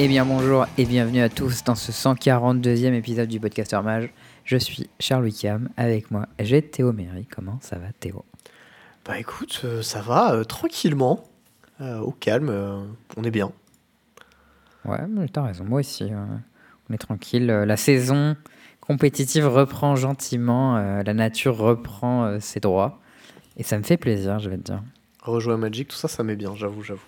Eh bien bonjour et bienvenue à tous dans ce 142e épisode du Podcaster Mage. Je suis Charles Wickham, avec moi j'ai Théo Méry. Comment ça va Théo? Bah écoute, euh, ça va euh, tranquillement, euh, au calme, on est bien. Ouais, mais t'as raison, moi aussi. on est tranquille. La saison compétitive reprend gentiment, la nature reprend ses droits. Et ça me fait plaisir, je vais te dire. Rejouer à Magic, tout ça, ça m'est bien, j'avoue, j'avoue.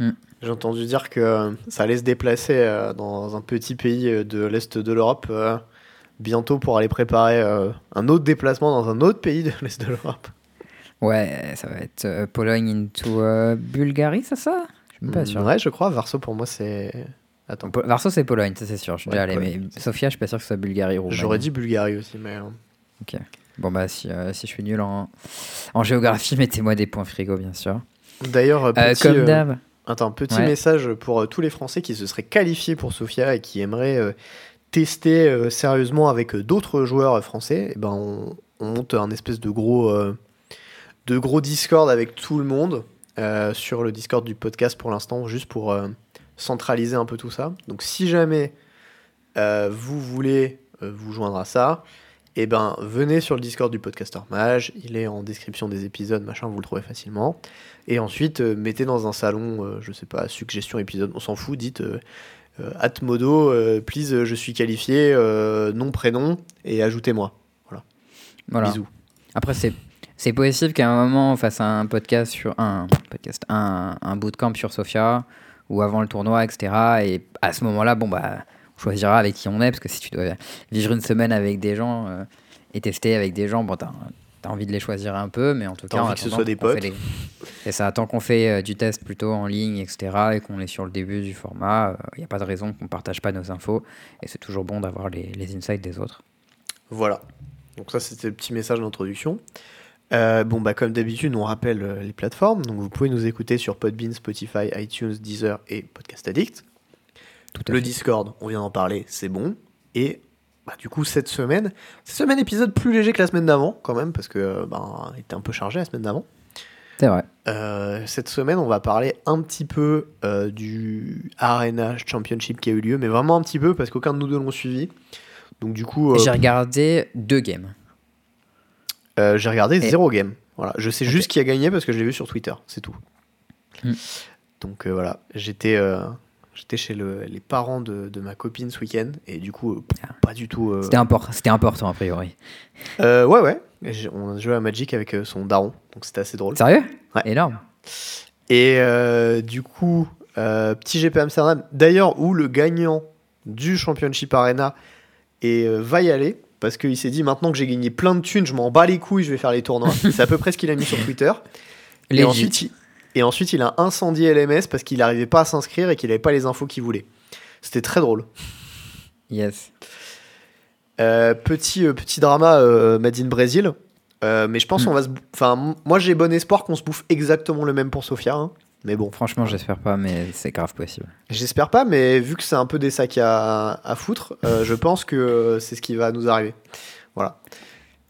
Mm. J'ai entendu dire que euh, ça allait se déplacer euh, dans un petit pays euh, de l'Est de l'Europe bientôt pour aller préparer un autre déplacement dans un autre pays de l'Est de l'Europe. Ouais, ça va être Pologne into euh, Bulgarie, c'est ça? Je suis pas sûr. Ouais, je crois, Varso pour moi c'est... Attends, Po- Varso, c'est Pologne, ça c'est sûr. Je suis Ouais, déjà allé, mais Sofia, je suis pas sûr que ce soit Bulgarie ou j'aurais dit Bulgarie aussi, mais... euh, Bon, bah, si, euh, si je suis nul en, en géographie, mettez-moi des points frigo, bien sûr. D'ailleurs, Euh, comme d'hab. Attends, petit Ouais. message pour euh, tous les Français qui se seraient qualifiés pour Sofia et qui aimeraient euh, tester euh, sérieusement avec d'autres joueurs français. Eh ben, on, on monte un espèce de gros, de gros Discord avec tout le monde sur le Discord du podcast pour l'instant, juste pour centraliser un peu tout ça. Donc, si jamais vous voulez vous joindre à ça, eh ben, venez sur le Discord du podcaster Mage. Il est en description des épisodes, machin, vous le trouvez facilement. Et ensuite, euh, mettez dans un salon, euh, je sais pas, suggestion épisode, on s'en fout, dites euh, Atmodo, please, je suis qualifié, nom, prénom, et ajoutez-moi. Voilà. Bisous. Après, c'est. C'est possible qu'à un moment on fasse un podcast sur un podcast, un, un bootcamp sur Sofia ou avant le tournoi, etc. Et à ce moment-là, bon bah, on choisira avec qui on est parce que si tu dois vivre une semaine avec des gens euh, et tester avec des gens, bon, t'as as envie de les choisir un peu, mais en tout T'as cas, en envie que ce soit des potes. les- C'est ça. Tant qu'on fait euh, du test plutôt en ligne, etc. Et qu'on est sur le début du format, il n'y a pas de raison qu'on partage pas nos infos. Et c'est toujours bon d'avoir les, les insights des autres. Voilà. Donc ça, c'était le petit message d'introduction. Euh, bon, bah, comme d'habitude, on rappelle euh, les plateformes. Donc, vous pouvez nous écouter sur Podbean, Spotify, iTunes, Deezer et Podcast Addict. Tout à Le fait. Discord, on vient d'en parler, c'est bon. Et bah, du coup, cette semaine, cette semaine, épisode plus léger que la semaine d'avant, quand même, parce que euh, bah, il était un peu chargé la semaine d'avant. C'est vrai. Euh, cette semaine, on va parler un petit peu euh, du Arena Championship qui a eu lieu, mais vraiment un petit peu parce qu'aucun de nous deux l'ont suivi. Donc du coup, euh, J'ai regardé deux games. j'ai regardé Et- zéro game. Voilà, je sais juste qui a gagné parce que je l'ai vu sur Twitter, c'est tout. Hmm. Donc voilà, j'étais j'étais chez le- les parents de, de ma copine ce week-end et du coup, euh, Ah. pas du tout. euh, C'était import- c'était important a priori. euh, ouais, ouais. On a joué à Magic avec son daron, donc c'était assez drôle. Sérieux? Ouais. Énorme. Et euh, du coup, petit GP Amsterdam, d'ailleurs, où le gagnant du Championship Arena et, va y aller, parce qu'il s'est dit maintenant que j'ai gagné plein de thunes, je m'en bats les couilles, je vais faire les tournois. C'est à peu près ce qu'il a mis sur Twitter. Et ensuite, il, et ensuite, il a incendié LMS parce qu'il n'arrivait pas à s'inscrire et qu'il n'avait pas les infos qu'il voulait. C'était très drôle. Yes. Euh, petit, euh, petit drama euh, Made in Brésil. Euh, mais je pense Mm. qu'on va se. Enfin, moi j'ai bon espoir qu'on se bouffe exactement le même pour Sofia. hein. Mais bon. Franchement, j'espère pas, mais c'est grave possible. J'espère pas, mais vu que c'est un peu des sacs à, à foutre, je pense que c'est ce qui va nous arriver. Voilà.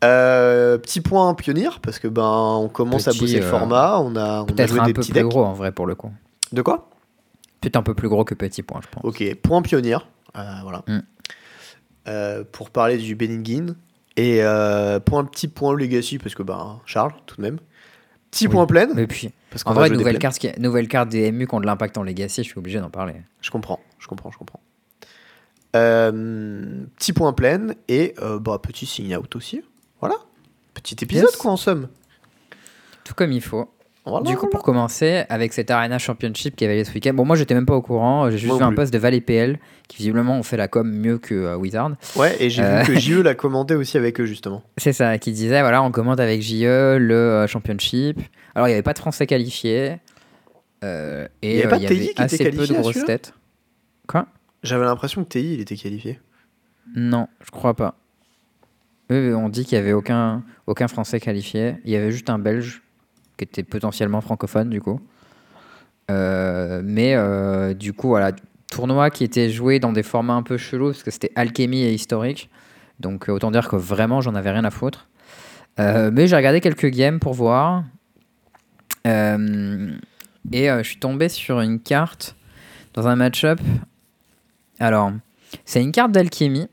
Euh, petit point pionnier, parce que ben on commence à bosser le euh, format, on a, on a Peut-être joué un des peu petits plus decks. gros en vrai pour le coup. De quoi? Peut-être un peu plus gros que petit point, je pense. Ok, point pionnier. euh, voilà. Mm. Euh, pour parler du Beningin. Et euh, petit point Legacy, parce que ben Charles, tout de même. Petit Oui. point plein. Mais puis, Parce en vrai, nouvelle carte, qui- nouvelle carte des MU qui ont de l'impact en Legacy, je suis obligé d'en parler. Je comprends, je comprends, je comprends. Euh, petit point plein et bah, petit sign out aussi. Voilà. Petit épisode Yes. quoi en somme. Tout comme il faut. Voilà, du coup, voilà. pour commencer, avec cette Arena Championship qui avait lieu ce week-end, bon, moi j'étais même pas au courant, j'ai juste Moi vu un post de Valley PL qui visiblement ont fait la com mieux que euh, Wizard. Ouais, et j'ai Euh. vu que JE l'a commandé aussi avec eux justement. C'est ça, qui disait voilà, on commande avec JE le euh, Championship. Alors, il n'y avait pas de Français qualifiés. et Il y avait pas y avait qui était assez peu de grosses têtes. Quoi? J'avais l'impression que TI il était qualifié. Non, je crois pas. On dit qu'il n'y avait aucun, Français qualifié. Il y avait juste un Belge qui était potentiellement francophone, du coup. Euh, mais euh, du coup, voilà, tournoi qui était joué dans des formats un peu chelous, parce que c'était alchimie et historique. Donc, euh, autant dire que vraiment, j'en avais rien à foutre. Mais j'ai regardé quelques games pour voir. Et je suis tombé sur une carte dans un match-up Alors, c'est une carte d'alchimie.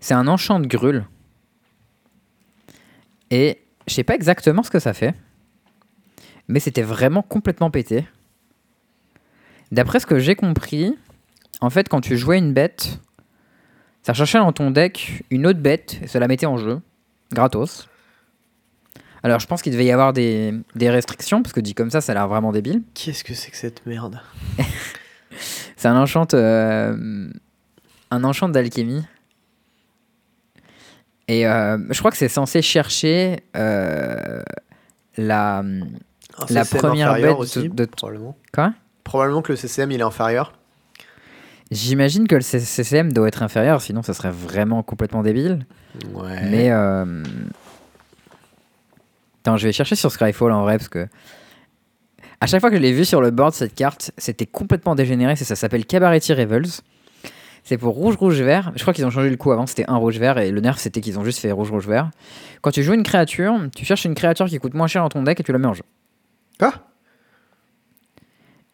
C'est un enchant de grûle. Et je sais pas exactement ce que ça fait. Mais c'était vraiment complètement pété. D'après ce que j'ai compris, en fait, quand tu jouais une bête, ça cherchait dans ton deck une autre bête et ça la mettait en jeu, gratos. Alors je pense qu'il devait y avoir des, des restrictions, parce que dit comme ça, ça a l'air vraiment débile. Qu'est-ce que c'est que cette merde? C'est un enchant, euh, un enchant d'alchimie. Et euh, je crois que c'est censé chercher euh, la, première bête aussi, de- de- probablement. Quoi? Probablement que le CCM il est inférieur. J'imagine que le CCM doit être inférieur, sinon ça serait vraiment complètement débile. Ouais. Mais. Euh... Attends, je vais chercher sur Skyfall en vrai parce que. À chaque fois que je l'ai vu sur le board, cette carte, c'était complètement dégénéré. C'est- Ça s'appelle Cabaretti Revels. C'est pour rouge, rouge, vert. Je crois qu'ils ont changé le coup avant, c'était un rouge, vert. Et le nerf, c'était qu'ils ont juste fait rouge, rouge, vert. Quand tu joues une créature, tu cherches une créature qui coûte moins cher dans ton deck et tu la mets en jeu. Quoi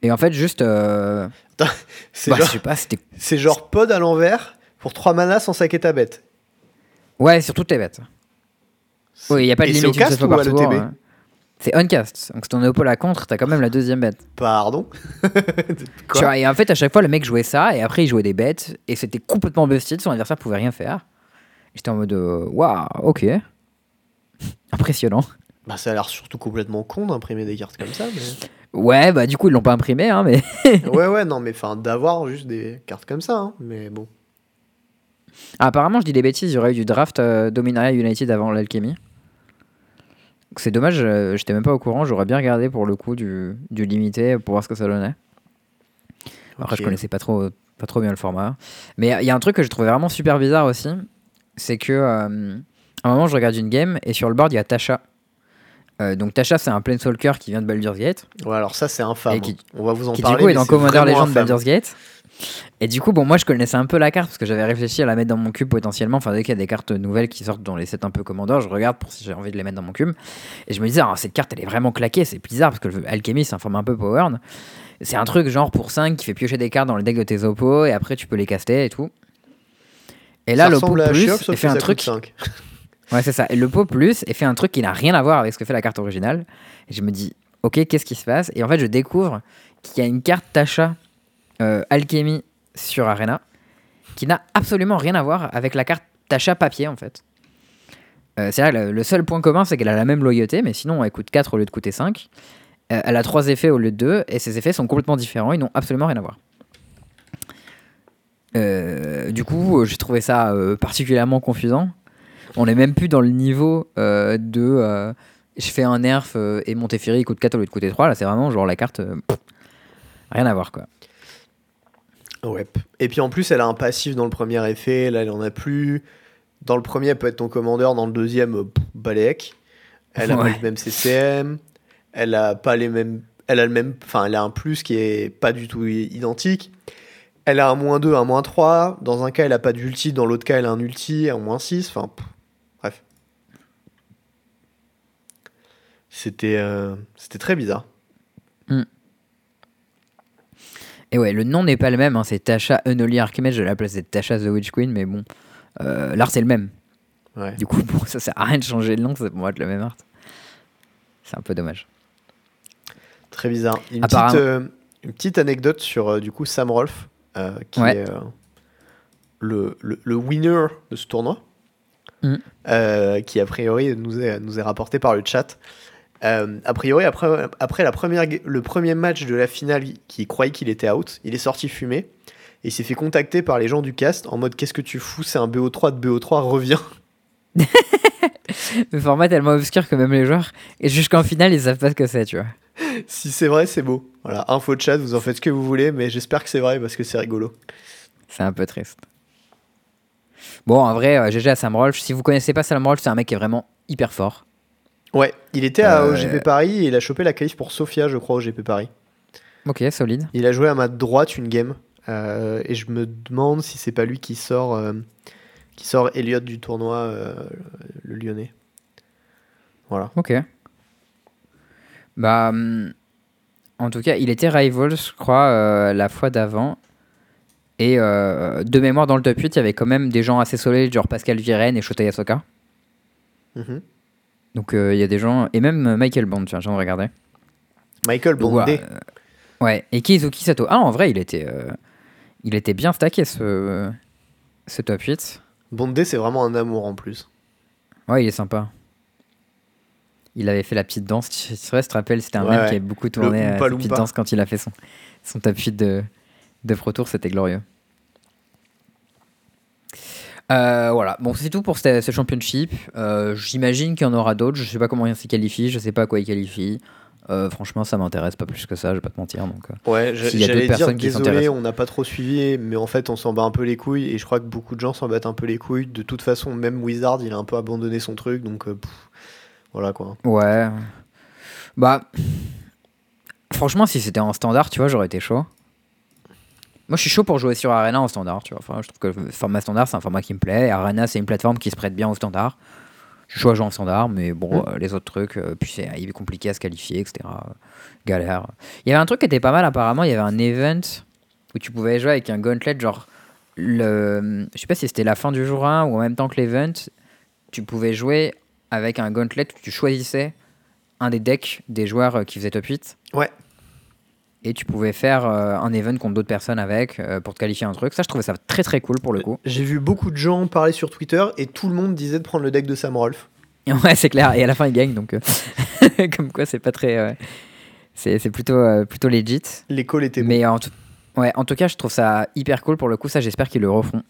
Et en fait, juste. euh, C'est bah, genre, genre pod à l'envers pour 3 manas sans saquer ta bête. Ouais, sur toutes les bêtes. Oui, il n'y a pas de limite au cast ou à l'ETB? C'est uncast. Donc si ton oppo la contre, t'as quand même la deuxième bête. Pardon Tu Quoi vois, et en fait, à chaque fois, le mec jouait ça, et après, il jouait des bêtes, et c'était complètement busted, son adversaire pouvait rien faire. J'étais en mode, euh, waouh, ok. Impressionnant. Bah ça a l'air surtout complètement con d'imprimer des cartes comme ça. Mais... Ouais, bah du coup, ils l'ont pas imprimé, hein, mais. ouais ouais non mais enfin d'avoir juste des cartes comme ça. hein, Mais bon. Ah, apparemment, je dis des bêtises, il y aurait eu du draft euh, Dominaria United avant l'alchimie. C'est dommage, euh, j'étais même pas au courant, j'aurais bien regardé pour le coup du, du limité pour voir ce que ça donnait. Après, je Ok. connaissais pas trop, pas trop bien le format. Mais il y a un truc que je trouvais vraiment super bizarre aussi. C'est que, euh, à un moment, je regarde une game et sur le board, il y a Tasha. Euh, donc, Tasha, c'est un Planeswalker qui vient de Baldur's Gate. Ouais alors ça c'est infâme. Et qui-. On va vous en qui, parler. du coup, est dans Commander vraiment Legend infâme. Baldur's Gate. Et du coup, bon, moi, je connaissais un peu la carte parce que j'avais réfléchi à la mettre dans mon cube potentiellement. Enfin, dès qu'il y a des cartes nouvelles qui sortent dans les sets un peu Commander, je regarde pour si j'ai envie de les mettre dans mon cube. Et je me disais, ah, cette carte, elle est vraiment claquée. C'est bizarre parce que le Alchemy, c'est un format un peu powered. C'est un truc genre pour 5 qui fait piocher des cartes dans le deck de tes oppos et après tu peux les caster et tout. Et là, ça le pot plus fait un truc. coûte 5. Ouais, c'est ça. Et le pot plus et fait un truc qui n'a rien à voir avec ce que fait la carte originale. Et je me dis, ok, qu'est-ce qui se passe? Et en fait, je découvre qu'il y a une carte Tasha euh, Alchemy sur Arena qui n'a absolument rien à voir avec la carte Tasha papier en fait. Euh, c'est là le, le seul point commun, c'est qu'elle a la même loyauté, mais sinon elle coûte 4 au lieu de coûter 5. Euh, elle a 3 effets au lieu de 2, et ces effets sont complètement différents, ils n'ont absolument rien à voir. Euh, du coup, j'ai trouvé ça particulièrement confusant. On n'est même plus dans le niveau de je fais un nerf et mon Teferi il coûte 4 au lieu de coûter 3. Là, c'est vraiment genre la carte. rien à voir quoi. Ouais. Et puis en plus, elle a un passif dans le premier effet, là elle en a plus. Dans le premier, elle peut être ton commandeur, dans le deuxième, euh, pff. Elle a pas le même CCM, elle a pas les mêmes. Elle a le même. Enfin, elle a un plus qui est pas du tout identique. Elle a un moins 2, un moins 3. Dans un cas, elle a pas d'ulti, dans l'autre cas, elle a un ulti, un moins 6. Enfin, pff, bref. C'était euh, c'était très bizarre. Et ouais, le nom n'est pas le même, hein, c'est Tasha Unholy Archimage de la place de Tasha the Witch Queen, mais bon, euh, l'art c'est le même. Ouais. Du coup, bon, ça sert à rien de changer le nom, ça pourrait être le même art. C'est un peu dommage. Très bizarre. Une, petite, euh, une petite anecdote sur euh, du coup Sam Rolfe, euh, qui Ouais. est le, le, le winner de ce tournoi, euh, qui a priori nous est, nous est rapporté par le chat. Euh, a priori, après, après la première, le premier match de la finale, qui croyait qu'il était out, il est sorti fumé. Et il s'est fait contacter par les gens du cast en mode Qu'est-ce que tu fous C'est un BO3 de BO3, reviens. Le format tellement obscur que même les joueurs, et jusqu'en finale, ils savent pas ce que c'est, tu vois. si c'est vrai, c'est beau. Voilà, info de chat, vous en faites ce que vous voulez, mais j'espère que c'est vrai parce que c'est rigolo. C'est un peu triste. Bon, en vrai, euh, GG à Sam Rolf. Si vous connaissez pas Sam Rolf, c'est un mec qui est vraiment hyper fort. Ouais, il était à Euh, OGP Paris et il a chopé la qualif pour Sofia, je crois, au GP Paris. Ok, solide. Il a joué à ma droite une game euh, et je me demande si c'est pas lui qui sort, euh, qui sort Elliott du tournoi, euh, le Lyonnais. Voilà. Ok. Bah, hum, en tout cas, il était Rivals, je crois, la fois d'avant. Et de mémoire, dans le top 8, il y avait quand même des gens assez solides, genre Pascal Viren et Shota Yasoka. Mhm. Donc euh, il y a des gens. Et même Michael Bond, tiens, j'en regardais. Michael voilà, euh, ouais, et Kizuki Sato. Ah, en vrai, il était, euh, il était bien stacké ce, ce top 8. Bondé, c'est vraiment un amour en plus. Ouais, il est sympa. Il avait fait la petite danse. Tu te rappelle, c'était un Ouais, mec ouais. qui avait beaucoup tourné la petite danse quand il a fait son, son top 8 de, de Pro Tour. C'était glorieux. Euh, voilà, bon, c'est tout pour ce, ce championship. Euh, J'imagine qu'il y en aura d'autres. Je sais pas comment il s'y qualifie, je sais pas à quoi il qualifie. Euh, franchement, ça m'intéresse pas plus que ça, je vais pas te mentir. Donc. Ouais, S'il y a d'autres personnes qui désolé, on n'a pas trop suivi, mais en fait on s'en bat un peu les couilles et je crois que beaucoup de gens s'en battent un peu les couilles. De toute façon, même Wizard, il a un peu abandonné son truc, donc pff, voilà quoi. Ouais. Bah. Franchement, si c'était en standard, tu vois, j'aurais été chaud. Moi, je suis chaud pour jouer sur Arena en standard, tu vois. Enfin, je trouve que le format standard, c'est un format qui me plaît. Arena, c'est une plateforme qui se prête bien au standard. Je suis chaud à jouer en standard, mais bon, Mm. euh, les autres trucs, euh, puis c'est il est compliqué à se qualifier, etc. galère. Il y avait un truc qui était pas mal, apparemment. Il y avait un event où tu pouvais jouer avec un gauntlet, genre. Le... Je sais pas si c'était la fin du jour 1 ou en même temps que l'event. Tu pouvais jouer avec un gauntlet où tu choisissais un des decks des joueurs euh, qui faisaient top 8 Ouais, et tu pouvais faire euh, un event contre d'autres personnes avec euh, pour te qualifier un truc. Ça, je trouvais ça très très cool pour le coup. j'ai vu beaucoup de gens parler sur Twitter et tout le monde disait de prendre le deck de Sam Rolf. Ouais, c'est clair. Et à la fin, il gagne donc. euh, Comme quoi, c'est pas très. euh, C'est plutôt, euh, plutôt legit. Les calls étaient bons. Mais en tout... Ouais, en tout cas, je trouve ça hyper cool pour le coup. Ça, j'espère qu'ils le referont.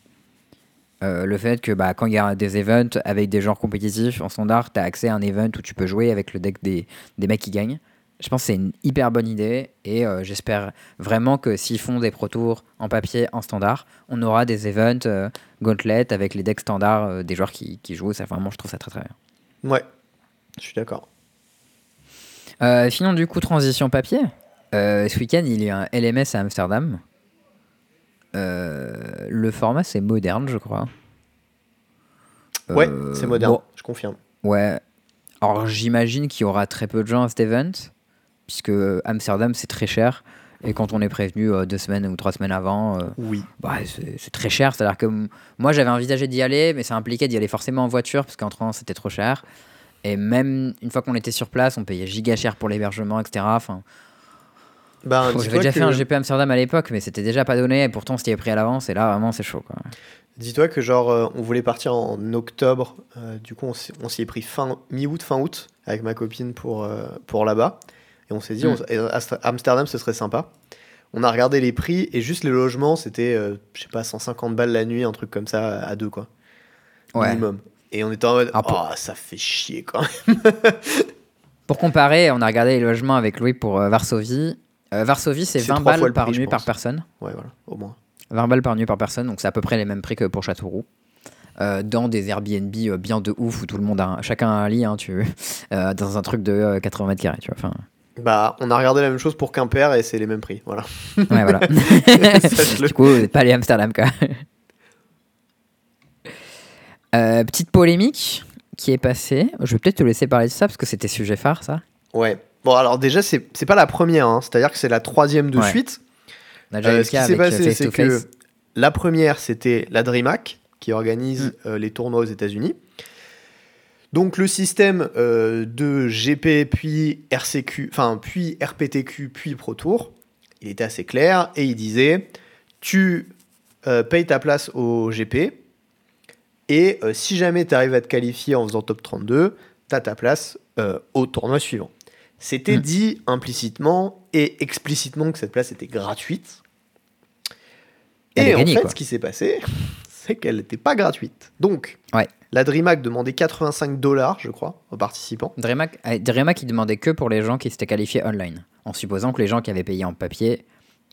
Euh, le fait que bah, quand il y a des events avec des genres compétitifs en standard, tu as accès à un event où tu peux jouer avec le deck des, des mecs qui gagnent. Je pense que c'est une hyper bonne idée et euh, j'espère vraiment que s'ils font des Pro Tours en papier en standard, on aura des events euh, gauntlet avec les decks standards euh, des joueurs qui, qui jouent. Ça, vraiment, je trouve ça très très bien. Ouais, je suis d'accord. Euh, sinon, du coup, transition papier. Euh, ce week-end, il y a un LMS à Amsterdam. Euh, le format, c'est moderne, je crois. Ouais, Euh, c'est moderne, bon, je confirme. ouais. Alors, j'imagine qu'il y aura très peu de gens à cet event, puisque Amsterdam, c'est très cher. Et quand on est prévenu euh, deux semaines ou trois semaines avant, euh, Oui. bah, c'est très cher. C'est-à-dire que moi, j'avais envisagé d'y aller, mais ça impliquait d'y aller forcément en voiture, parce qu'en train, c'était trop cher. Et même une fois qu'on était sur place, on payait giga cher pour l'hébergement, etc. Enfin, Ben, J'avais déjà que- fait un GP Amsterdam à l'époque, mais c'était déjà pas donné. Et pourtant, c'était pris à l'avance. Et là, vraiment, c'est chaud. Dis-toi que genre euh, on voulait partir en octobre, du coup on s'y est pris fin mi-août, fin août avec ma copine pour, pour là-bas. Et on s'est dit, Mm. on Amsterdam ce serait sympa. On a regardé les prix et juste les logements c'était, euh, je sais pas, 150 balles la nuit, un truc comme ça à deux quoi. Ouais. Minimum. Et on était en mode, Ah, pour- oh ça fait chier quand même. Pour comparer, on a regardé les logements avec Louis pour euh, Varsovie. Euh, Varsovie, c'est C'est 20 trois fois balles le par nuit par personne. Ouais voilà, au moins. 20 balles par nuit par personne. Donc, c'est à peu près les mêmes prix que pour Châteauroux. Euh, dans des Airbnb euh, bien de ouf où tout le monde a un- chacun a un lit, hein, tu, euh, dans un truc de euh, 80 mètres carrés. Tu vois. Enfin, Bah on a regardé la même chose pour Quimper et c'est les mêmes prix. Voilà. ouais, voilà. Du coup, vous n'êtes pas allé à Amsterdam, quoi. Euh, petite polémique qui est passée. Je vais peut-être te laisser parler de ça parce que c'était sujet phare, ça. Ouais. Bon alors déjà c'est pas la première, hein. c'est-à-dire que c'est la troisième de Ouais. suite. On a déjà eu Euh, ce qui s'est euh, passé, c'est que la première, c'était la DreamHack, qui organise Mm. euh, les tournois aux États-Unis. Donc le système euh, de GP, puis RCQ, enfin puis RPTQ, puis Pro Tour, il était assez clair et il disait tu euh, payes ta place au GP et euh, si jamais tu arrives à te qualifier en faisant top 32, tu as ta place au tournoi suivant. C'était Mm. dit implicitement et explicitement que cette place était gratuite. Elle et en fait, quoi. ce qui s'est passé, c'est qu'elle n'était pas gratuite. Donc, Ouais. La DreamHack demandait 85 dollars, je crois, aux participants. Dreamac, euh, Dreamac, il demandait que pour les gens qui s'étaient qualifiés online, en supposant que les gens qui avaient payé en papier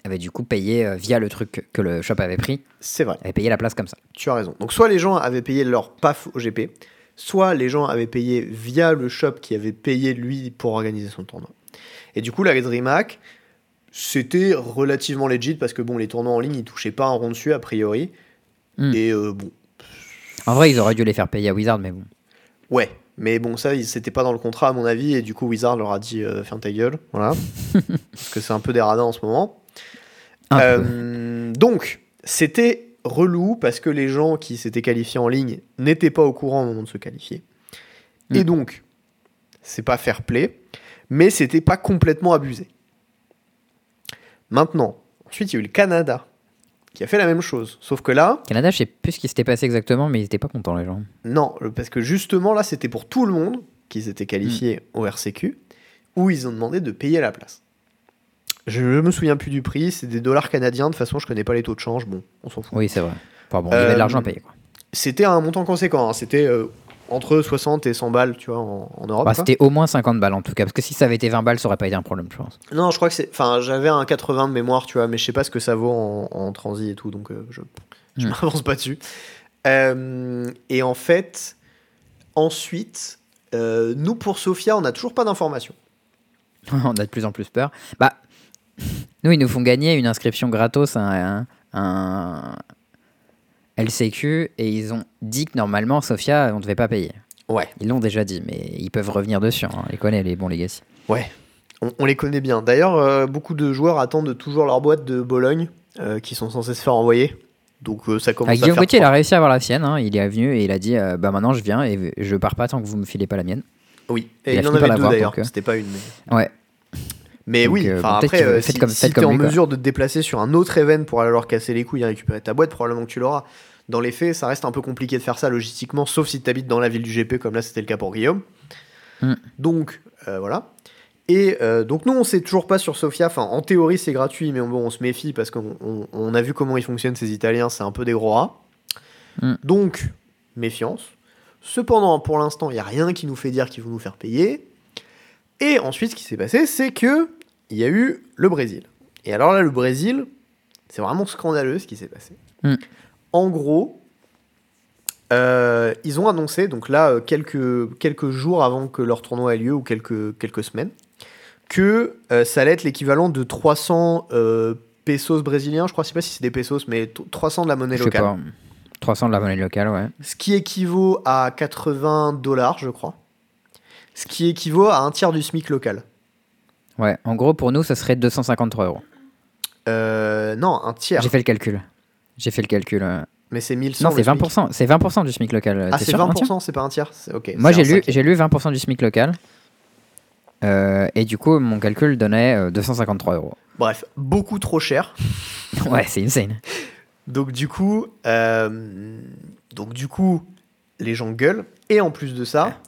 avaient du coup payé euh, via le truc que le shop avait pris, C'est vrai, avaient payé la place comme ça. tu as raison. Donc, soit les gens avaient payé leur PAF au GP, soit les gens avaient payé via le shop qui avait payé lui pour organiser son tournoi. Et du coup, la DreamHack, c'était relativement legit parce que bon, les tournois en ligne, ils touchaient pas un rond dessus a priori. Hmm. Et euh, bon, En vrai, ils auraient dû les faire payer à Wizard, mais bon. Ouais, mais bon, ça, c'était pas dans le contrat, à mon avis, et du coup, Wizard leur a dit euh, ferme ta gueule, voilà. Parce que c'est un peu des radins en ce moment. Euh, donc, c'était relou parce que les gens qui s'étaient qualifiés en ligne n'étaient pas au courant au moment de se qualifier. Et Mm. donc, c'est pas fair play, mais c'était pas complètement abusé. Maintenant, ensuite, il y a eu le Canada qui a fait la même chose. Sauf que là, Canada, je sais plus ce qui s'était passé exactement, mais ils étaient pas contents, les gens. non, parce que justement là, c'était pour tout le monde qui s'était qualifié au RCQ, où ils ont demandé de payer la place. Je me souviens plus du prix, c'est des dollars canadiens, de toute façon je connais pas les taux de change, bon, on s'en fout. Oui, c'est vrai. Enfin bon, il y avait Euh, de l'argent à payer, quoi. C'était un montant conséquent, hein, c'était euh, entre 60 et 100 balles, tu vois, en, en Europe. Bah, c'était au moins 50 balles en tout cas, parce que si ça avait été 20 balles, ça aurait pas été un problème, je pense. Non, je crois que c'est. Enfin, j'avais un 80 de mémoire, tu vois, mais je sais pas ce que ça vaut en, en transit et tout, donc euh, je, je Hmm. m'avance pas dessus. Euh, et en fait, ensuite, euh, nous pour Sofia, on n'a toujours pas d'informations. on a de plus en plus peur. Bah, nous, ils nous font gagner une inscription gratos à un, un LCQ et ils ont dit que normalement, Sofia, on devait pas payer. Ouais. Ils l'ont déjà dit, mais ils peuvent revenir dessus. hein. On les connaît, les bons Legacy. Ouais. On, on les connaît bien. D'ailleurs, euh, beaucoup de joueurs attendent toujours leur boîte de Bologne, euh, qui sont censés se faire envoyer. Donc euh, ça commence Ah, à Guillaume faire. Gauthier, il a réussi à avoir la sienne. hein. Il est venu et il a dit euh, Bah maintenant, je viens et je pars pas tant que vous me filez pas la mienne. Oui. Il Et a il en avait deux d'ailleurs. C'était pas une. Mais, Ouais. mais Donc, oui. Enfin bon, après, si, comme- si t'es en quoi. mesure de te déplacer sur un autre event pour aller leur casser les couilles et récupérer ta boîte, probablement que tu l'auras. Dans les faits, ça reste un peu compliqué de faire ça logistiquement, sauf si tu habites dans la ville du GP, comme là c'était le cas pour Guillaume. Mm. Donc euh, voilà. Et euh, donc nous, on sait toujours pas sur Sofia. Enfin, en théorie, c'est gratuit, mais bon, on se méfie parce qu'on on- on a vu comment ils fonctionnent ces Italiens. C'est un peu des gros rats. Mm. Donc méfiance. Cependant, pour l'instant, il y a rien qui nous fait dire qu'ils vont nous faire payer. Et ensuite, ce qui s'est passé, c'est que il y a eu le Brésil. Et alors là, le Brésil, c'est vraiment scandaleux ce qui s'est passé. Mm. En gros, euh, ils ont annoncé, donc là, euh, quelques, quelques jours avant que leur tournoi ait lieu, ou quelques, quelques semaines, que euh, ça allait être l'équivalent de 300 euh, pesos brésiliens. Je crois, je sais pas si c'est des pesos, mais t- 300 de la monnaie Je sais locale. pas. 300 de la monnaie locale, ouais. Ce qui équivaut à 80 dollars, je crois. Ce qui équivaut à un tiers du SMIC local. Ouais, en gros, pour nous, ça serait 253 euros. Euh, non, un tiers. J'ai fait le calcul. J'ai fait le calcul. euh. Mais c'est 1100. Non, c'est SMIC. 20%. C'est 20% du SMIC local. euh, Ah, c'est sûr, un tiers 20%, c'est pas un tiers C'est- Ok. Moi, j'ai lu, cinquième. j'ai lu 20% du SMIC local. Euh, et du coup, mon calcul donnait euh, 253 euros. Bref, beaucoup trop cher. Ouais, c'est insane. Donc du coup, euh, donc du coup, les gens gueulent. Et en plus de ça,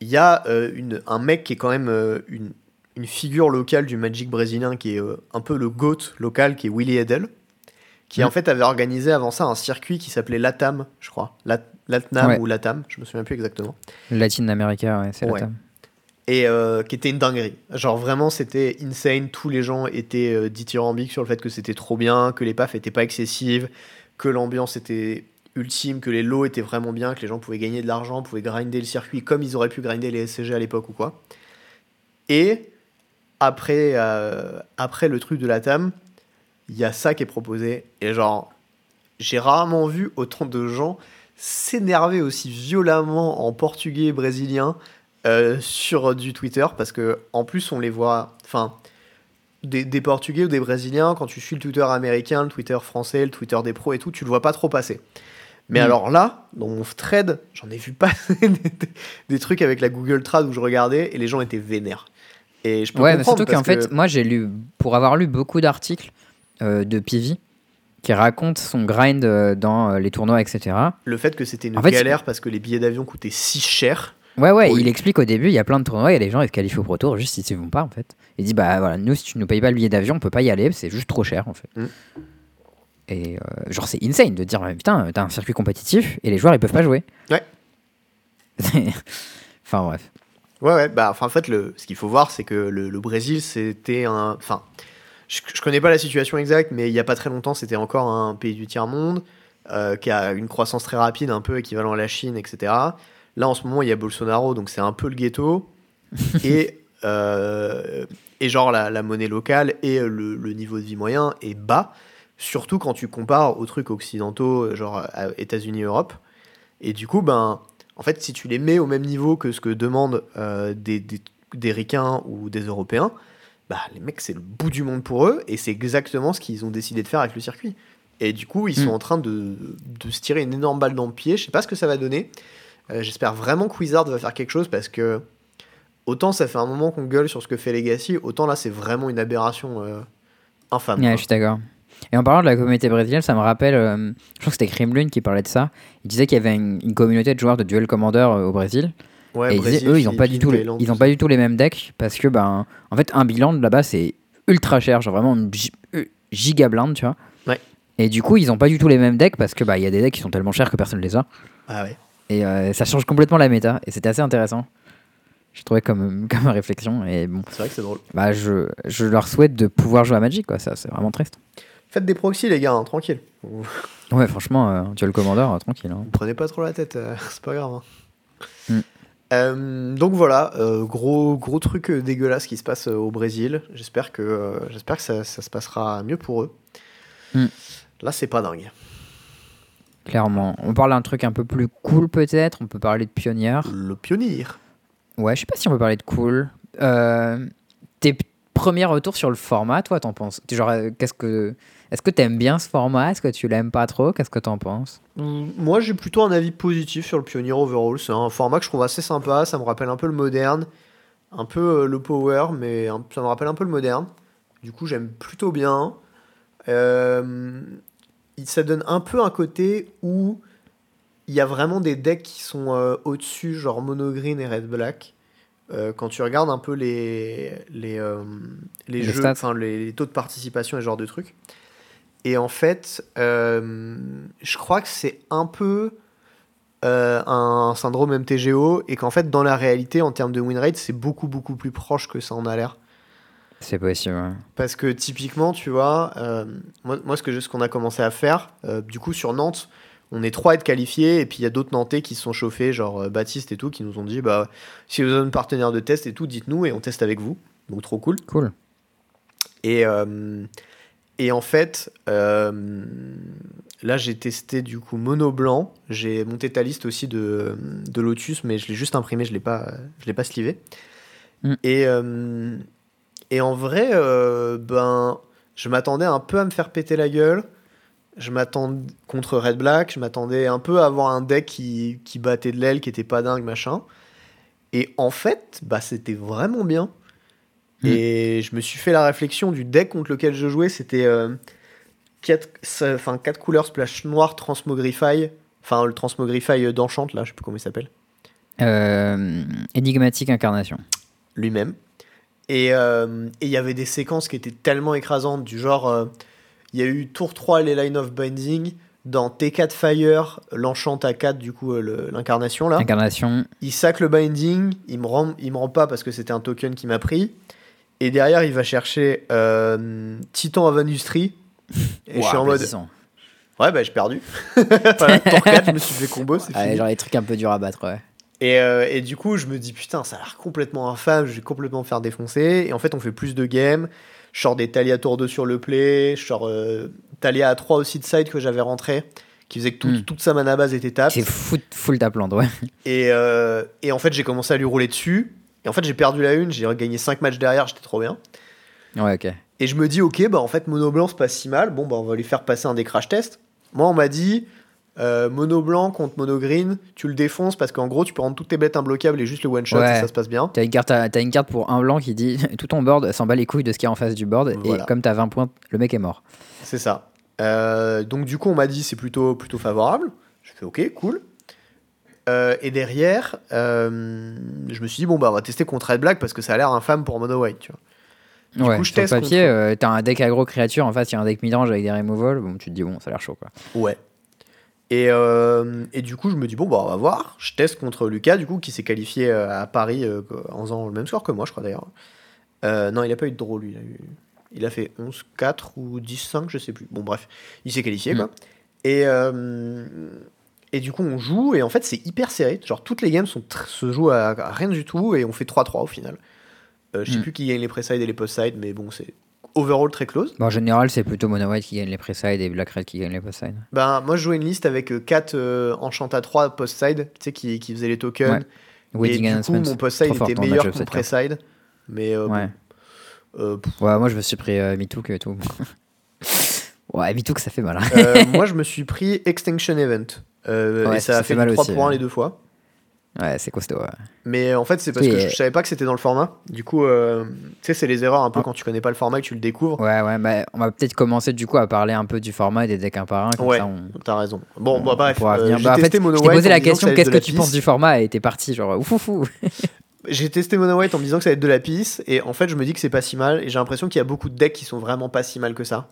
il y a euh, une, un mec qui est quand même euh, une, une figure locale du Magic brésilien, qui est euh, un peu le GOAT local, qui est Willy Edel, qui en fait avait organisé avant ça un circuit qui s'appelait Latam, je crois. Lat- Latnam Ouais. ou Latam, je me souviens plus exactement. Latin America, ouais, c'est Ouais. la table. et euh, qui était une dinguerie. Genre vraiment c'était insane, tous les gens étaient euh, dithyrambiques sur le fait que c'était trop bien, que les pafs étaient pas excessives, que l'ambiance était ultime, que les lots étaient vraiment bien, que les gens pouvaient gagner de l'argent, pouvaient grinder le circuit comme ils auraient pu grinder les SCG à l'époque ou quoi. Et après, euh, après le truc de la TAM, il y a ça qui est proposé. Et genre, j'ai rarement vu autant de gens s'énerver aussi violemment en portugais et brésilien euh, sur du Twitter parce que en plus on les voit enfin des, des portugais ou des brésiliens quand tu suis le Twitter américain le Twitter français le Twitter des pros et tout tu le vois pas trop passer mais Mm. alors là dans mon thread j'en ai vu passer des, trucs avec la Google Trad où je regardais et les gens étaient vénères et je peux Ouais, mais surtout qu'en fait, moi, j'ai lu, pour avoir lu beaucoup d'articles de Pivi qui racontent son grind euh, dans euh, les tournois, etc. le fait que c'était une En fait, galère parce que les billets d'avion coûtaient si cher Ouais, ouais, Oui. il explique au début, il y a plein de tournois, il y a des gens qui se qualifient au Pro Tour juste s'ils ne vont pas, en fait. Il dit, bah voilà, nous, si tu nous payes pas le billet d'avion, on peut pas y aller, c'est juste trop cher, en fait. Mm. Et euh, genre, c'est insane de dire, putain, t'as un circuit compétitif et les joueurs, ils peuvent pas jouer. Ouais. enfin, bref. Ouais, ouais, bah, enfin, en fait, le, ce qu'il faut voir, c'est que le, le Brésil, c'était un. Enfin, je, je connais pas la situation exacte, mais il y a pas très longtemps, c'était encore un pays du tiers-monde, euh, qui a une croissance très rapide, un peu équivalent à la Chine, etc. Là, en ce moment, il y a Bolsonaro, donc c'est un peu le ghetto. et, euh, et genre, la, la monnaie locale et le, le niveau de vie moyen est bas, surtout quand tu compares aux trucs occidentaux, genre États-Unis, Europe. Et du coup, ben, en fait, si tu les mets au même niveau que ce que demandent euh, des, des, des Ricains ou des Européens, bah, les mecs, c'est le bout du monde pour eux, et c'est exactement ce qu'ils ont décidé de faire avec le circuit. Et du coup, ils sont Mm. en train de, de se tirer une énorme balle dans le pied. Je sais pas ce que ça va donner. Euh, J'espère vraiment que Wizard va faire quelque chose parce que autant ça fait un moment qu'on gueule sur ce que fait Legacy, autant là c'est vraiment une aberration euh, infâme. Ouais, quoi. je suis d'accord. Et en parlant de la communauté brésilienne, ça me rappelle, euh, je crois que c'était Kremlin qui parlait de ça. Il disait qu'il y avait une, une communauté de joueurs de Duel Commander au Brésil. Ouais, et ils disaient, eux, ils n'ont pas, du tout les, ils ont pas du tout les mêmes decks parce que, ben, en fait, un bilan là-bas, c'est ultra cher, genre vraiment une euh, giga blinde, tu vois. Ouais. Et du coup, ils n'ont pas du tout les mêmes decks parce que, bah, il y a des decks qui sont tellement chers que personne les a. Ah ouais. Et euh, ça change complètement la méta. Et c'était assez intéressant. Je trouvais comme, comme réflexion. Et bon, C'est vrai que c'est drôle. bah, je, je leur souhaite de pouvoir jouer à Magic, quoi. Ça, c'est vraiment triste. Faites des proxys, les gars, hein, tranquille. Ouais, franchement, euh, tu as le commandeur, euh, tranquille. hein. prenez pas trop la tête, c'est pas grave. hein. Mm. Euh, donc voilà, euh, gros, gros truc euh, dégueulasse qui se passe au Brésil. J'espère que, euh, j'espère que ça, ça se passera mieux pour eux. Mm. Là, c'est pas dingue. Clairement. On parle d'un truc un peu plus cool, peut-être. On peut parler de pionnière. Le pionnier. Ouais, je sais pas si on peut parler de cool. Tes p- premiers retours sur le format, toi, t'en penses? Genre, euh, qu'est-ce que. Est-ce que t'aimes bien ce format? Est-ce que tu l'aimes pas trop? Qu'est-ce que t'en penses? Mm, Moi, j'ai plutôt un avis positif sur le pionnier overall. C'est un format que je trouve assez sympa. Ça me rappelle un peu le moderne, un peu euh, le power, mais ça me rappelle un peu le moderne. Du coup, j'aime plutôt bien. Euh, ça donne un peu un côté où il y a vraiment des decks qui sont au-dessus, genre mono green et red black. Euh, quand tu regardes un peu les, les, euh, les, Les jeux, les, les taux de participation et ce genre de trucs. Et en fait, euh, je crois que c'est un peu un syndrome MTGO et qu'en fait, dans la réalité, en termes de win rate, c'est beaucoup, beaucoup plus proche que ça en a l'air. C'est possible. ouais. Parce que typiquement, tu vois, moi, moi, ce je- ce qu'on a commencé à faire, du coup, sur Nantes, on est trois à être qualifiés et puis il y a d'autres Nantais qui se sont chauffés, genre euh, Baptiste et tout, qui nous ont dit bah, si vous avez un partenaire de test et tout, dites-nous et on teste avec vous. Donc, trop cool. Cool. Et, euh, et en fait, euh, là j'ai testé du coup mono blanc. J'ai monté ta liste aussi de, de Lotus, mais je l'ai juste imprimé, je l'ai pas, je l'ai pas slivé. Mm. Et, euh, et en vrai, ben, je m'attendais un peu à me faire péter la gueule. Je m'attendais contre Red Black, je m'attendais un peu à avoir un deck qui, qui battait de l'aile, qui était pas dingue, machin. Et en fait, bah, c'était vraiment bien. Mm. Et je me suis fait la réflexion du deck contre lequel je jouais, c'était 4 enfin, quatre couleurs splash noir transmogrify. Enfin, le transmogrify d'Enchant, là, je sais plus comment il s'appelle. Euh, énigmatique incarnation. lui-même. Et euh, et il y avait des séquences qui étaient tellement écrasantes, du genre, euh, il y a eu tour 3 les Line of Binding, dans T4 Fire, l'enchant à 4, du coup, euh, l'incarnation là. Incarnation. Il sac le Binding, il me rend, il me rend pas parce que c'était un token qui m'a pris. Et derrière, il va chercher euh, Titan of Industry. Et je suis en mode, ouais, bah j'ai perdu. voilà, tour 4, je me suis fait combo, c'est Ouais, fini. genre les trucs un peu durs à battre, ouais. Et, euh, et du coup, je me dis, putain, ça a l'air complètement infâme, je vais complètement me faire défoncer. Et en fait, on fait plus de games. Je sors des Talia tour 2 sur le play. Je sors euh, Talia à 3 aussi de side que j'avais rentré, qui faisait que tout- Hmm. toute sa mana base était tape. C'est full, full ta plante, ouais. Et, euh, et en fait, j'ai commencé à lui rouler dessus. Et en fait, j'ai perdu la une, j'ai gagné 5 matchs derrière, j'étais trop bien. Ouais, ok. Et je me dis, ok, bah en fait, mono blanc, c'est pas si mal. Bon, bah on va lui faire passer un des crash tests. Moi, on m'a dit, euh, mono blanc contre mono green, tu le défonces parce qu'en gros, tu peux rendre toutes tes bêtes imbloquables et juste le one shot Ouais. et ça se passe bien. T'as une, carte une pour un blanc qui dit tout ton board s'en bat les couilles de ce qu'il y a en face du board. Voilà. Et comme t'as 20 points, le mec est mort. C'est ça. Euh, donc du coup, on m'a dit c'est plutôt plutôt favorable. Je fais ok, cool. Euh, et derrière, je me suis dit bon bah on va tester contre Red Black parce que ça a l'air infâme pour Mono White. Tu vois. Du ouais, coup, je sur teste papier, contre- t'as un deck aggro créature, en face il y a un deck midrange avec des removals. Bon, tu te dis, bon, ça a l'air chaud quoi. Ouais. Et, euh, et du coup, je me dis bon bah on va voir. Je teste contre Lucas du coup qui s'est qualifié euh, à Paris euh, en faisant le même score que moi, je crois d'ailleurs. Euh, non, il a pas eu de draw lui. Il a, eu- il a fait 11-4 ou 10-5, je sais plus. Bon bref, il s'est qualifié quoi. Et, euh, et du coup, on joue, et en fait, c'est hyper serré. Genre, toutes les games sont se jouent à, à rien du tout, et on fait 3-3 au final. Je sais Mm. plus qui gagne les pré-side et les post-side, mais bon, c'est overall très close. Bon, en général, c'est plutôt Mono White qui gagne les pré-side et Black Red qui gagne les post-side. Ben, moi, je jouais une liste avec 4 enchant à 3 post-side, tu sais, qui, qui faisaient les tokens. Ouais. Et du coup, mon post-side était meilleur que mon pré-side. Mais euh, Ouais. euh, ouais, moi je me suis pris euh, que et tout. Ouais, que ça fait mal. hein. Euh, moi, je me suis pris Extinction Event. Euh, et ça, ça a fait fait mal du 3 aussi, pour 1 ouais. les deux fois. Ouais, c'est costaud. ouais. Mais en fait, c'est parce Oui, que et- je savais pas que c'était dans le format. Du coup, euh, tu sais, c'est les erreurs un peu Ah. quand tu connais pas le format et que tu le découvres. Ouais, ouais, bah, on va peut-être commencer du coup à parler un peu du format et des decks un par un. Comme Ouais. on, T'as raison. Bon, on- bah, bref, euh, j'ai Bah, en fait, testé je posé la question qu'est-ce que tu penses du format et t'es parti genre ouf ouf ouf. J'ai testé Mono White en me disant que ça allait être de la pisse. Et en fait, je me dis que c'est pas si mal. Et j'ai l'impression qu'il y a beaucoup de decks qui sont vraiment pas si mal que ça.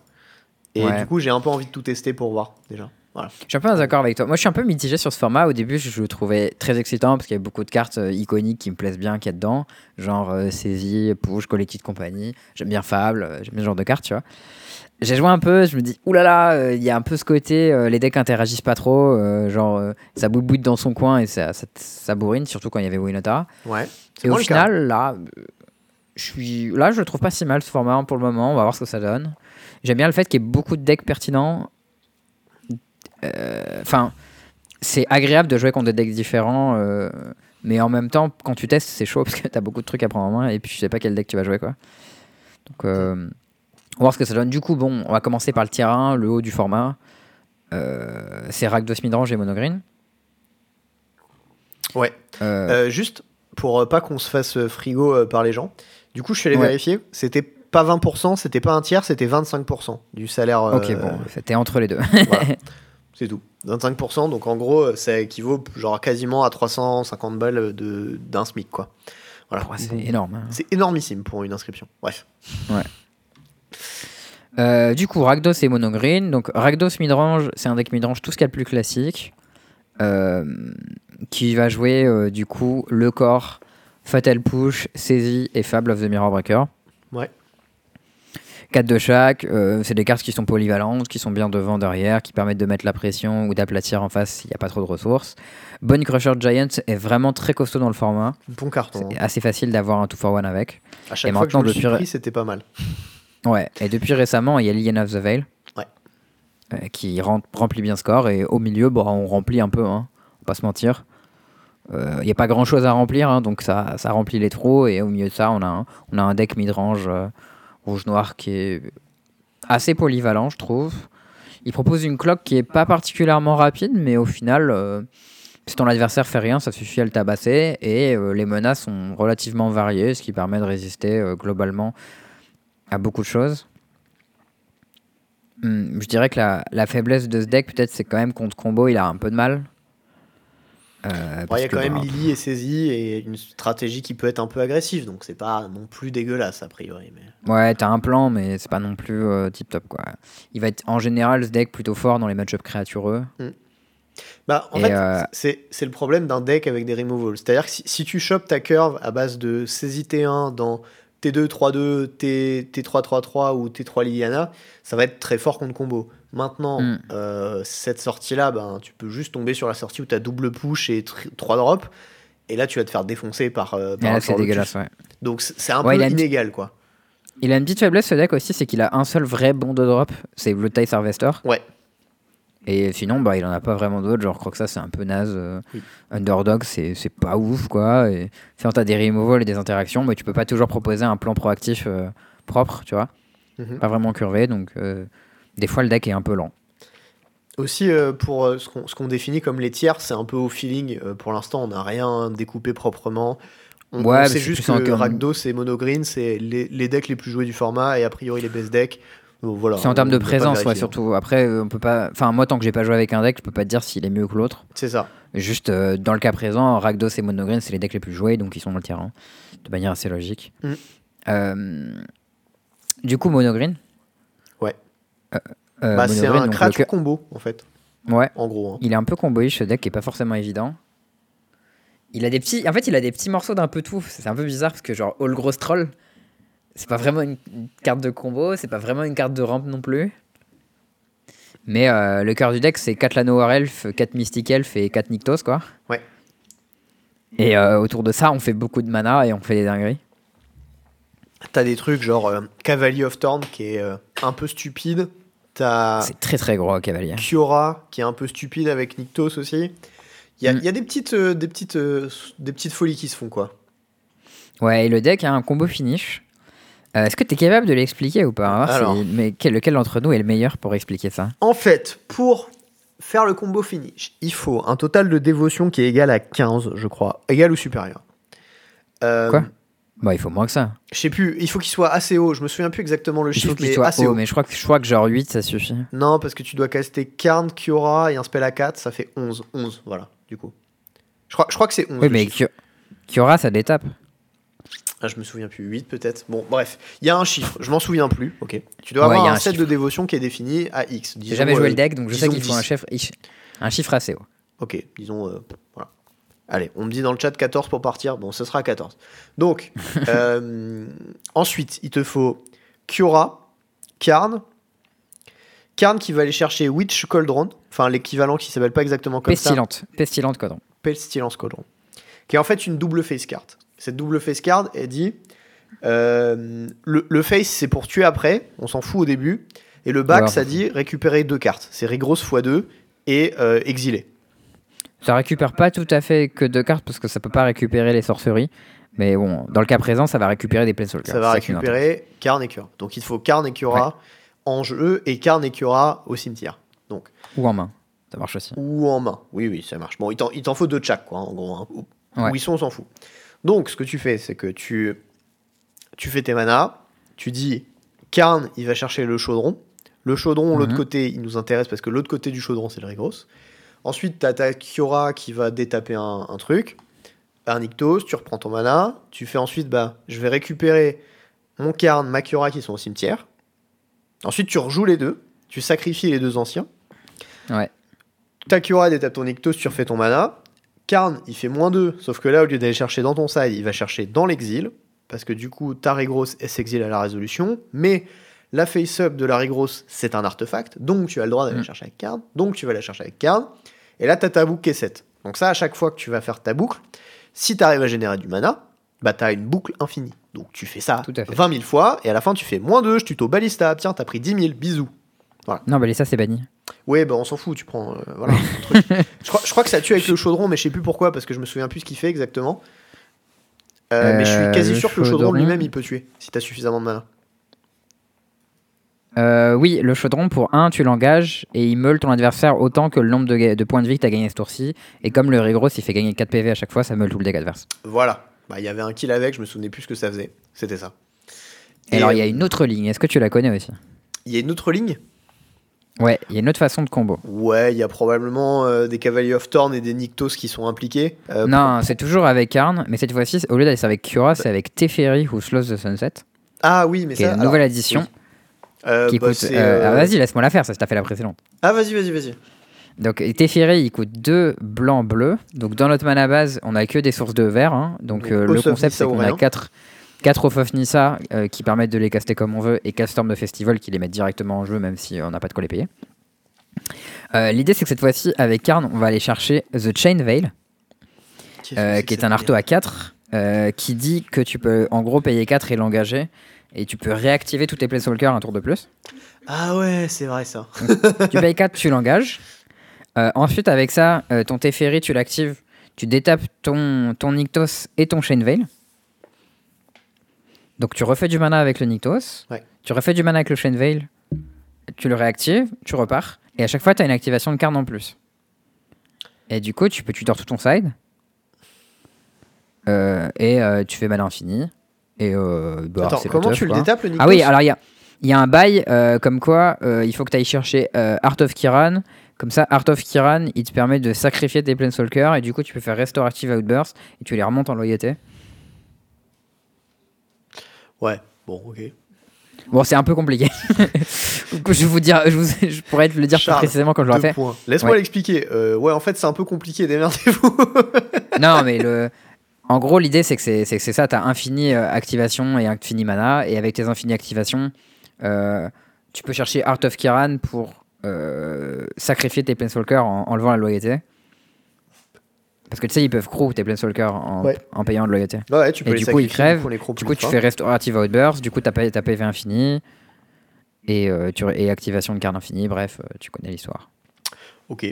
Et Ouais. du coup, j'ai un peu envie de tout tester pour voir déjà. Voilà. Je suis un peu d'accord avec toi. Moi, je suis un peu mitigé sur ce format. Au début, je le trouvais très excitant parce qu'il y avait beaucoup de cartes euh, iconiques qui me plaisent bien qu'il y a dedans. Genre euh, Saisie, Pouche, Collective Company. J'aime bien Fable, euh, j'aime bien ce genre de cartes, tu vois. J'ai joué un peu, je me dis, oulala, il y a un peu ce côté, les decks interagissent pas trop, genre ça boubouille dans son coin et ça, ça, ça bourrine, surtout quand il y avait Winota. Ouais. Et au cas. final, là, je suis, là, je le trouve pas si mal ce format pour le moment. On va voir ce que ça donne. J'aime bien le fait qu'il y ait beaucoup de decks pertinents. Euh, Enfin, c'est agréable de jouer contre des decks différents, euh, mais en même temps, quand tu testes, c'est chaud parce que t'as beaucoup de trucs à prendre en main et puis tu sais pas quel deck tu vas jouer, quoi. Donc, euh, on va voir ce que ça donne. Du coup, bon, on va commencer par le tier 1, le haut du format. Euh, c'est Rakdos Midrange et Monogreen. Ouais. Euh, juste pour pas qu'on se fasse frigo par les gens. Du coup, je suis allé Ouais. vérifier. C'était pas 20%, c'était pas un tiers, c'était 25% du salaire. ok, bon, c'était entre les deux. voilà. C'est tout. 25%, donc en gros, euh, ça équivaut genre quasiment à 350 balles de- d'un SMIC, quoi. Voilà. C'est énorme. hein. C'est énormissime pour une inscription. Bref. Euh, du coup, Rakdos et Monogreen. Donc, Rakdos midrange, c'est un deck midrange, tout ce qu'il y a de plus classique. euh, qui va jouer euh, du coup le corps, Fatal Push, Saisie et Fable of the Mirror Breaker. Ouais. 4 de chaque. euh, c'est des cartes qui sont polyvalentes, qui sont bien devant, derrière, qui permettent de mettre la pression ou d'aplatir en face s'il n'y a pas trop de ressources. Bone Crusher Giant est vraiment très costaud dans le format. Bon carton. C'est hein. assez facile d'avoir un 2 for 1 avec. À chaque et fois que je me maintenant, le suis depuis- c'était pas mal. Ouais, et depuis récemment, il y a Lilian of the Veil. Ouais. euh, qui rem- remplit bien score. Et au milieu, bon, on remplit un peu, hein, on va pas se mentir. Euh, Il n'y a pas grand chose à remplir, hein, donc ça, ça remplit les trous. Et au milieu de ça, on a un, on a un deck midrange euh, rouge-noir qui est assez polyvalent, je trouve. Il propose une cloque qui est pas particulièrement rapide, mais au final, euh, si ton adversaire fait rien, ça suffit à le tabasser. Et euh, les menaces sont relativement variées, ce qui permet de résister euh, globalement à beaucoup de choses. Hmm, je dirais que la, la faiblesse de ce deck, peut-être, c'est quand même contre combo, il a un peu de mal. Euh, Bon, Il y a quand même bah, Lily et Saisie et une stratégie qui peut être un peu agressive, donc c'est pas non plus dégueulasse a priori. Mais... Ouais, t'as un plan, mais c'est pas non plus tip top quoi. Il va être en général ce deck plutôt fort dans les match-up créatureux. Bah, en Et, fait, euh, c'est le problème d'un deck avec des removals. C'est-à-dire que si, si tu chopes ta curve à base de saisie T1 dans T2, 3-2, T, T3, 3-3 ou T3 Liliana, ça va être très fort contre combo. Maintenant, Mm. euh, cette sortie-là, ben, tu peux juste tomber sur la sortie où tu as double push et 3 drops. Et là, tu vas te faire défoncer par, euh, par c'est dégueulasse, ouais. Donc c'est un Ouais, peu inégal, quoi. Il a une petite faiblesse ce deck aussi, c'est qu'il a un seul vrai bon de drop, c'est le Tice Harvester. Ouais. Et sinon, bah, il en a pas vraiment d'autres. Genre, je crois que ça, c'est un peu naze. euh, Oui. Underdog, c'est c'est pas ouf, quoi. Et sinon, t'as des removals et des interactions, mais tu peux pas toujours proposer un plan proactif euh, propre, tu vois. Mhm. Pas vraiment curvé, donc euh, des fois, le deck est un peu lent. Aussi, euh, pour euh, ce qu'on définit comme les tiers, c'est un peu au feeling. Euh, pour l'instant, on n'a rien découpé proprement. On, Ouais, c'est juste que comme- Rakdos et Monogreen, c'est les, les decks les plus joués du format et a priori les best decks. Donc, voilà, C'est en termes de présence, ouais, surtout. Après, on peut pas. Enfin, moi, tant que j'ai pas joué avec un deck, je peux pas te dire s'il est mieux que l'autre. C'est ça. Juste dans le cas présent, Rakdos et Monogreen, c'est les decks les plus joués, donc ils sont dans le terrain. De manière assez logique. Mm. Du coup, Monogreen. Euh, euh, Bah, c'est un le combo, en fait, Ouais, en gros. hein. il est un peu comboish ce deck qui est pas forcément évident. Il a des petits. En fait, il a des petits morceaux d'un peu tout. C'est un peu bizarre parce que, genre, All Gross Troll, c'est pas vraiment une une carte de combo, c'est pas vraiment une carte de rampe non plus. Mais euh, le cœur du deck, c'est 4 Lano Elf, 4 Mystic Elf et 4 Nyctos, quoi. Ouais. Et euh, autour de ça, on fait beaucoup de mana et on fait des dingueries. T'as des trucs genre euh, Cavalier of Thorn qui est un peu stupide. T'as C'est très très gros, Cavalier. Kiora qui est un peu stupide avec Nyctos aussi. Il y a, Mm. il y a des, petites, euh, des, petites, euh, des petites folies qui se font, quoi. Ouais, et le deck a un combo finish. Euh, Est-ce que tu es capable de l'expliquer ou pas Alors. si- Mais quel- lequel d'entre nous est le meilleur pour expliquer ça? En fait, pour faire le combo finish, il faut un total de dévotion qui est égal à 15, je crois. Égal ou supérieur. Euh, Quoi? Bah, il faut moins que ça. Je sais plus, il faut qu'il soit assez haut. Je me souviens plus exactement le Il faut chiffre, qu'il mais soit assez haut, haut. mais je crois, que, je crois que genre 8, ça suffit. Non, parce que tu dois caster Karn, Kiora et un spell à 4, ça fait 11. 11, voilà, du coup. Je crois, je crois que c'est 11. Oui, mais. Ki- Kiora, ça détape. Ah, je me souviens plus, 8 peut-être. Bon, bref, il y a un chiffre, je m'en souviens plus, ok. Tu dois Ouais, avoir un, un set chiffre. de dévotion qui est défini à X. J'ai jamais joué euh, le deck, donc je sais qu'il faut un 10. chiffre, un chiffre assez haut. Ok, disons. euh, voilà. Allez, on me dit dans le chat 14 pour partir. Bon, ce sera 14. Donc, euh, ensuite, il te faut Kiora, Karn. Karn qui va aller chercher Witch Cauldron, enfin l'équivalent qui s'appelle pas exactement comme ça. Pestilente. Pestilente, Codron. Pestilence Cauldron. Qui est en fait une double face card. Cette double face card, elle dit euh, le, le face c'est pour tuer après, on s'en fout au début. Et le back, ça dit récupérer deux cartes. C'est Rigros x2 et euh, exilé. Ça récupère pas tout à fait que deux cartes parce que ça peut pas récupérer les sorceries. Mais bon, dans le cas présent, ça va récupérer des Planeswalkers. Ça va récupérer Karn et Kiora. Donc il faut Karn et Kiora en jeu et Karn et Kiora au cimetière. Donc, Ou en main. Ça marche aussi. ou en main. Oui, oui, ça marche. Bon, il t'en, il t'en faut deux de chaque, quoi, en gros. hein. Où, Ouais. ils sont, on s'en fout. Donc, ce que tu fais, c'est que tu, tu fais tes manas, tu dis Karn, il va chercher le chaudron. Le chaudron, l'autre Mhm. côté, il nous intéresse parce que l'autre côté du chaudron, c'est le Rigros. Ensuite, tu as ta Kiora qui va détaper un, un truc. Un Ictos, tu reprends ton mana. Tu fais ensuite, bah, je vais récupérer mon Karn, ma Kiora qui sont au cimetière. Ensuite, tu rejoues les deux. Tu sacrifies les deux anciens. Ouais. Ta Kiora détape ton Ictos, tu refais ton mana. Karn, il fait moins 2, sauf que là, au lieu d'aller chercher dans ton side, il va chercher dans l'exil. Parce que du coup, ta Rigros, elle s'exile à la résolution. Mais la face-up de la Rigros, c'est un artefact. Donc, tu as le droit d'aller Mm. la chercher avec Karn. Donc, tu vas la chercher avec Karn. Et là, tu as ta boucle qui est 7. Donc, ça, à chaque fois que tu vas faire ta boucle, si tu arrives à générer du mana, bah, tu as une boucle infinie. Donc, tu fais ça Tout à fait. 20 000 fois. Et à la fin, tu fais moins 2, je tuto balista. Tiens, t'as pris 10 000. Bisous. Non, bah, les ça, c'est banni. Ouais, bah on s'en fout, tu prends. euh, voilà, truc. je, crois, je crois que ça tue avec le chaudron, mais je sais plus pourquoi, parce que je me souviens plus ce qu'il fait exactement. Euh, mais je suis Euh, quasi le sûr que le chaudron chaudron. lui-même il peut tuer, si t'as suffisamment de mana. Euh, oui, le chaudron, pour 1, tu l'engages et il meule ton adversaire autant que le nombre de, points de vie que tu as gagné ce tour-ci. Et comme le Rigros, il fait gagner 4 PV à chaque fois, ça meule tout le deck adverse. Voilà. Bah, il y avait un kill avec, je me souvenais plus ce que ça faisait. C'était ça. Et alors, il y a euh, une autre ligne. Est-ce que tu la connais aussi? Il y a une autre ligne? Ouais, il y a une autre façon de combo. Ouais, il y a probablement euh, des Cavaliers of Thorn et des Nyctos qui sont impliqués. Euh, non, c'est toujours avec Karn, mais cette fois-ci, au lieu d'aller avec Kiora, c'est avec Teferi ou Sloth the Sunset, Ah oui, mais qui est ça. la alors, nouvelle édition. oui. Euh, qui bah, coûte. c'est, euh, euh, ah, vas-y, laisse-moi la faire, ça t'a fait la précédente. Ah, vas-y, vas-y, vas-y. Donc Teferi, il coûte 2 blancs bleus. Donc dans notre mana base, on a que des sources de vert. hein. Donc Donc, euh, le concept, c'est qu'on a rien. 4 4 Off of Nissa euh, qui permettent de les caster comme on veut et 4 Storm de Festival qui les mettent directement en jeu même si on n'a pas de quoi les payer. Euh, L'idée c'est que cette fois-ci avec Karn on va aller chercher The Chain Veil c'est qui est un merde à 4 euh, qui dit que tu peux en gros payer 4 et l'engager et tu peux réactiver tous tes Planeswalkers un tour de plus. Ah ouais, c'est vrai ça. tu payes 4, tu l'engages. Euh, ensuite, avec ça, euh, ton Teferi, tu l'actives. Tu détapes ton, ton Nyctos et ton Chain Veil. Donc, tu refais du mana avec le Nyctos. Ouais. Tu refais du mana avec le Chain Veil. Tu le réactives, tu repars. Et à chaque fois, tu as une activation de carte en plus. Et du coup, tu peux tutor tout ton side. Euh, et tu fais mana infini. Et euh, bah, Attends, comment tough, tu le détapes le Nyctos Ah oui, alors il y a, y a un bail euh, comme quoi euh, il faut que tu ailles chercher Art of Kiran. Comme ça, Art of Kiran, il te permet de sacrifier tes Planeswalkers et du coup, tu peux faire Restorative Outburst et tu les remontes en loyauté. Ouais, bon, ok. Bon, c'est un peu compliqué. je, vais vous dire, je, vous- je pourrais te le dire plus précisément quand je l'aurai fait. Laisse-moi Ouais. l'expliquer. Euh, ouais, en fait, c'est un peu compliqué, démerdez-vous. non, mais le. En gros, l'idée, c'est que c'est ça. Tu as infini euh, activation et infini mana. Et avec tes infini activations, euh, tu peux chercher Art of Kiran pour euh, sacrifier tes Planeswalkers en enlevant la loyauté. Parce que tu sais, ils peuvent crew tes Planeswalkers en, Ouais. en payant de loyauté. ouais, tu Et du coup, il crève. Du Du coup, tu fais Restorative Outburst. Du coup, tu as, PV infini. Et, tu, et activation de carte infinie. Bref, tu connais l'histoire. Ok.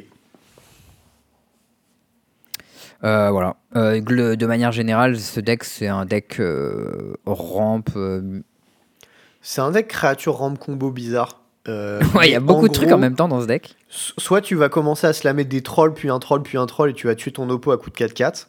Euh, voilà. Euh, le- de manière générale, ce deck, c'est un deck euh, ramp. euh, C'est un deck créature ramp combo bizarre. Ouais, il y a beaucoup de trucs en même temps dans ce deck. so- Soit tu vas commencer à slammer des trolls, puis un troll, puis un troll, et tu vas tuer ton oppo à coup de 4-4.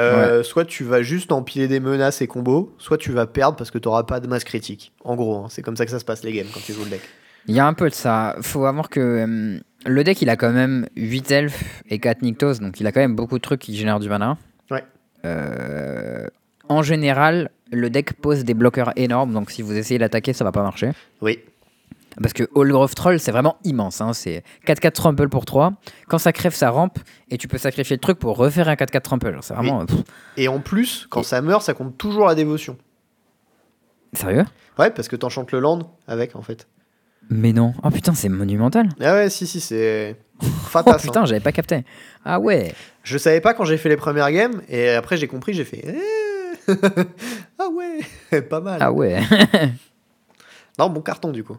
Euh, Soit tu vas juste empiler des menaces et combos, soit tu vas perdre parce que tu n'auras pas de masse critique. En gros, hein, c'est comme ça que ça se passe les games quand tu joues le deck. Il y a un peu de ça. Faut voir que hum, le deck, il a quand même 8 elfes et 4 Nyctos, donc il a quand même beaucoup de trucs qui génèrent du mana. Ouais. Euh, en général, le deck pose des bloqueurs énormes, donc si vous essayez d'attaquer, ça va pas marcher. Oui. Parce que Holgrove Troll, c'est vraiment immense. hein. C'est 4-4 trample pour 3. Quand ça crève, ça rampe. Et tu peux sacrifier le truc pour refaire un 4-4 trample. C'est vraiment. euh, Et en plus, quand Et- ça meurt, ça compte toujours la dévotion. Sérieux? Ouais, parce que t'enchantes le land avec en fait. Mais non. Oh putain, c'est monumental. Ah ouais, si, si, c'est. Oh Fatas. hein. putain, j'avais pas capté. Ah ouais. Je savais pas quand j'ai fait les premières games, et après j'ai compris, j'ai fait. eh. ah ouais, pas mal. Ah ouais. Non, bon carton du coup.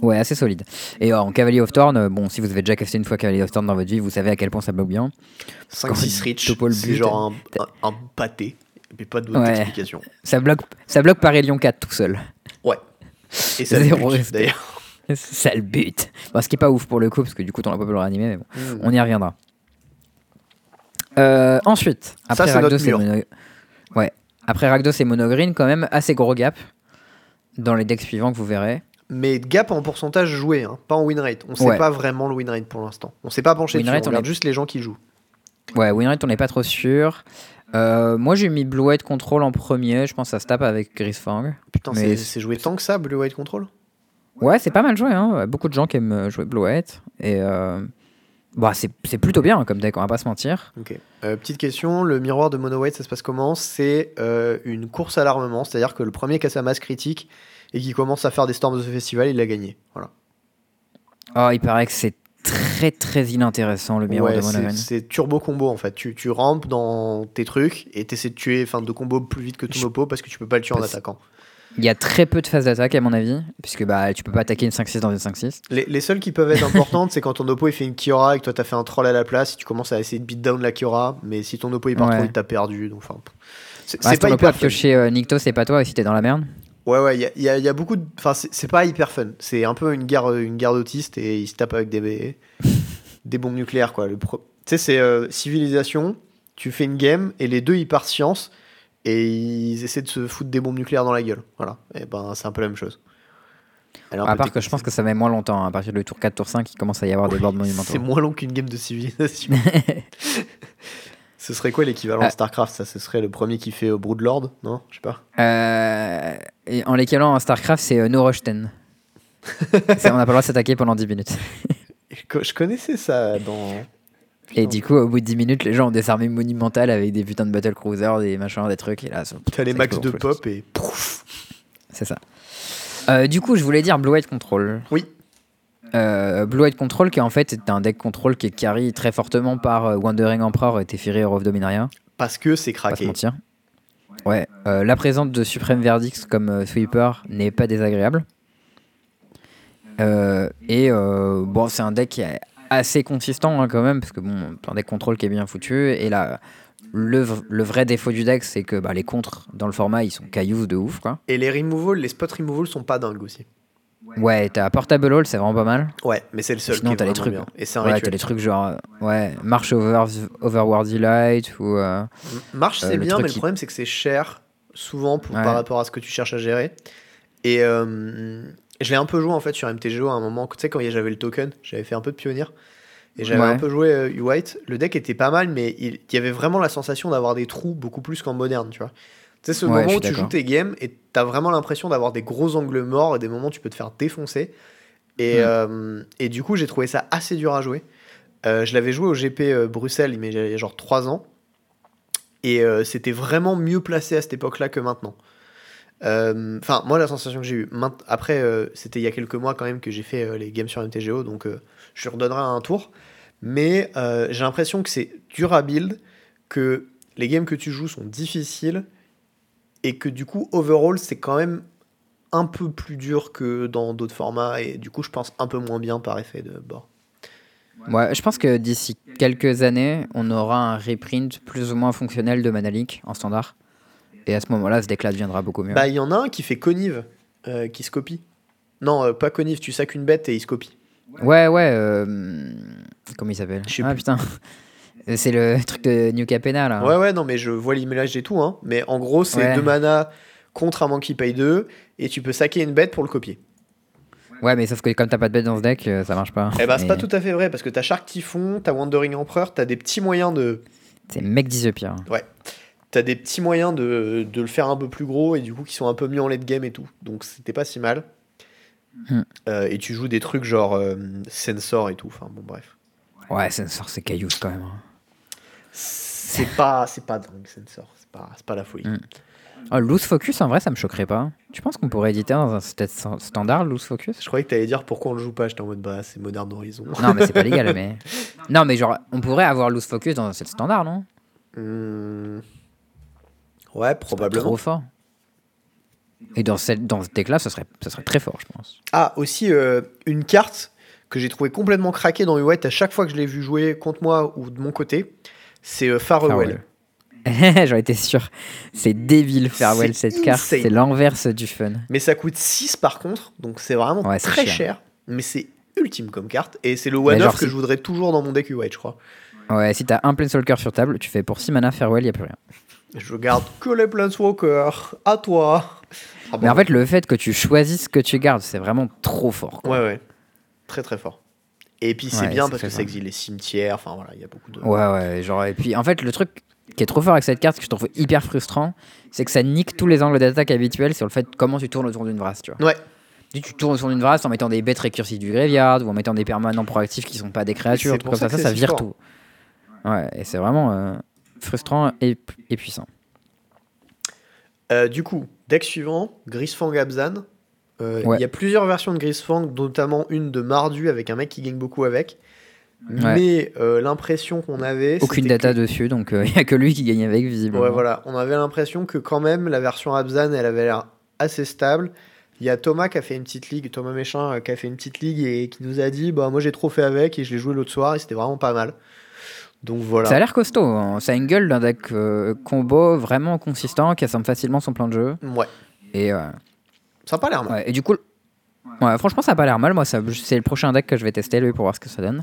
Ouais, assez solide. Et en Cavalier of Thorn, bon, si vous avez déjà casté une fois Cavalier of Thorn dans votre vie, vous savez à quel point ça bloque bien. 5-6 reach, Topo le c'est genre un, un, un pâté. Et puis pas d'autre Ouais. explication. Ça bloque, ça bloque Parélion 4 tout seul. Et ça Zéro d'ailleurs. Ça le but. Bon, ce qui est pas ouf pour le coup, parce que du coup, t'en as pas pu le réanimer, mais bon, Mm. on y reviendra. Euh, ensuite, après Rakdos notre et. Mono... Ouais. Après Rakdos et Monogreen, quand même, assez gros gap dans les decks suivants que vous verrez. Mais gap en pourcentage joué, hein, pas en win rate. On sait Ouais. pas vraiment le win rate pour l'instant. On s'est pas penché Win dessus, rate, on on regarde est- juste les gens qui jouent. Ouais, Winrate, on n'est pas trop sûr. Euh, moi, j'ai mis Blue White Control en premier. Je pense que ça se tape avec Grisfang. Putain, Mais- c'est- joué tant que ça, Blue White Control? Ouais, c'est pas mal joué. Hein. Beaucoup de gens qui aiment euh, jouer Blue White. Et euh, bah, c'est plutôt bien comme deck, on va pas se mentir. Ok. Euh, petite question, le miroir de Mono White, ça se passe comment? C'est une course à l'armement, c'est-à-dire que le premier qui a sa masse critique et qui commence à faire des storms de ce festival, il l'a gagné. Voilà. Oh, il paraît que c'est très très inintéressant le miroir Ouais, de Monogreen. c'est turbo combo en fait. Tu, tu rampes dans tes trucs et t'essaies de tuer, enfin de combo plus vite que ton oppo parce que tu peux pas le tuer en attaquant. Il y a très peu de phases d'attaque à mon avis, puisque bah, tu peux pas attaquer une 5-6 dans une 5-6. Les, les seules qui peuvent être importantes, c'est quand ton oppo il fait une Kiora et que toi t'as fait un troll à la place, et tu commences à essayer de beat down la Kiora, mais si ton oppo il part Ouais. trop vite, t'as perdu. Donc, enfin, c'est Bah, si ton pas oppo a pioché euh, Nikto, c'est pas toi, et si t'es dans la merde. Ouais, ouais, il y a, y a- y a beaucoup de. Enfin, c'est c'est pas hyper fun. C'est un peu une guerre, une guerre d'autistes et ils se tapent avec des, des bombes nucléaires, quoi. Pro- Tu sais, c'est euh, civilisation, tu fais une game et les deux ils partent science et ils essaient de se foutre des bombes nucléaires dans la gueule. Voilà. Et ben, c'est un peu la même chose. Un À part que je pense que ça met moins longtemps. hein. À partir du tour 4, tour 5, il commence à y avoir des boards C'est monumentaux. moins long qu'une game de civilisation. Ce serait quoi l'équivalent Ah. de StarCraft? Ça, ce serait le premier qui fait euh, Broodlord Non? Je sais pas. Euh, et en l'équivalent en StarCraft, c'est euh, No Rush 10. C'est- on n'a pas le droit de s'attaquer pendant 10 minutes. Je je connaissais ça dans. Et du coup, au bout de 10 minutes, les gens ont des armées monumentales avec des putains de battle cruisers, des machins, des trucs. Et là, ça- T'as les ça max de pop et. pouf C'est ça. Euh, du coup, je voulais dire Blue White Control. Oui. Euh, Blue White Control, qui en fait est un deck control qui est carry très fortement par euh, Wandering Emperor et Teferi of Dominaria. Parce que c'est Pas se craqué. mentir. Ouais. euh, la présence de Supreme Verdicts comme euh, sweeper n'est pas désagréable. Euh, et bon, c'est un deck qui est assez consistant hein, quand même, parce que bon, c'est un deck contrôle qui est bien foutu. Et là, le, vrai défaut du deck, c'est que bah, les contres dans le format, ils sont cailloux de ouf, quoi. Et les removals, les spot removals sont pas dingues aussi. Ouais, t'as Portable Hall, c'est vraiment pas mal. Ouais, mais c'est le seul Sinon, t'as les trucs. bien. Et c'est un Ouais, t'as les trucs genre, euh, ouais, March over, Overworld Delight ou. euh, Marche, Euh, c'est le bien, mais le qui- problème, c'est que c'est cher, souvent, pour, Ouais. par rapport à ce que tu cherches à gérer. Et euh, je l'ai un peu joué, en fait, sur MTGO à un moment. Tu sais, quand j'avais le token, j'avais fait un peu de pionnier. Et j'avais Ouais. un peu joué euh, U-White. Le deck était pas mal, mais il, il y avait vraiment la sensation d'avoir des trous beaucoup plus qu'en moderne, tu vois. Tu sais, ce Ouais, moment où tu joues tes games et t'as vraiment l'impression d'avoir des gros angles morts et des moments où tu peux te faire défoncer. Et, Mm. euh, et du coup, j'ai trouvé ça assez dur à jouer. Euh, je l'avais joué au GP euh, Bruxelles, mais il y a genre 3 ans. Et c'était vraiment mieux placé à cette époque-là que maintenant. Enfin, moi, la sensation que j'ai eue. maint- Après, c'était il y a quelques mois quand même que j'ai fait les games sur MTGO, donc je lui redonnerai un tour. Mais j'ai l'impression que c'est dur à build, que les games que tu joues sont difficiles, et que du coup, overall, c'est quand même un peu plus dur que dans d'autres formats, et du coup, je pense un peu moins bien par effet de bord. Ouais, je pense que d'ici quelques années, on aura un reprint plus ou moins fonctionnel de Manalik en standard. Et à ce moment-là, ce deck-là deviendra beaucoup mieux. Bah, il y en a un qui fait Connive. euh, qui se copie. Non, euh, pas Conif, tu sacs une bête et il se copie. Ouais, ouais. euh, comment il s'appelle? Je sais Ah plus. putain. C'est le truc de New Capena là. Ouais, ouais, non, mais je vois l'image et tout. Hein. Mais en gros, c'est Ouais. deux mana contre un Monkey paye 2 et tu peux saquer une bête pour le copier. Ouais, mais sauf que comme t'as pas de bête dans ce deck, euh, ça marche pas. Eh ben, c'est Et pas tout à fait vrai parce que t'as Shark Typhon, t'as Wandering Emperor, t'as des petits moyens de. C'est mec 10 the pire. T'as des petits moyens de, de le faire un peu plus gros et du coup qui sont un peu mieux en late game et tout. Donc c'était pas si mal. Hmm. Euh, et tu joues des trucs genre euh, Sensor et tout. Enfin bon, bref. Ouais, ça sort ses cailloux quand même. hein. C'est pas, c'est pas dingue, Sensor. C'est pas, c'est pas la folie. Hmm. Oh, loose focus en vrai, ça me choquerait pas. Tu penses qu'on pourrait éditer dans un st- st- standard loose focus? Je croyais que t'allais dire pourquoi on le joue pas. J'étais en mode bah c'est Modern Horizon. Non, mais c'est pas légal, mais. Non, mais genre, on pourrait avoir loose focus dans un set standard, non? Hmm. Ouais, probablement. Trop fort. Et dans, cette, dans ce deck-là, ça serait, ça serait très fort, je pense. Ah, aussi euh, une carte que j'ai trouvé complètement craquée dans White à chaque fois que je l'ai vu jouer contre moi ou de mon côté, c'est euh, Farewell. J'en étais sûr. C'est débile, Farewell, cette carte. C'est l'inverse du fun. Mais ça coûte 6 par contre, donc c'est vraiment Ouais, très cher. cher. Mais c'est ultime comme carte. Et c'est le one-off que je voudrais toujours dans mon deck White, je crois. Ouais, si t'as un Planeswalker sur table, tu fais pour 6 mana Farewell, y a plus rien. Je garde que les Planeswalkers. À toi. Ah Mais en fait, le fait que tu choisisses ce que tu gardes, c'est vraiment trop fort. quoi. Ouais, ouais. Très très fort. Et puis c'est Ouais, bien parce que ça exile les cimetières. Enfin voilà, il y a beaucoup de. Ouais, ouais, genre, et puis en fait, le truc qui est trop fort avec cette carte, que je trouve hyper frustrant, c'est que ça nique tous les angles d'attaque habituels sur le fait comment tu tournes autour d'une vrasse, tu vois. Ouais. Si tu tournes autour d'une vrasse en mettant des bêtes récursives du graveyard ou en mettant des permanents proactifs qui sont pas des créatures, pour comme ça ça, vire tout. Ouais, et c'est vraiment euh, frustrant et, et puissant. Euh, du coup, deck suivant, Grisfang Abzan. Euh, Il Ouais. y a plusieurs versions de Grisfang, notamment une de Mardu avec un mec qui gagne beaucoup avec. Ouais. Mais euh, l'impression qu'on avait. Aucune data que- dessus, donc il y a que lui qui gagne avec, visiblement. Ouais, voilà. On avait l'impression que quand même, la version Abzan, elle avait l'air assez stable. Il y a Thomas qui a fait une petite ligue, Thomas Méchin euh, qui a fait une petite ligue et qui nous a dit bah moi j'ai trop fait avec et je l'ai joué l'autre soir et c'était vraiment pas mal. Donc voilà. Ça a l'air costaud, hein. ça a une gueule d'un deck euh, combo vraiment consistant qui assemble facilement son plan de jeu. Ouais. Et, euh, Ça a pas l'air mal. ouais, et du coup, ouais, franchement, ça a pas l'air mal. Moi, c'est le prochain deck que je vais tester lui pour voir ce que ça donne.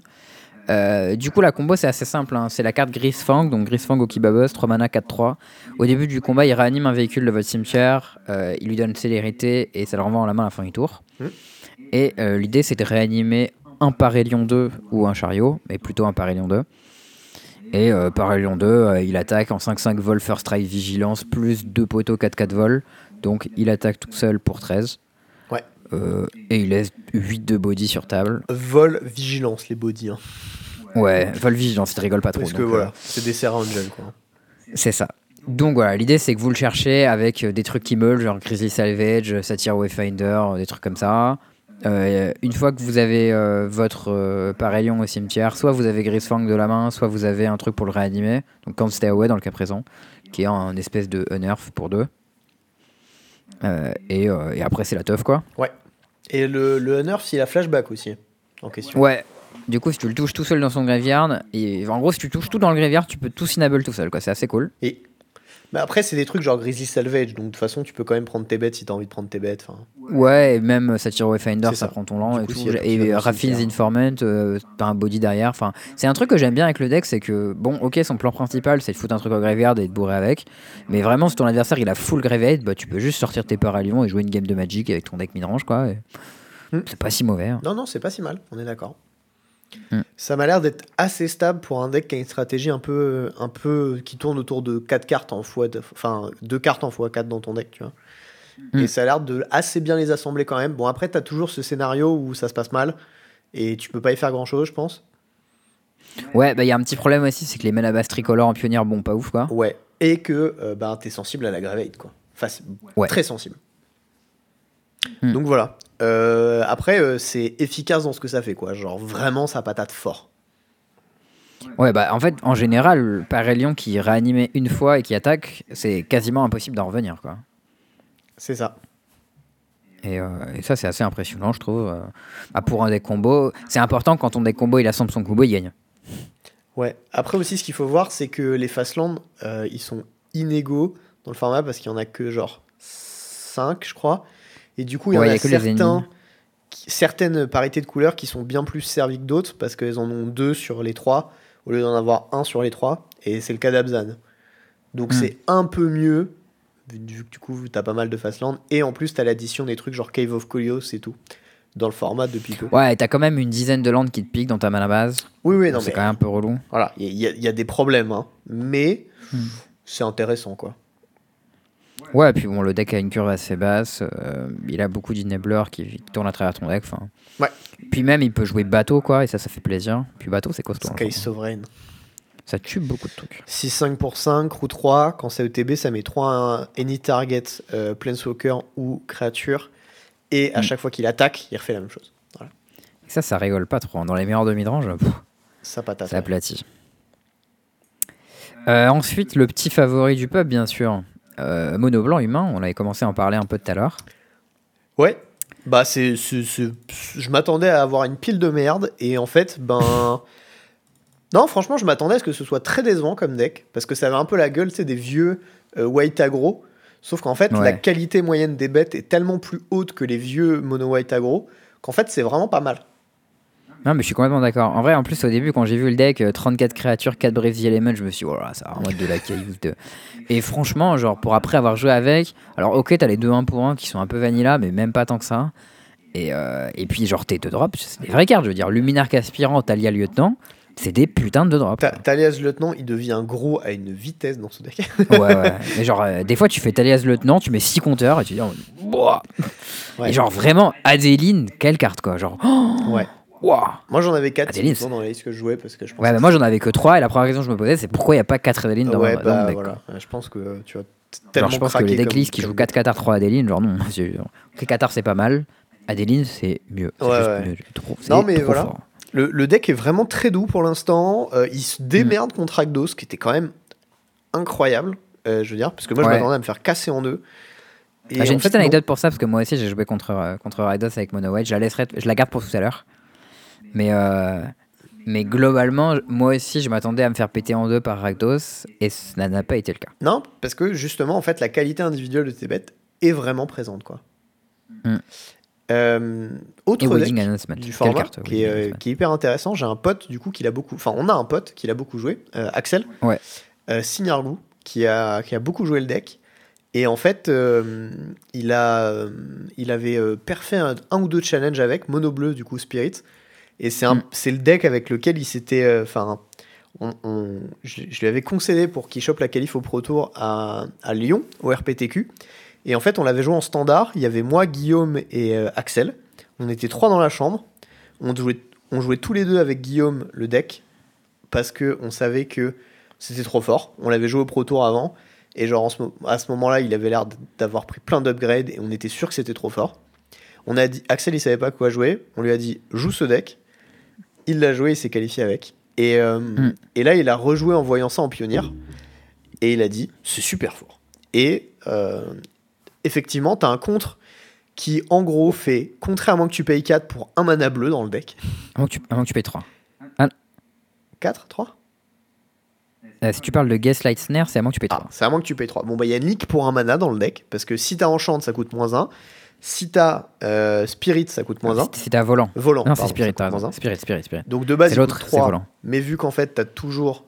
Euh, du coup, la combo c'est assez simple. hein. C'est la carte Grisfang, donc Grisfang au Kibabus, 3 mana, 4-3. Au début du combat, il réanime un véhicule de votre cimetière, euh, il lui donne célérité et ça le renvoie en la main à la fin du tour. Mhm. Et euh, l'idée c'est de réanimer un Parélion 2 ou un chariot, mais plutôt un Parélion 2. Et euh, Parélion 2, euh, il attaque en 5-5 vol, first strike, vigilance, plus 2 poteaux 4-4 vol. Donc il attaque tout seul pour 13. Ouais. Euh, et il laisse 8 de body sur table. Vol, vigilance, les body. hein. Ouais, vol vigilance, il rigole pas trop. Parce que donc, voilà, euh, c'est des Serra Angel quoi. c'est ça. Donc voilà, l'idée c'est que vous le cherchez avec euh, des trucs qui meulent, genre Grizzly Salvage, Satyr Wayfinder, des trucs comme ça. Euh, une fois que vous avez euh, votre euh, Parélion au cimetière, soit vous avez Grisfang de la main, soit vous avez un truc pour le réanimer. Donc Can't Stay Away dans le cas présent, qui est un espèce de unnerf pour deux. Euh, et, euh, et après c'est la teuf quoi. Et le, le Unnerf, il a flashback aussi en question. Ouais. Du coup, si tu le touches tout seul dans son graveyard, et en gros, si tu touches tout dans le graveyard, tu peux tout sinable tout seul, quoi. C'est assez cool. Et mais après, c'est des trucs genre Grizzly Salvage, donc de toute façon, tu peux quand même prendre tes bêtes si t'as envie de prendre tes bêtes. Enfin, Ouais, et même Satyr Wayfinder, C'est ça, ça. prend ton lent Du et coup, tout. Et Raffin's. Informant, euh, t'as un body derrière. Enfin, c'est un truc que j'aime bien avec le deck, c'est que, bon, ok, son plan principal, c'est de foutre un truc au graveyard et de bourrer avec. Mais vraiment, si ton adversaire il a full graveyard, bah, tu peux juste sortir tes Paralions et jouer une game de Magic avec ton deck midrange, quoi. et Hmm. C'est pas si mauvais. hein. Non, non, c'est pas si mal, on est d'accord. Hmm. Ça m'a l'air d'être assez stable pour un deck qui a une stratégie un peu, un peu qui tourne autour de 4 cartes en fois, enfin 2 cartes en x4 dans ton deck, tu vois. Hmm. Et ça a l'air de assez bien les assembler quand même. Bon, après, t'as toujours ce scénario où ça se passe mal et tu peux pas y faire grand chose, je pense. Ouais, bah, il y a un petit problème aussi, c'est que les Manabas tricolores en pionnière, bon, pas ouf, quoi. Ouais. Et que euh, bah, t'es sensible à la gravate, quoi. Enfin, Ouais. très sensible. Hmm. Donc voilà. Euh, après, euh, c'est efficace dans ce que ça fait, quoi. Genre vraiment, ça patate fort. Ouais, bah, en fait, en général, Parélion qui réanimait une fois et qui attaque, c'est quasiment impossible d'en revenir, quoi. C'est ça. Et, euh, et ça, c'est assez impressionnant, je trouve. euh. Ah, pour un deck combo, c'est important quand ton deck combo il assemble son combo, il gagne. Ouais. Après aussi, ce qu'il faut voir, c'est que les Fastlands, euh, ils sont inégaux dans le format parce qu'il y en a que genre 5, je crois. Et du coup, il y en y a, certains, qui- certaines parités de couleurs qui sont bien plus servies que d'autres parce qu'elles en ont deux sur les trois au lieu d'en avoir un sur les trois. Et c'est le cas d'Abzan. Donc Hmm. c'est un peu mieux, vu, que du coup, t'as pas mal de Fastland. Et en plus, t'as l'addition des trucs genre Cave of Kolios et tout. Dans le format depuis peu. Ouais, t'as quand même une dizaine de landes qui te piquent dans ta mana base. Oui, oui, non, c'est quand même un peu relou. voilà, il y, a- il y a des problèmes, hein. mais Hmm. c'est intéressant, quoi. Ouais, puis bon, le deck a une curve assez basse. euh, il a beaucoup d'enablers qui, qui tournent à travers ton deck. enfin. Ouais. Puis même, il peut jouer bateau, quoi, et ça, ça fait plaisir. Puis bateau, c'est costaud. hein, Sky franchement. Sovereign. Ça tue beaucoup de trucs. 6-5 pour 5, roue 3. Quand c'est ETB, ça met 3 any target, euh, Planeswalker ou créature. Et à Mm. chaque fois qu'il attaque, il refait la même chose. Voilà. Et ça, ça rigole pas trop. hein. Dans les meilleurs demi-range, Ça patate. ça aplatit. Euh, ensuite, le petit favori du peuple, bien sûr. Euh, mono blanc humain, on avait commencé à en parler un peu tout à l'heure. Ouais. Bah, c'est, c'est- c'est- je m'attendais à avoir une pile de merde. Et en fait, ben. non, franchement, je m'attendais à ce que ce soit très décevant comme deck. Parce que ça avait un peu la gueule, sais, des vieux euh, white aggro. Sauf qu'en fait, Ouais. la qualité moyenne des bêtes est tellement plus haute que les vieux mono white aggro qu'en fait, c'est vraiment pas mal. Non, mais je suis complètement d'accord. En vrai, en plus, au début, quand j'ai vu le deck, euh, 34 créatures, 4 Brave the Element, je me suis dit, voilà, ça va en mode de la caillouse. De... Et franchement, genre, pour après avoir joué avec, alors, ok, t'as les 2 1 pour 1 qui sont un peu vanilla, mais même pas tant que ça. Et, euh, et puis, genre, tes 2 drops, c'est des vraies cartes, je veux dire. Luminarque aspirant, Talia Lieutenant, c'est des putains de 2 drops. Ta- Talias Lieutenant, il devient gros à une vitesse dans ce deck. ouais, ouais. Mais genre, euh, des fois, tu fais Talias Lieutenant, tu mets 6 compteurs et tu dis, oh. Ouais. Et genre, vraiment, Adéline, quelle carte, quoi. Genre, oh, Ouais. Ouah. Moi, j'en avais 4 Adeline, dans la liste que je jouais parce que je Ouais, que mais moi, j'en avais que 3 et la première question que je me posais, c'est pourquoi il n'y a pas 4 Adéline dans, ouais, dans bah le deck, voilà. Je pense que tu as t- Alors, tellement je pense que les decklists qui jouent 4 Qatar 3 Adeline, genre non. Qatar c'est pas mal. Adeline c'est mieux. Ouais, juste ouais. mieux. Trop, Non, mais trop voilà. fort. Le, le deck est vraiment très doux pour l'instant. Euh, il Mm. se démerde contre Rakdos, qui était quand même incroyable, euh, je veux dire, parce que moi je m'attendais à me faire casser en deux. Et Ah, J'ai une petite anecdote pour ça parce que moi aussi j'ai joué contre, euh, contre Raidos avec Mono White. Je la, laisserai, je la garde pour tout à l'heure. Mais, euh, mais globalement, moi aussi je m'attendais à me faire péter en deux par Rakdos et ça n'a pas été le cas. Non, parce que justement, en fait, la qualité individuelle de tes bêtes est vraiment présente, quoi. Mm. Euh, autre deck du format carte, qui, est, Wedding euh, qui est hyper intéressant. J'ai un pote du coup qui l'a beaucoup, enfin on a un pote qui l'a beaucoup joué, euh, Axel, Ouais. euh, Signargou, qui a, qui a beaucoup joué le deck. Et en fait, il, a, il avait perfait un, un ou deux challenges avec Mono Bleu, du coup Spirit. Et c'est Mm. c'est le deck avec lequel il s'était. euh, Enfin, on- on- je, je lui avais concédé pour qu'il chope la qualif au Pro Tour à, à Lyon, au RPTQ. Et en fait, on l'avait joué en standard. Il y avait moi, Guillaume et euh, Axel. On était trois dans la chambre. On jouait, on jouait tous les deux avec Guillaume le deck parce que on savait que c'était trop fort. On l'avait joué au Pro Tour avant. Et genre, en ce mo- à ce moment-là, il avait l'air d'avoir pris plein d'upgrades et on était sûr que c'était trop fort. On a dit, Axel, il savait pas quoi jouer. On lui a dit, joue ce deck. Il l'a joué, il s'est qualifié avec. Et, euh, Mm. et là, il a rejoué en voyant ça en pionnière. Et il a dit, c'est super fort. Et euh, effectivement, tu as un contre qui, en gros, fait, contrairement que tu payes 4 pour un mana bleu dans le deck. Avant que tu, avant que tu payes 3. 4 3 si tu parles de Gaslight Snare, c'est avant que tu payes 3. Ah, c'est à moins que tu payes 3. Bon, bah, il y a une leak pour un mana dans le deck. Parce que si t'as Enchant, ça coûte moins 1. Si t'as euh, Spirit, ça coûte moins 1. Si si t'as volant. Volant. Non, c'est Spirit. Spirit, Spirit, Spirit. Donc de base, C'est l'autre, coûte c'est 3. volant. Mais vu qu'en fait, t'as toujours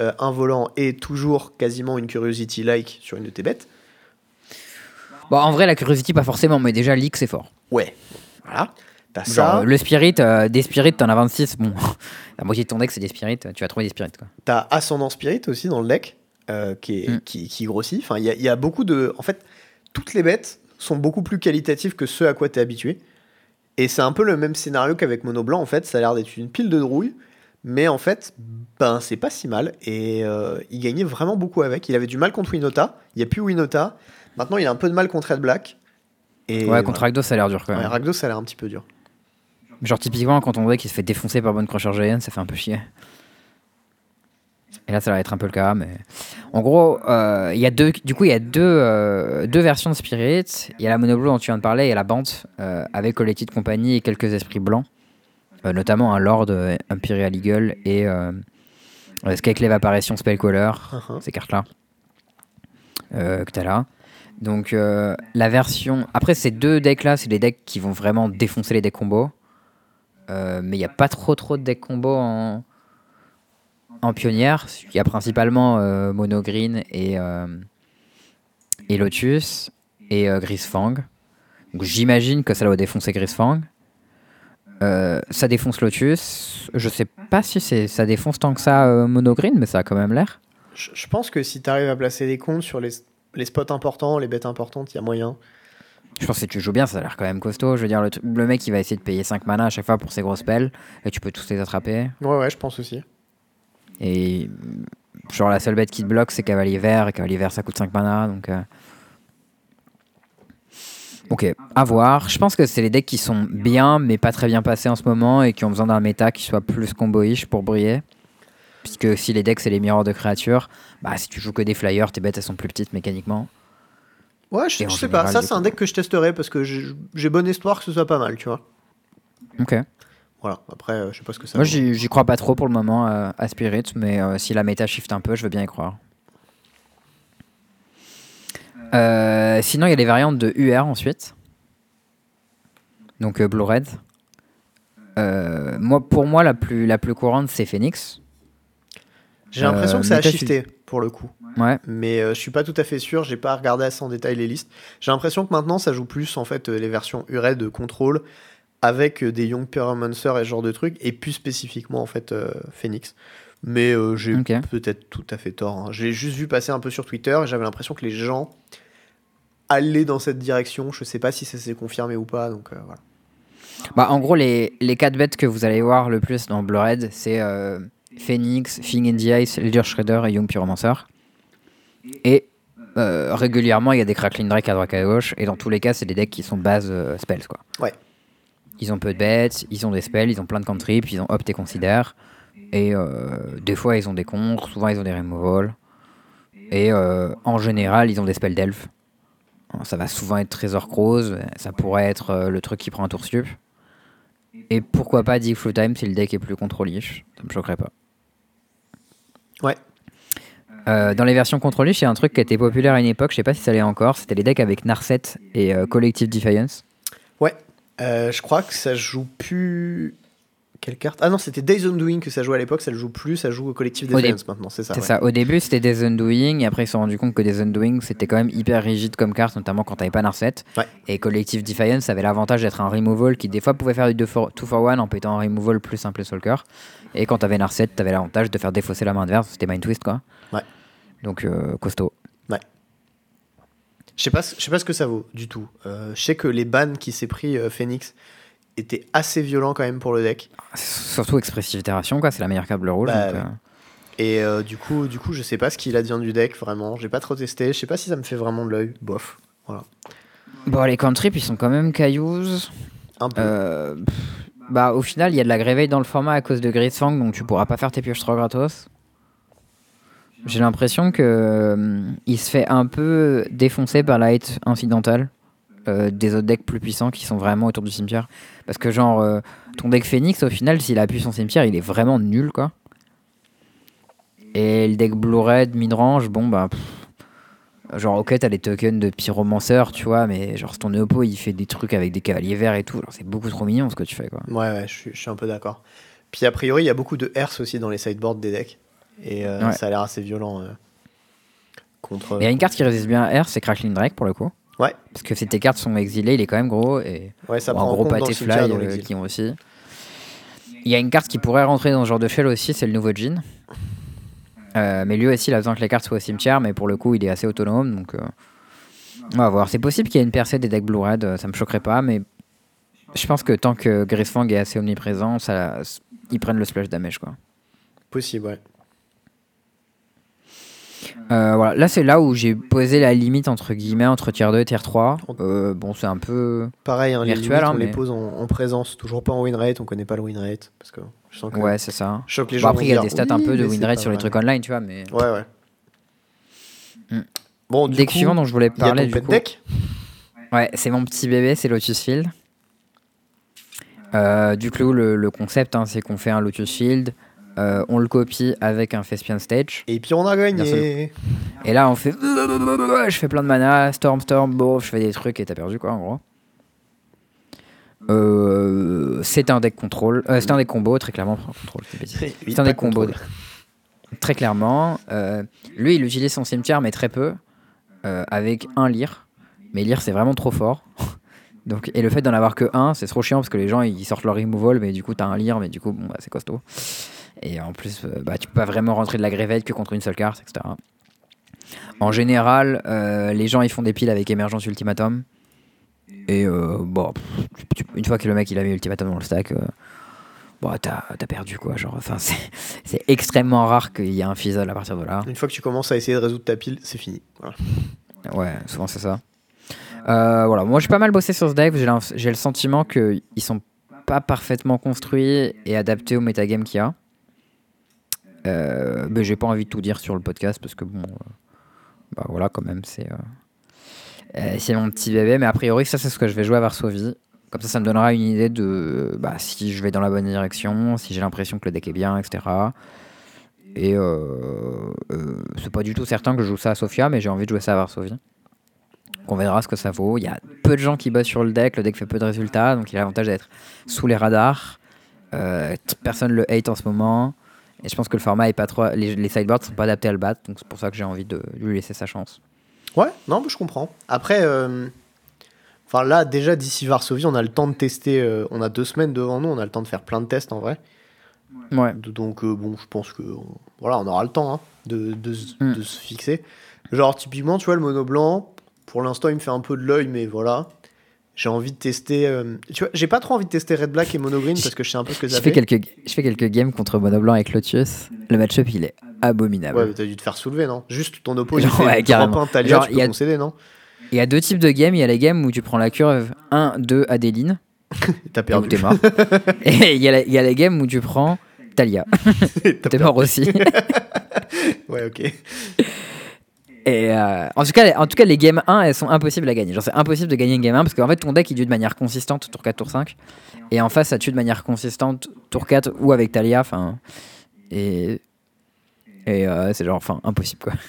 euh, un volant et toujours quasiment une Curiosity like sur une de tes bêtes. Bon, en vrai, la Curiosity, pas forcément, mais déjà, Leak, c'est fort. Ouais. Voilà. T'as ça. le Spirit, euh, des Spirits, t'en as 26. Bon, la moitié de ton deck, c'est des Spirits. Tu vas trouver des Spirits, quoi. T'as Ascendant Spirit aussi dans le deck, qui, est, Mm. qui, qui grossit. Enfin, il y a, il y a beaucoup de. En fait, toutes les bêtes sont beaucoup plus qualitatives que ceux à quoi t'es habitué. Et c'est un peu le même scénario qu'avec Mono Blanc, en fait. Ça a l'air d'être une pile de drouille. Mais en fait, ben, c'est pas si mal. Et euh, il gagnait vraiment beaucoup avec. Il avait du mal contre Winota. Il n'y a plus Winota. Maintenant, il a un peu de mal contre Red Black. Et ouais, voilà. contre Rakdos, ça a l'air dur, quand Ouais, même. Rakdos, ça a l'air un petit peu dur. Genre, typiquement, quand on voit qu'il se fait défoncer par Bonne Crusher Giant, ça fait un peu chier. Et là, ça va être un peu le cas, mais... En gros, euh, il y a deux, du coup, il y a deux, euh, deux versions de Spirit. Il y a la Mono Blue dont tu viens de parler, et la bande euh, avec Collected Company et quelques esprits blancs. Euh, notamment un Lord, euh, Imperial Eagle et Skyclave Apparition Spellcaller. Uh-huh. ces cartes-là que tu as là. Donc la version... Après ces deux decks-là, c'est des decks qui vont vraiment défoncer les decks combos. Mais il n'y a pas trop trop de decks combos en, en pionnière. Il y a principalement euh, Mono Green et, euh, et Lotus et euh, Grisfang. Donc j'imagine que ça doit défoncer Grisfang. Euh, ça défonce Lotus. Je sais pas si c'est ça défonce tant que ça Mono Green, mais ça a quand même l'air. Je, je pense que si tu arrives à placer des comptes sur les, les spots importants, les bêtes importantes, il y a moyen. Je pense que si tu joues bien, ça a l'air quand même costaud. Je veux dire, le, le mec il va essayer de payer 5 mana à chaque fois pour ses grosses spells et tu peux tous les attraper. Ouais, ouais, je pense aussi. Et genre la seule bête qui te bloque c'est Cavalier Vert et Cavalier Vert ça coûte 5 mana donc. euh, Ok, à voir. Je pense que c'est les decks qui sont bien mais pas très bien passés en ce moment et qui ont besoin d'un méta qui soit plus comboish pour briller. Puisque si les decks c'est les miroirs de créatures, bah si tu joues que des flyers, tes bêtes elles sont plus petites mécaniquement. Ouais, je, sais pas. Ça, c'est un deck que je testerai parce que j'ai bon espoir que ce soit pas mal, tu vois. Ok. Voilà, après, euh, je sais pas ce que ça Moi j'y crois pas trop pour le moment euh, à Spirit, mais euh, si la méta shift un peu, je veux bien y croire. Euh, sinon, il y a les variantes de UR ensuite. Donc euh, Blue Red. Euh, moi, pour moi, la plus, la plus courante, c'est Phoenix. J'ai l'impression que ça a shifté, pour le coup. Ouais. Mais je suis pas tout à fait sûr, j'ai pas regardé assez en détail les listes. J'ai l'impression que maintenant, ça joue plus, en fait, les versions URED de contrôle avec euh, des Young Pyromancer et ce genre de trucs, et plus spécifiquement, en fait, euh, Phoenix. Mais euh, j'ai peut-être tout à fait tort. hein. J'ai juste vu passer un peu sur Twitter et j'avais l'impression que les gens allaient dans cette direction. Je sais pas si ça s'est confirmé ou pas, donc euh, voilà. Bah, en gros, les, les 4 bêtes que vous allez voir le plus dans Blue Red, c'est Phoenix, Thing in the Ice, Leader Shredder et Young Pyromancer. Et régulièrement, il y a des Crackling Drake à droite et à gauche. Et dans tous les cas, c'est des decks qui sont base spells. Quoi. Ouais. Ils ont peu de bêtes, ils ont des spells, ils ont plein de cantrips, ils ont opt et considère. Et euh, des fois, ils ont des contres, souvent, ils ont des removal. Et euh, en général, ils ont des spells d'elfe. Ça va souvent être Trésor Croze, ça pourrait être euh, le truc qui prend un tour sup. Et pourquoi pas Dig Through Time si le deck est plus contrôlish Ça me choquerait pas. Ouais. Dans les versions contrôlish, il y a un truc qui était populaire à une époque, je sais pas si ça l'est encore, c'était les decks avec Narset et Collective Defiance. Ouais, euh, je crois que ça joue plus. Quelle carte? Ah non, c'était Days Undoing que ça jouait à l'époque, ça le joue plus, ça joue au dé- Defiance maintenant, c'est ça. C'est ouais. ça, au début c'était des Undoing, et après ils se sont rendus compte que des Undoing c'était quand même hyper rigide comme carte, notamment quand t'avais pas Narset. Ouais. Et Collective Defiance avait l'avantage d'être un removal qui des fois pouvait faire du 2 for 2 for 1 en pétant un removal plus simple Solker. Et quand t'avais Narset, t'avais l'avantage de faire défausser la main adverse, c'était Mind Twist quoi. Ouais. Donc euh, costaud. Je sais pas, ce- je sais pas ce que ça vaut du tout. Euh, je sais que les bans qui s'est pris euh, Phoenix étaient assez violents quand même pour le deck. Surtout Expressive Itération quoi, c'est la meilleure bleu rouge. Bah, donc, euh, Et euh, du coup, du coup, je sais pas ce qu'il advient du deck vraiment. J'ai pas trop testé. Je sais pas si ça me fait vraiment de l'œil. Bof. Voilà. Bon les cantrips ils sont quand même cailloux. Un peu. Euh, pff, bah au final il y a de la gréveille dans le format à cause de Grisfang donc tu pourras pas faire tes pioches trop gratos. J'ai l'impression que euh, il se fait un peu défoncer par la hate incidentale euh, des autres decks plus puissants qui sont vraiment autour du cimetière. Parce que genre euh, ton deck Phoenix au final s'il appuie son cimetière il est vraiment nul quoi. Et le deck Blue Red midrange bon bah genre ok t'as les tokens de pyromancer tu vois mais genre ton oppo il fait des trucs avec des cavaliers verts et tout c'est beaucoup trop mignon ce que tu fais quoi. Ouais, ouais, je suis, un peu d'accord. Puis a priori, il y a beaucoup de Herse aussi dans les sideboards des decks. Et euh, Ouais. ça a l'air assez violent euh, contre. Il y a une carte qui résiste bien à R, c'est Crackling Drake pour le coup. Ouais. Parce que si tes cartes sont exilées, il est quand même gros. Et Ouais, ça ou prend un en gros pâté le fly euh, qui ont aussi. Il y a une carte qui pourrait rentrer dans ce genre de shell aussi, c'est le nouveau Jean. Euh, mais lui aussi, il a besoin que les cartes soient au cimetière, mais pour le coup, il est assez autonome. Donc, on va voir. C'est possible qu'il y ait une percée des decks Blue Red, euh, ça me choquerait pas, mais je pense que tant que Grisfang est assez omniprésent, ça, ils prennent le splash damage. Quoi. Possible, ouais. Euh, voilà. Là, c'est là où j'ai posé la limite entre guillemets entre tier 2 et tier 3. Euh, bon, c'est un peu. Pareil, hein, les Virtuel, limites, hein, on les pose en, en présence. Toujours pas en win rate, on connaît pas le win rate. Parce que je sens que. Ouais, c'est ça. Je sens que les Bon, gens. après, vont il y a des stats un peu de win rate sur les trucs online, tu vois, mais. Ouais, ouais. Hmm. Bon, du Deck coup, suivant dont je voulais parler, du coup. deck. Ouais, c'est mon petit bébé, c'est Lotus Field. Euh, du coup, le, le concept, hein, c'est qu'on fait un Lotus Field. Euh, on le copie avec un Thespian Stage. Et puis on a gagné. Et là, on fait. Je fais plein de mana, Storm, Storm, bof, je fais des trucs et t'as perdu quoi, en gros. Euh, c'est un deck contrôle. euh, c'est un deck combo, très clairement. C'est un pas deck combo. contrôle. Très clairement. Lui, il utilise son cimetière, mais très peu. avec un lire. Mais lire, c'est vraiment trop fort. Donc, et le fait d'en avoir que un, c'est trop chiant parce que les gens ils sortent leur removal, mais du coup, t'as un lire, mais du coup, bon, bah, c'est costaud. Et en plus, euh, bah, tu peux pas vraiment rentrer de la grévette que contre une seule carte, etc. En général, euh, les gens ils font des piles avec émergence ultimatum. Et euh, bon, tu- une fois que le mec il a mis ultimatum dans le stack, euh, bon, t'as perdu quoi. Genre, enfin, c'est c'est extrêmement rare qu'il y ait un fizzle à partir de là. Une fois que tu commences à essayer de résoudre ta pile, c'est fini. Voilà. Ouais, souvent c'est ça. Voilà, moi j'ai pas mal bossé sur ce deck. J'ai le sentiment qu'ils sont pas parfaitement construits et adaptés au metagame qu'il y a. Euh, mais j'ai pas envie de tout dire sur le podcast parce que bon, euh, bah voilà, quand même, c'est euh, c'est mon petit bébé. Mais a priori, ça c'est ce que je vais jouer à Varsovie. Comme ça, ça me donnera une idée de bah, si je vais dans la bonne direction, si j'ai l'impression que le deck est bien, etc. Et c'est pas du tout certain que je joue ça à Sofia, mais j'ai envie de jouer ça à Varsovie. On verra ce que ça vaut. Il y a peu de gens qui bossent sur le deck, le deck fait peu de résultats, donc il a l'avantage d'être sous les radars. Euh, personne le hate en ce moment. Et je pense que le format est pas trop. Les, les sideboards sont pas adaptés à le battre, donc c'est pour ça que j'ai envie de lui laisser sa chance. Ouais, non, je comprends. Après, euh, enfin là, déjà d'ici Varsovie, on a le temps de tester. euh, on a deux semaines devant nous, on a le temps de faire plein de tests en vrai. Ouais. Donc euh, bon, je pense que voilà, on aura le temps hein, de, de, s- Mm. de se fixer. Genre typiquement, tu vois, le mono blanc, pour l'instant, il me fait un peu de l'œil, mais voilà. J'ai envie de tester. euh, Tu vois, j'ai pas trop envie de tester Red Black et Mono Green parce que je sais un peu ce que Je ça fais, fait. quelques, je fais quelques games contre Mono Blanc avec Lotus. Le match-up, il est abominable. Ouais, mais t'as dû te faire soulever, non? Juste ton oppo, il fait ouais, carrément. Genre, tu peux y a- concéder, non? Il y a deux types de games. Il y a les games où tu prends la curve 1, 2, Adeline, T'as et perdu. t'es mort. et il y, a y a les games où tu prends Talia, t'es mort aussi. Ouais, ok. Et euh, en, tout cas, en tout cas, les games 1, elles sont impossibles à gagner. Genre, c'est impossible de gagner une game 1 parce qu'en fait, ton deck il tue de manière consistante tour 4, tour 5. Et en face, ça tue de manière consistante tour 4 ou avec Talia. Enfin. Et. Et euh, c'est genre, enfin, impossible quoi.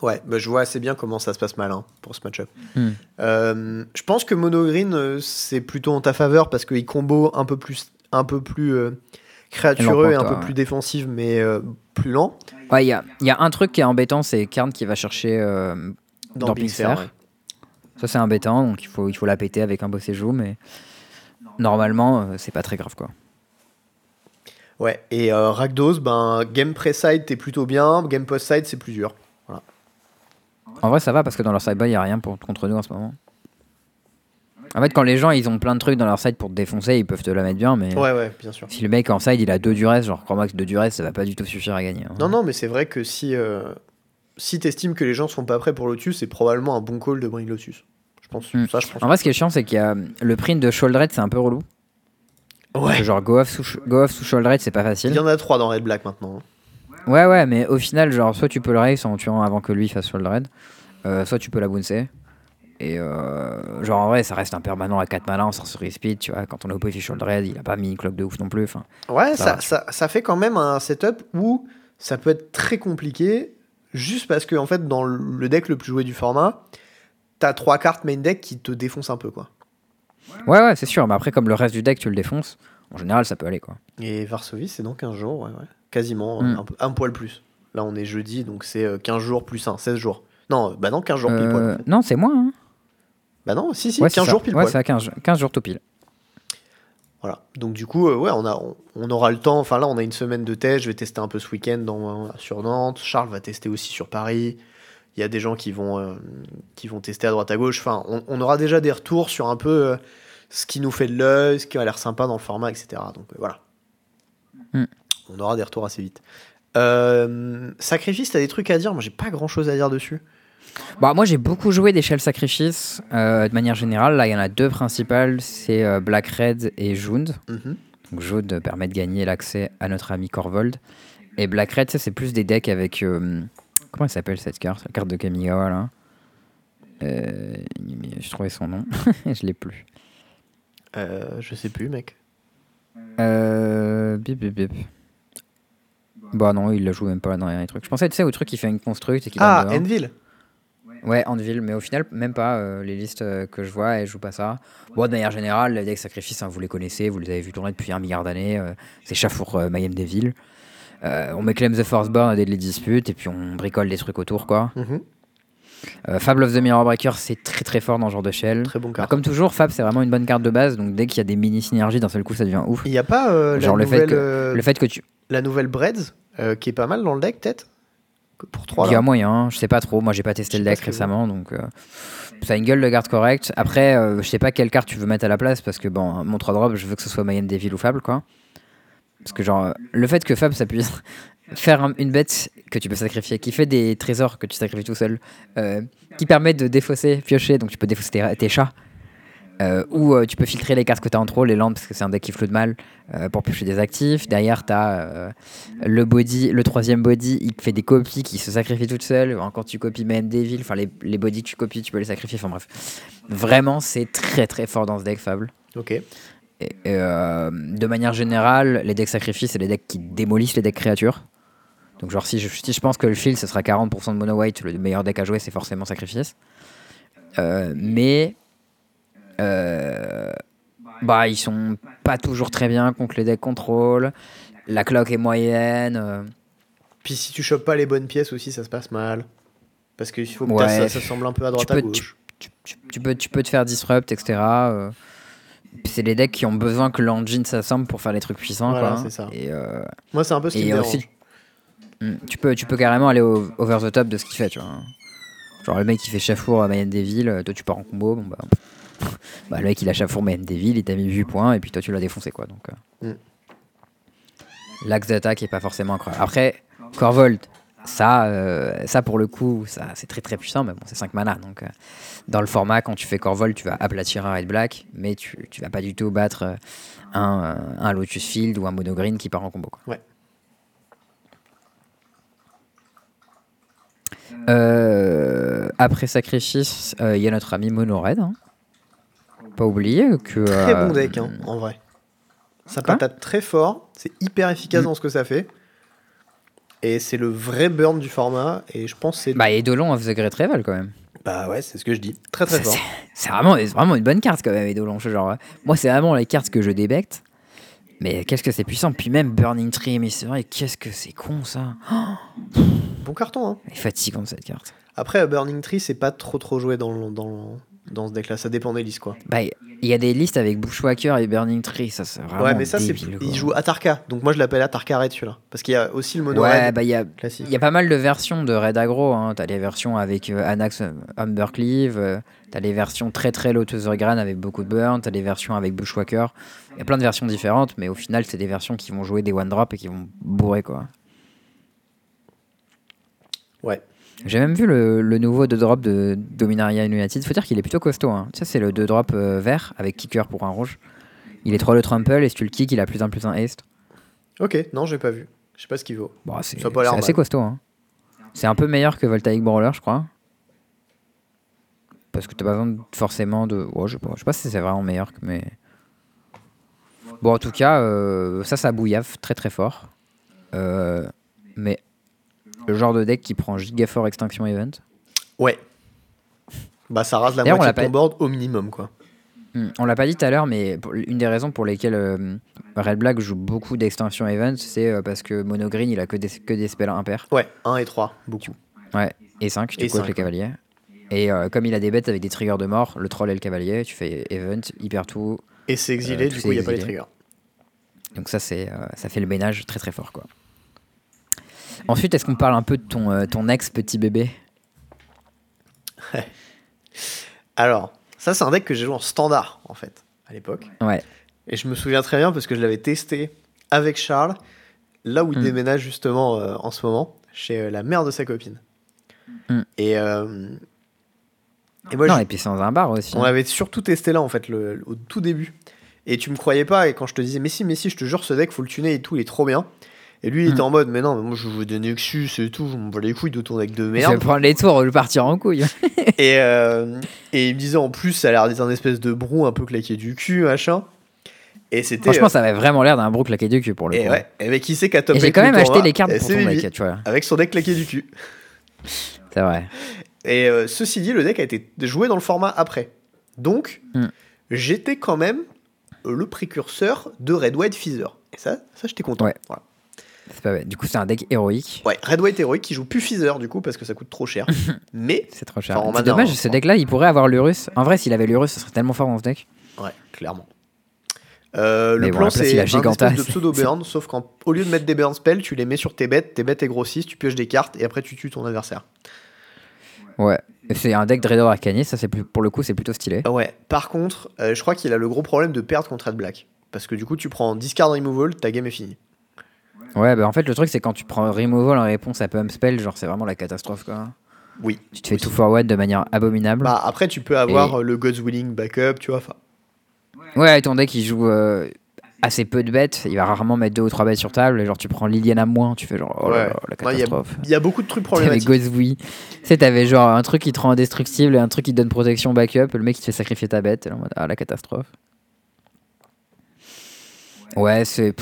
Ouais, bah, je vois assez bien comment ça se passe mal hein, pour ce match-up. Hmm. Euh, je pense que Mono Green, c'est plutôt en ta faveur parce qu'il combo un peu plus, un peu plus créatureux et un peu plus défensif, mais plus lent. Ouais, il y a, y a un truc qui est embêtant, c'est Karn qui va chercher euh, Dans, ouais. Ça, c'est embêtant, donc il faut, il faut la péter avec un et joue, mais normalement, euh, c'est pas très grave quoi. Ouais, et euh, Rakdos, ben, game pre-side, t'es plutôt bien, game post-side, c'est plus dur. En vrai, ça va parce que dans leur sideboard, il n'y a rien pour, contre nous en ce moment. En fait, quand les gens ils ont plein de trucs dans leur side pour te défoncer, ils peuvent te la mettre bien, mais Ouais, ouais, bien sûr. si le mec en side il a deux duress, genre crois-moi que deux duress ça va pas du tout suffire à gagner. hein. Non, non, mais c'est vrai que si, euh, si t'estimes que les gens sont pas prêts pour Lotus, c'est probablement un bon call de bring Lotus. Je pense. Hmm. Ça, je pense. En vrai, ce qui est chiant, c'est qu'il y a le print de Sholdred, c'est un peu relou. Ouais. Genre go off sous, go off sous Sholdred, c'est pas Il facile. y en a trois dans Red Black maintenant. hein. Ouais, ouais, mais au final, genre, soit tu peux le race en tuant avant que lui fasse Sholdred, euh, soit tu peux la bouncer. Et euh, genre, en vrai, ça reste un permanent à 4 malins en sorcery speed, tu vois. Quand on a oppo fait Sholdred, il a pas mis une cloque de ouf non plus. Enfin, Ouais, Ça ça, va. ça, ça fait quand même un setup où ça peut être très compliqué, juste parce que en fait, dans le deck le plus joué du format, t'as trois cartes main deck qui te défoncent un peu, quoi. ouais, ouais, c'est sûr. Mais après, comme le reste du deck, tu le défonces, en général, ça peut aller, quoi. Et Varsovie, c'est dans 15 jours, ouais, ouais. Quasiment, Mm. un, un poil plus. Là, on est jeudi, donc c'est euh, 15 jours plus 1, 16 jours. Non, bah non, 15 jours pile poil. Euh, en fait. non, c'est moins. Hein. Bah non, si, si, Ouais, c'est 15 ça. jours pile Ouais, poil. c'est à 15, 15 jours tout pile. Voilà. Donc du coup, euh, ouais, on, a, on, on aura le temps. Enfin là, on a une semaine de test. Je vais tester un peu ce week-end dans- sur Nantes. Charles va tester aussi sur Paris. Il y a des gens qui vont, euh, qui vont tester à droite à gauche. Enfin, on, on aura déjà des retours sur un peu euh, ce qui nous fait de l'œil, ce qui a l'air sympa dans le format, etc. Donc euh, voilà. Mm. On aura des retours assez vite. Euh, Sacrifice, t'as des trucs à dire? Moi, j'ai pas grand-chose à dire dessus. Bah, moi, j'ai beaucoup joué des Shell Sacrifice euh, de manière générale. Là, il y en a deux principales c'est euh, Black Red et Jund. Donc, Jund permet de gagner l'accès à notre ami Corvold. Et Black Red, c'est plus des decks avec. euh, comment elle s'appelle cette carte? La carte de Kamigawa, là. Je trouvais son nom. je l'ai plus. Euh, je sais plus, mec. Euh, bip, bip, bip. Bah non, il la joue même pas dans les trucs. Je pensais, tu sais, au truc qui fait une construct et qui Ah. Enville Ouais, Anvil, mais au final, même pas. euh, les listes euh, que je vois, elles jouent pas ça. Bon, de manière générale, les decks sacrifices, hein, vous les connaissez, vous les avez vu tourner depuis un milliard d'années. euh, c'est Chafour euh, Mayhem Devil. Euh, on met Claim the Forceborn dès les disputes, et puis on bricole des trucs autour, quoi. Mhm. Euh, Fable of the Mirror Breaker, c'est très très fort dans ce genre de shell. Très bon carte. comme toujours, Fab, c'est vraiment une bonne carte de base, donc dès qu'il y a des mini synergies, d'un seul coup, ça devient ouf. Il n'y a pas la, le fait que- Le fait que tu. la nouvelle Breads qui est pas mal dans le deck, peut-être? Que Pour 3 Il y a moyen, je sais pas trop. Moi, j'ai pas testé le deck récemment, donc euh, ça a une gueule de garde correcte. Après, euh, je sais pas quelle carte tu veux mettre à la place parce que bon, mon 3 drop, je veux que ce soit Mayhem Devil ou Fable, quoi. Parce que genre, le fait que Fable ça puisse faire un- une bête que tu peux sacrifier, qui fait des trésors que tu sacrifies tout seul, euh, qui permet de défausser, piocher, donc tu peux défausser tes, tes chats. Euh, ou euh, tu peux filtrer les cartes que tu as en trop, les landes, parce que c'est un deck qui flotte mal, euh, pour piocher des actifs. Derrière, tu as le body, le troisième body, il fait des copies qui se sacrifient toutes seules. Quand tu copies Mayhem Devil, enfin les, les bodies que tu copies, tu peux les sacrifier. Enfin bref, vraiment, c'est très très fort dans ce deck Fable. Ok. Et, euh, de manière générale, les decks sacrifices, c'est les decks qui démolissent les decks créatures. Donc, genre, si je, si je pense que le field, ce sera 40% de mono white, le meilleur deck à jouer, c'est forcément sacrifice. Euh, mais. Euh, bah, ils sont pas toujours très bien contre les decks contrôle. La clock est moyenne. euh, Puis si tu chopes pas les bonnes pièces aussi, ça se passe mal. Parce qu'il faut que Ouais. ça, ça semble un peu à droite peux- à gauche. tu, tu- tu peux, tu peux te faire disrupt, etc. euh, c'est les decks qui ont besoin que l'engine s'assemble pour faire les trucs puissants. Voilà, quoi. ça. Et, euh, Moi, c'est un peu ce qui me aussi, dérange. Mm, tu peux, tu peux carrément aller au- over the top de ce qu'il fait, tu vois. Genre le mec qui fait Chafour à Mayenne Devil, euh, toi tu pars en combo, bon bah, bah le mec il a Chafour Mayenne Devil, il t'a mis 8 points et puis toi tu l'as défoncé quoi. Donc euh. Mm. l'axe d'attaque est pas forcément incroyable. Après Corvolt, ça, euh, ça pour le coup, ça c'est très très puissant, mais bon c'est 5 mana donc euh, dans le format quand tu fais Corvolt tu vas aplatir un red black, mais tu, tu vas pas du tout battre un, un Lotus Field ou un Mono Green qui part en combo. Quoi. Ouais. Euh, après Sacrifice, euh, il y a notre ami Mono Red. hein. Pas oublier que. Très euh, bon deck, hein, en vrai. Ça Quoi patate très fort, c'est hyper efficace Mm. dans ce que ça fait. Et c'est le vrai burn du format, et je pense c'est. Bah, Eidolon of the Great Revel quand même. Bah ouais, c'est ce que je dis. Très très fort. C'est vraiment, vraiment une bonne carte quand même, Eidolon. Je- Genre, euh, moi, c'est vraiment les cartes que je débecte. Mais qu'est-ce que c'est puissant. Puis même Burning Tree, mais c'est vrai, qu'est-ce que c'est con ça. Oh, Bon carton, hein. elle est fatigante cette carte. Après, Burning Tree, c'est pas trop trop joué dans, le- dans, dans ce deck-là, ça dépend des listes, quoi. Bah, il y a des listes avec Bushwhacker et Burning Tree, ça c'est vraiment. ouais, mais ça, c'est. Il joue Atarka, donc moi je l'appelle Atarka Red celui-là. Parce qu'il y a aussi le mono Ouais, red bah, il y a, classique. Il y a pas mal de versions de Red Agro. Hein. T'as les versions avec euh, Anax euh, Humbercleave, euh, t'as les versions très très Lotus Orgran avec beaucoup de burn, t'as les versions avec Bushwhacker. Il y a plein de versions différentes, mais au final, c'est des versions qui vont jouer des one drop et qui vont bourrer quoi. Ouais. J'ai même vu le, le nouveau 2 drop de Dominaria United. Faut dire qu'il est plutôt costaud. Hein. Ça, c'est le 2 drop euh, vert avec kicker pour un rouge. Il est 3 le trample et si tu le kick, il a plus 1 plus 1 haste. Ok, non, j'ai pas vu. Je sais pas ce qu'il vaut. Bon, c'est l'air c'est assez costaud. Hein. C'est un peu meilleur que Voltaic Brawler, je crois. Parce que t'as pas besoin de- forcément de. Ouais, je sais pas, je sais pas si c'est vraiment meilleur, que- mais. Bon, en tout cas, euh, ça, ça bouillave très très fort. Euh, mais le genre de deck qui prend Gigafort Extinction Event. Ouais. Bah ça rase la moitié de ton board au minimum, quoi. Hmm, On l'a pas dit tout à l'heure, mais une des raisons pour lesquelles euh, Red Black joue beaucoup d'Extinction Event, c'est euh, parce que Mono Green, il a que des, que des spells impairs. Ouais, 1 et 3, beaucoup. Ouais, et 5, du Et coup, avec cinq, les cavaliers. Et euh, comme il a des bêtes avec des triggers de mort, le troll et le cavalier, tu fais event, hyper tout. Et c'est exilé, du coup, il n'y a pas les triggers. Donc ça, c'est, ça fait le ménage très très fort. quoi. Ensuite, est-ce qu'on parle un peu de ton, euh, ton ex petit bébé? Alors, ça, c'est un deck que j'ai joué en standard, en fait, à l'époque. Ouais. Et je me souviens très bien parce que je l'avais testé avec Charles, là où il Hmm. déménage justement euh, en ce moment, chez euh, la mère de sa copine. Hmm. Et, euh, et moi, Non, je- et puis c'est dans un bar aussi. on avait surtout testé là, en fait, le, le- au tout début. Et tu me croyais pas, et quand je te disais, mais si, mais si, je te jure, ce deck, faut le tuner et tout, il est trop bien. Et lui, il était Hmm. en mode, mais non, mais moi, je joue des Nexus et tout, je m'en bats les couilles de ton deck de Je merde. vais prendre les tours, le partir en couille. Et, euh, et il me disait en plus, ça a l'air d'être un espèce de brou un peu claqué du cul, machin. Et c'était. Franchement, euh, ça avait vraiment l'air d'un bro claqué du cul pour le et coup. ouais, et mais qui sait qu'à j'ai 8 quand même acheté tournoi, les cartes et pour ton deck, tu vois. Avec son deck claqué du cul. C'est vrai. Et euh, ceci dit, le deck a été joué dans le format après. Donc, Mm. j'étais quand même le précurseur de Red White Feather. Et ça, ça j'étais content. Ouais. Voilà. C'est pas bête. Du coup, c'est un deck héroïque. Ouais, Red White Heroic qui joue plus Feather du coup parce que ça coûte trop cher. Mais, C'est trop cher. Enfin, en c'est dommage, hein, ce je deck-là, il pourrait avoir l'Urus. En vrai, s'il avait l'Urus, ce serait tellement fort dans ce deck. ouais, clairement. Euh, le bon, plan c'est Giganta, de pseudo burn, sauf qu'au lieu de mettre des burn spells, tu les mets sur tes bêtes, tes bêtes elles grossissent, tu pioches des cartes et après tu tues ton adversaire. Ouais. C'est un deck Dreador Arcanis, ça c'est pour le coup c'est plutôt stylé. Ouais, par contre, euh, je crois qu'il a le gros problème de perdre contre Red Black. Parce que du coup, tu prends discard removal, ta game est finie. Ouais, bah en fait le truc c'est quand tu prends removal en réponse à pump spell, genre c'est vraiment la catastrophe quoi. Oui. Tu te fais tout forward de manière abominable. Bah, après, tu peux avoir euh, le God's Willing backup, tu vois. enfin, Ouais, ton deck il joue euh, assez peu de bêtes, il va rarement mettre deux ou trois bêtes sur table, et genre tu prends Liliana moins, tu fais genre oh là Ouais. là, la il y catastrophe. Il y a beaucoup de trucs T'avais problématiques. Gozwi. Tu sais, t'avais genre un truc qui te rend indestructible et un truc qui te donne protection backup, le mec il te fait sacrifier ta bête, et là, ah la catastrophe. Ouais, c'est.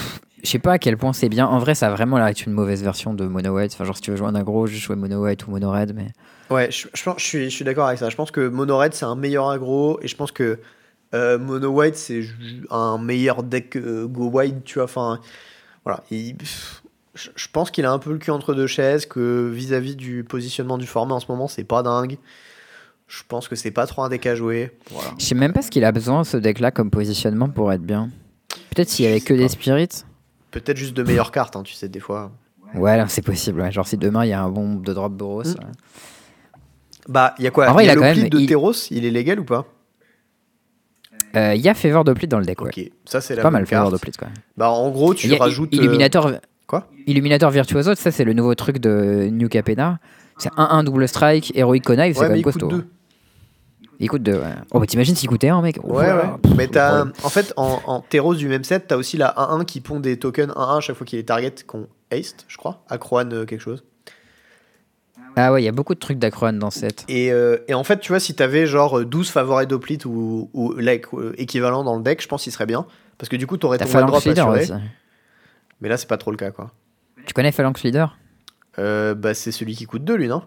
Je sais pas à quel point c'est bien. En vrai, ça a vraiment l'air d'être une mauvaise version de Mono White. Enfin, genre, si tu veux jouer un aggro, juste jouer Mono White ou Mono Red. Mais Ouais, je, je, je suis, je suis d'accord avec ça. Je pense que Mono Red, c'est un meilleur aggro. Et je pense que euh, Mono White, c'est un meilleur deck euh, Go Wide, tu vois. Enfin, voilà. Pff, je, je pense qu'il a un peu le cul entre deux chaises. Que vis-à-vis du positionnement du format en ce moment, c'est pas dingue. Je pense que c'est pas trop un deck à jouer. Voilà. je sais même pas ce qu'il a besoin, ce deck-là, comme positionnement pour être bien. Peut-être s'il y avait Je que des spirits. Peut-être juste de meilleures cartes, hein, tu sais, des fois. Ouais, c'est possible. ouais. Genre, si demain il y a un bon de drop Boros. Mm. ouais. Bah, il y a quoi? En vrai, Il y a il a quand l'Oplite même- de il- Teros, il est légal ou pas? Euh, Il y a Favor d'Oplit dans le deck, ouais. Ok, ça c'est la Pas mal Favor carte. d'Oplit, quoi. Bah, en gros, tu rajoutes. euh, Illuminator. quoi? Illuminator Virtuoso, ça c'est le nouveau truc de New Capena. C'est 1-1 double strike, Heroic Connive, c'est quand même coûte costaud. deux. Il coûte 2, ouais. Oh, bah t'imagines s'il coûtait 1, mec? Ouais, ouais. Pff, Mais t'as. En fait, en, en Teros du même set, t'as aussi la 1-1 qui pond des tokens 1-1 à chaque fois qu'il est target qu'on haste, je crois. Acroan euh, quelque chose. Ah ouais, il y a beaucoup de trucs d'Acroan dans ce set. Et, euh, et en fait, tu vois, si t'avais genre 12 favoris d'Oplit ou, ou like, euh, équivalent dans le deck, je pense qu'il serait bien. Parce que du coup, t'aurais ton one drop Leader assuré. Mais là, c'est pas trop le cas, quoi. Tu connais Phalanx Leader? Euh, bah, c'est celui qui coûte 2, lui, non?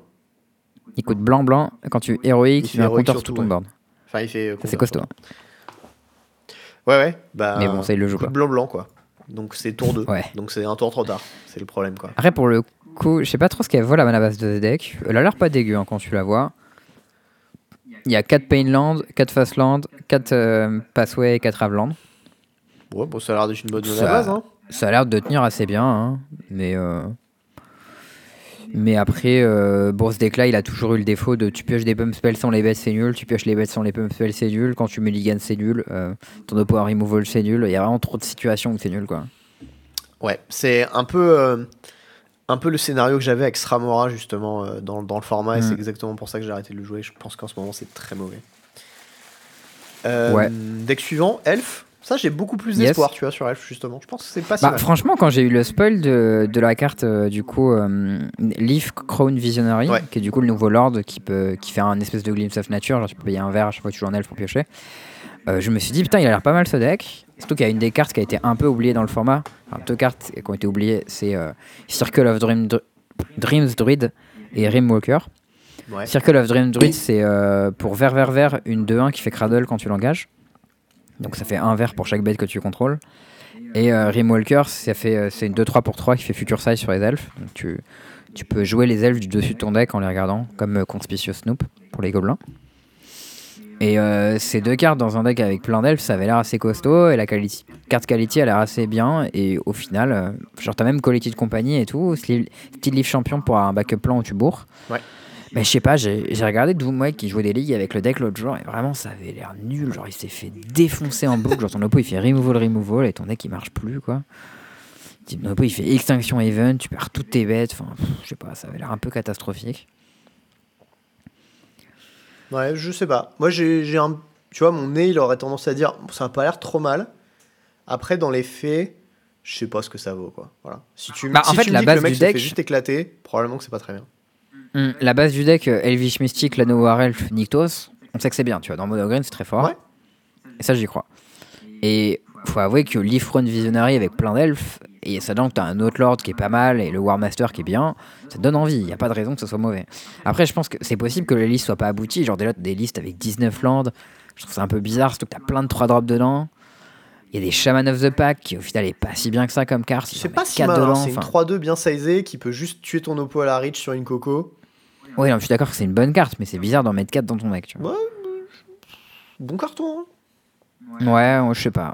Il coûte blanc-blanc. Quand tu héroïque, Il tu fais un compteur sur surtout, ton ouais. board. Enfin, il fait. euh, c'est costaud. Ouais, ouais. Bah, Mais bon, ça, il le joue coûte pas. blanc-blanc, quoi. Donc, c'est tour 2. Ouais. Donc, c'est un tour trop tard. C'est le problème, quoi. Après, pour le coup, je sais pas trop ce qu'elle vaut la mana base de ce deck. Elle a l'air pas dégueu hein, quand tu la vois. Il y a 4 Painland, 4 Fastland, 4 euh, Passway et 4 Raveland. Ouais, bon, ça a l'air d'être une bonne Ça- à base, hein. Ça a l'air de tenir assez bien, hein, mais euh, mais après, euh, ce deck-là, il a toujours eu le défaut de tu pioches des pump spells sans les bêtes, c'est nul. Tu pioches les bêtes sans les pump spells, c'est nul. Quand tu mulligan, c'est nul. Euh, ton oppo removal, c'est nul. Il y a vraiment trop de situations où c'est nul, quoi. Ouais, c'est un peu, euh, un peu le scénario que j'avais avec Sramora justement euh, dans, dans le format et Mm. c'est exactement pour ça que j'ai arrêté de le jouer. Je pense qu'en ce moment c'est très mauvais. Euh, Ouais. Deck suivant, Elf? Ça j'ai beaucoup plus Yes. d'espoir, tu vois, sur Elf justement. Je pense que c'est pas si Bah, mal. franchement, quand j'ai eu le spoil de, de la carte, euh, du coup, euh, Leaf Crown Visionary, Ouais. qui est du coup le nouveau Lord qui, peut, qui fait un espèce de glimpse of nature, genre tu peux payer un verre à chaque fois que tu joues en elfe pour piocher. Euh, je me suis dit, putain, il a l'air pas mal ce deck. Surtout qu'il y a une des cartes qui a été un peu oubliée dans le format. Enfin, deux cartes qui ont été oubliées, c'est Circle of Dream, Dr- Dreams Druid et Rimwalker. Ouais. Circle of Dream Druid, c'est pour vert, vert, vert, une 2-1 qui fait cradle quand tu l'engages. Donc ça fait un vert pour chaque bête que tu contrôles. Et euh, Rimwalker, ça euh, c'est une 2-3 pour 3 qui fait Future Size sur les elfes. Donc tu, tu peux jouer les elfes du dessus de ton deck en les regardant, comme euh, Conspicuous Snoop pour les gobelins. Et euh, ces deux cartes dans un deck avec plein d'elfes, ça avait l'air assez costaud. Et la carte quality a l'air assez bien. Et au final, euh, genre t'as même quality de compagnie et tout. Style Leaf Champion pour un backup plan où tu bourres. Ouais. Mais je sais pas, j'ai regardé Doomwake qui jouait des ligues avec le deck l'autre jour et vraiment ça avait l'air nul. Genre il s'est fait défoncer en boucle. Genre ton oppo il fait removal, removal et ton deck il marche plus quoi. Ton oppo il fait extinction event, tu perds toutes tes bêtes. Enfin, je sais pas, ça avait l'air un peu catastrophique. Ouais, je sais pas. Moi j'ai un. Tu vois, mon nez il aurait tendance à dire ça a pas l'air trop mal. Après, dans les faits, je sais pas ce que ça vaut quoi. Voilà. Si tu, Bah, en fait, tu me la dis que le base mec du se fait deck- juste éclater, probablement que c'est pas très bien. Hum, la base du deck, euh, Elvish Mystique, Lano War Elf, Nyctos, on sait que c'est bien, tu vois. Dans Mono Green, c'est très fort. Ouais. Et ça, j'y crois. Et faut avouer que Leafrun Visionary avec plein d'elfes, et ça donne que t'as un autre Lord qui est pas mal, et le War Master qui est bien, ça donne envie, il n'y a pas de raison que ce soit mauvais. Après, je pense que c'est possible que les listes soient pas abouties, genre des, des listes avec 19 lands, je trouve ça un peu bizarre, surtout que t'as plein de 3 drops dedans. Il y a des Shaman of the Pack qui au final est pas si bien que ça comme carte. C'est pas si mal, c'est une 3-2 bien sizée qui peut juste tuer ton oppo à la reach sur une coco. Oui, non, je suis d'accord que c'est une bonne carte, mais c'est bizarre d'en mettre 4 dans ton deck. Tu vois. Ouais, bon carton. Hein. Ouais, je sais pas.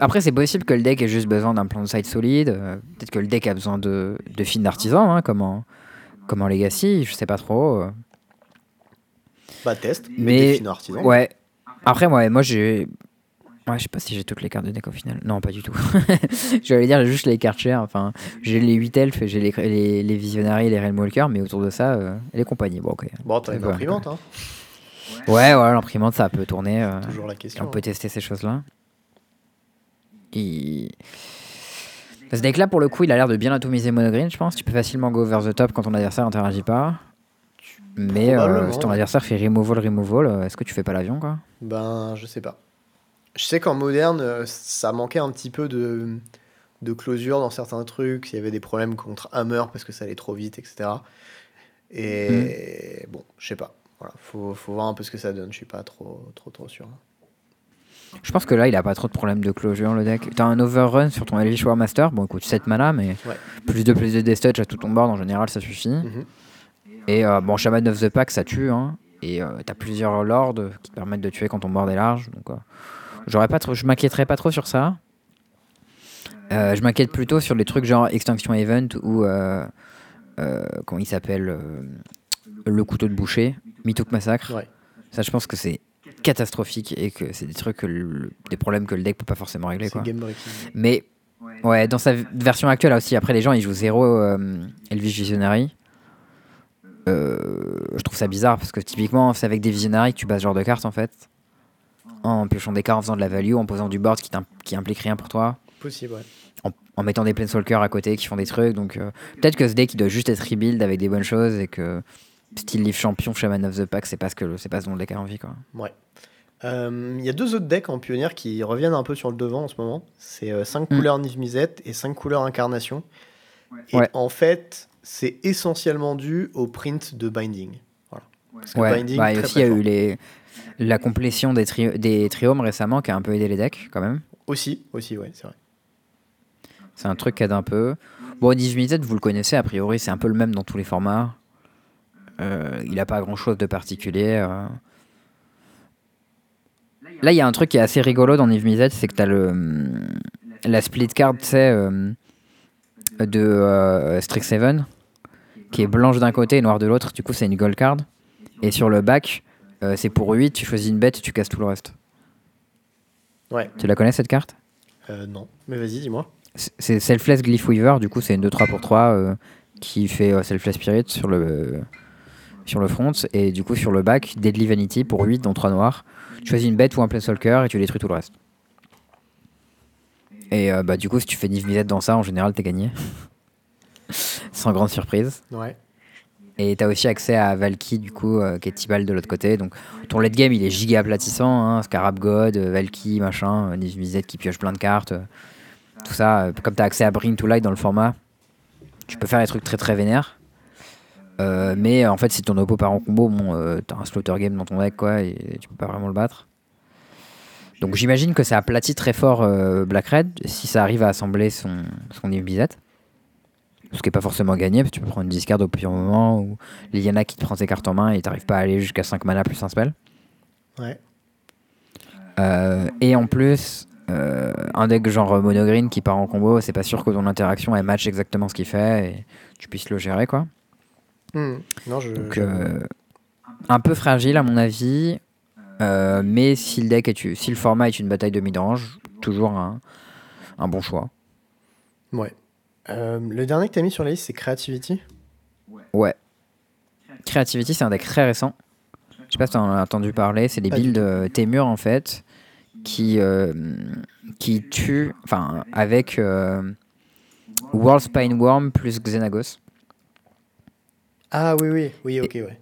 Après, c'est possible que le deck ait juste besoin d'un plan de side solide. Euh, peut-être que le deck a besoin de, de films d'artisan, hein, comme, en, comme en Legacy, je sais pas trop. Euh. Bah, test, mais. Des. Ouais. Après, moi, moi j'ai. Ouais, je sais pas si j'ai toutes les cartes de deck au final. Non, pas du tout. J'allais dire juste les cartes chères. Enfin, j'ai les 8 elfes, j'ai les, les, les Visionary, les Realm Walker, mais autour de ça, euh, les compagnies. Bon, ok. Bon, t'as une imprimante, hein. Ouais, ouais, l'imprimante, ça peut tourner. Toujours la question. On peut hein. tester ces choses-là. Il... Ce deck-là, pour le coup, il a l'air de bien atomiser monogreen, je pense. Tu peux facilement go over the top quand ton adversaire interagit pas. Mais euh, si ton adversaire fait removal, removal, euh, est-ce que tu fais pas l'avion, quoi? Ben, je sais pas. Je sais qu'en moderne, euh, ça manquait un petit peu de, de closure dans certains trucs. Il y avait des problèmes contre Hammer parce que ça allait trop vite, etc. Et hmm. bon, je sais pas. Voilà, faut, faut voir un peu ce que ça donne. Je suis pas trop, trop, trop sûr. Je pense que là, il a pas trop de problèmes de closure, le deck. T'as un overrun sur ton Elvish War Master. Bon, écoute, 7 mana, mais plus de plus de Death à tout ton board, en général, ça suffit. Mhm. Et euh, bon, Shaman of the Pack, ça tue. Hein. Et euh, t'as plusieurs lords qui te permettent de tuer quand ton board est large. Donc, euh, j'aurais pas trop, je m'inquiéterais pas trop sur ça. je m'inquiète plutôt sur les trucs genre Extinction Event ou. comment il s'appelle Le couteau de boucher, Mitouk Massacre. Ça, je pense que c'est catastrophique et que c'est des trucs, des problèmes que le deck peut pas forcément régler. Quoi. Mais ouais, dans sa version actuelle aussi, après les gens ils jouent zéro euh, Elvish Visionary. Euh, je trouve ça bizarre parce que typiquement c'est avec des Visionary que tu bases ce genre de cartes en fait. En piochant des cartes, en faisant de la value, en posant du board qui, qui implique rien pour toi. Possible, ouais. En, mettant des Planeswalkers à côté qui font des trucs. Donc euh, peut-être que ce deck il doit juste être rebuild avec des bonnes choses et que style Leaf Champion, Shaman of the Pack, c'est pas ce que c'est pas ce dont le deck a envie quoi. Ouais. Euh, il y a deux autres decks en pionnière qui reviennent un peu sur le devant en ce moment. C'est 5 euh, mm. couleurs Niv et 5 couleurs Incarnation. Et en fait, c'est essentiellement dû au print de Binding. Voilà. Parce que Binding, bah, aussi, il y a eu les... la complétion des, tri... des triomes récemment qui a un peu aidé les decks quand même. Aussi, aussi, ouais, c'est vrai. C'est un truc qui aide un peu. Bon, Niv vous le connaissez, a priori, c'est un peu le même dans tous les formats. Euh, il n'a pas grand chose de particulier. Là, il y a un truc qui est assez rigolo dans Niv Mizzet, c'est que tu as le, la split card, tu sais, euh, de euh, Strixhaven, qui est blanche d'un côté et noire de l'autre. Du coup, c'est une gold card. Et sur le back, euh, c'est pour 8, tu choisis une bête et tu casses tout le reste. Ouais. Tu la connais cette carte? Euh, Non, mais vas-y, dis-moi. C'est Selfless Glyph Weaver, du coup, c'est une 2-3 pour 3 qui fait Selfless Spirit sur le, sur le front. Et du coup, sur le back, Deadly Vanity pour 8 dans 3 noirs. Tu choisis une bête ou un planeswalker et tu détruis tout le reste. Et euh, bah, du coup, si tu fais Niv dans ça, en général, t'es gagné. Sans grande surprise. Ouais. Et t'as aussi accès à Valky, du coup, euh, qui est Tibal de l'autre côté. Donc ton late game, il est giga aplatissant. Hein, Scarab God, euh, Valky, machin, Niv qui pioche plein de cartes. tout ça. Comme t'as accès à Bring to Light dans le format, tu peux faire des trucs très très vénères. Euh, mais en fait, si ton oppo part en combo, bon, euh, t'as un slaughter game dans ton deck, quoi, et tu peux pas vraiment le battre. Donc j'imagine que ça aplatit très fort euh, Black Red si ça arrive à assembler son, son. Ce qui n'est pas forcément gagné, parce que tu peux prendre une discard au pire moment, ou Liliana qui te prend ses cartes en main et t'arrives pas à aller jusqu'à 5 mana plus un spell. Ouais. et en plus, un deck genre monogreen qui part en combo, c'est pas sûr que ton interaction elle match exactement ce qu'il fait et tu puisses le gérer quoi. Hmm. Non, je, Donc, euh, un peu fragile à mon avis, euh, mais si le, deck est, si le format est une bataille de mid-range, toujours un, un, bon choix. Ouais. Euh, le dernier que tu as mis sur la liste, c'est Creativity Ouais. Creativity, c'est un deck très récent. Je sais pas si tu en as entendu parler. C'est des builds Témur en fait qui, qui tuent enfin, avec World Spine Worm plus Xenagos. Ah oui, oui, oui, ok, ouais.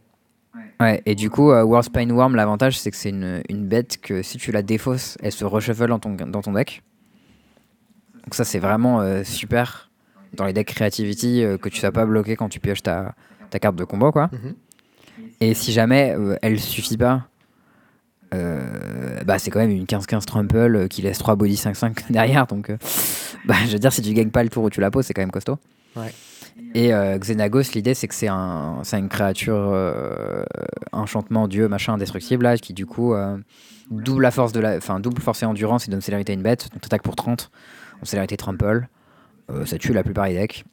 Ouais, et du coup, euh, World Spine Worm, l'avantage, c'est que c'est une, une bête que si tu la défausses, elle se reshuffle dans ton, dans ton deck. Donc ça, c'est vraiment euh, super dans les decks Creativity euh, que tu sois pas bloqué quand tu pioches ta, ta carte de combo, quoi. Mhm. Et si jamais euh, elle suffit pas, euh, bah c'est quand même une 15-15 Trample euh, qui laisse 3 body 5-5 derrière. Donc, euh, bah, je veux dire, si tu gagnes pas le tour où tu la poses, c'est quand même costaud. Ouais. Et Xenagos, l'idée c'est que c'est un, une créature enchantement, dieu, machin, indestructible, là, qui du coup double la force de la, enfin double force et endurance et donne célérité à une bête. Donc t'attaques pour 30, en célérité trample. Euh, ça tue la plupart des decks.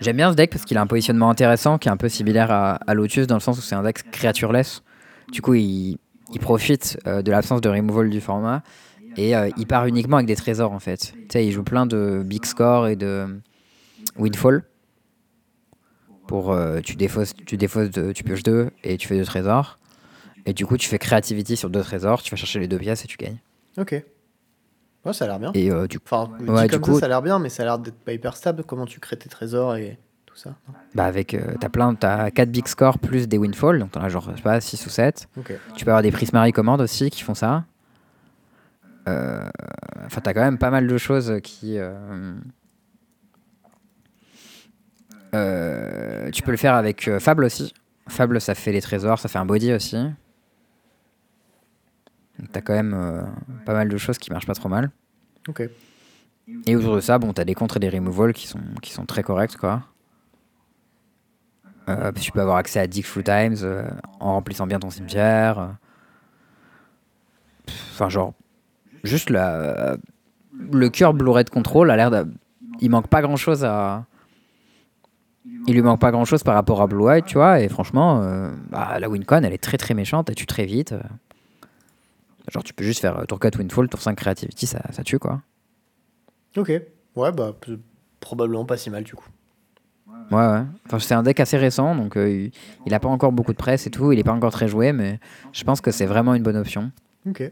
J'aime bien ce deck parce qu'il a un positionnement intéressant qui est un peu similaire à, Lotus dans le sens où c'est un deck créatureless. Du coup, il, profite euh, de l'absence de removal du format et euh, il part uniquement avec des trésors en fait. Tu sais, il joue plein de big score et de windfall. Pour tu défausses, tu défausses, de- tu pioches deux et tu fais deux trésors. Et du coup, tu fais creativity sur deux trésors, tu vas chercher les deux pièces et tu gagnes. Ok. Ouais, ça a l'air bien. Et euh, du coup, Enfin, Ouais, du coup- ça, ça a l'air bien, mais ça a l'air d'être pas hyper stable. Comment tu crées tes trésors et tout ça bah avec, euh, t'as plein, t'as 4 big scores plus des windfall, donc t'en as genre, je sais pas, 6 ou 7. Ok. Tu peux avoir des Prismari commandes aussi qui font ça. Euh, Enfin, t'as quand même pas mal de choses qui. euh, euh, tu peux le faire avec euh, Fable aussi. Fable, ça fait les trésors, ça fait un body aussi. Donc T'as quand même euh, pas mal de choses qui marchent pas trop mal. Ok. Et autour de ça, bon, t'as des contres et des removals qui sont, qui sont très corrects, quoi. Euh, tu peux avoir accès à Dig Full Times euh, en remplissant bien ton cimetière. Enfin, genre, juste la, le cœur Blu-ray de contrôle a l'air de. Il manque pas grand chose à. Il lui manque pas grand chose par rapport à Blue White, tu vois, et franchement, bah, la Wincon elle est très très méchante, elle tue très vite. Genre, tu peux juste faire euh, tour 4 Windfall, tour 5 Creativity, ça, ça tue quoi. Ok. Ouais, bah, probablement pas si mal du coup. Ouais, ouais. Enfin, c'est un deck assez récent, donc euh, il, il a pas encore beaucoup de presse et tout. Il est pas encore très joué, mais je pense que c'est vraiment une bonne option. Ok.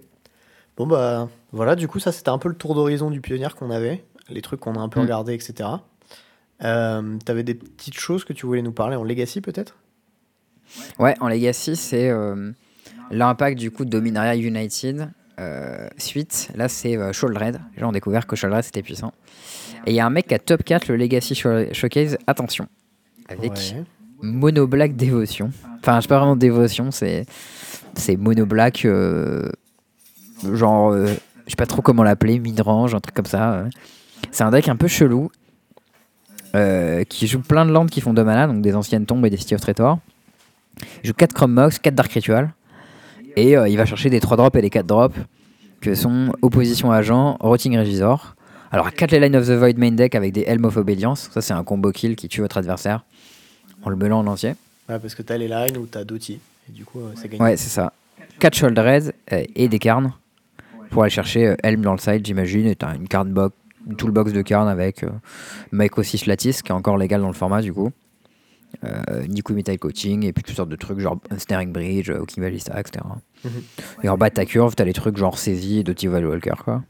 Bon, bah, voilà, du coup, ça, c'était un peu le tour d'horizon du pionnier qu'on avait, les trucs qu'on a un peu Mm. regardés, etc. Euh, T'avais des petites choses que tu voulais nous parler en Legacy, peut-être? Ouais, en Legacy, c'est euh, l'impact du coup de Dominaria United. euh, suite, là c'est euh, Sholdred. Les gens ont découvert que Sholdred c'était puissant. Et il y a un mec qui a top 4 le Legacy Show- Showcase, attention, avec Ouais. Mono Black Dévotion. Enfin, je sais pas vraiment Dévotion, c'est c'est Mono Black, euh, genre, euh, je sais pas trop comment l'appeler, mid-range, un truc comme ça. C'est un deck un peu chelou qui joue plein de landes qui font 2 mana, donc des anciennes tombes et des City of Traitor. Il joue 4 Chrome Mox, 4 Dark Ritual. Et euh, il va chercher des 3 drops et des 4 drops que sont Opposition Agent, Rotting Regisor. Alors 4 les Line of the Void main deck avec des Helm of Obedience. Ça, c'est un combo kill qui tue votre adversaire en le melant en entier. Ouais, parce que t'as les lines ou t'as Doty. Et du coup, euh, c'est gagné. Ouais, c'est ça. 4 Shouldered euh, et des carnes pour aller chercher Helm dans le side, j'imagine. Et t'as une carte box, une toolbox de carnes avec euh, Mike aussi Slatis qui est encore légal dans le format du coup. Euh, Niku Metal Coaching et puis toutes sortes de trucs genre Snaring Bridge, Hooking Ballista, etc. Et en bas de ta curve, t'as les trucs genre saisie et Doty Walker quoi.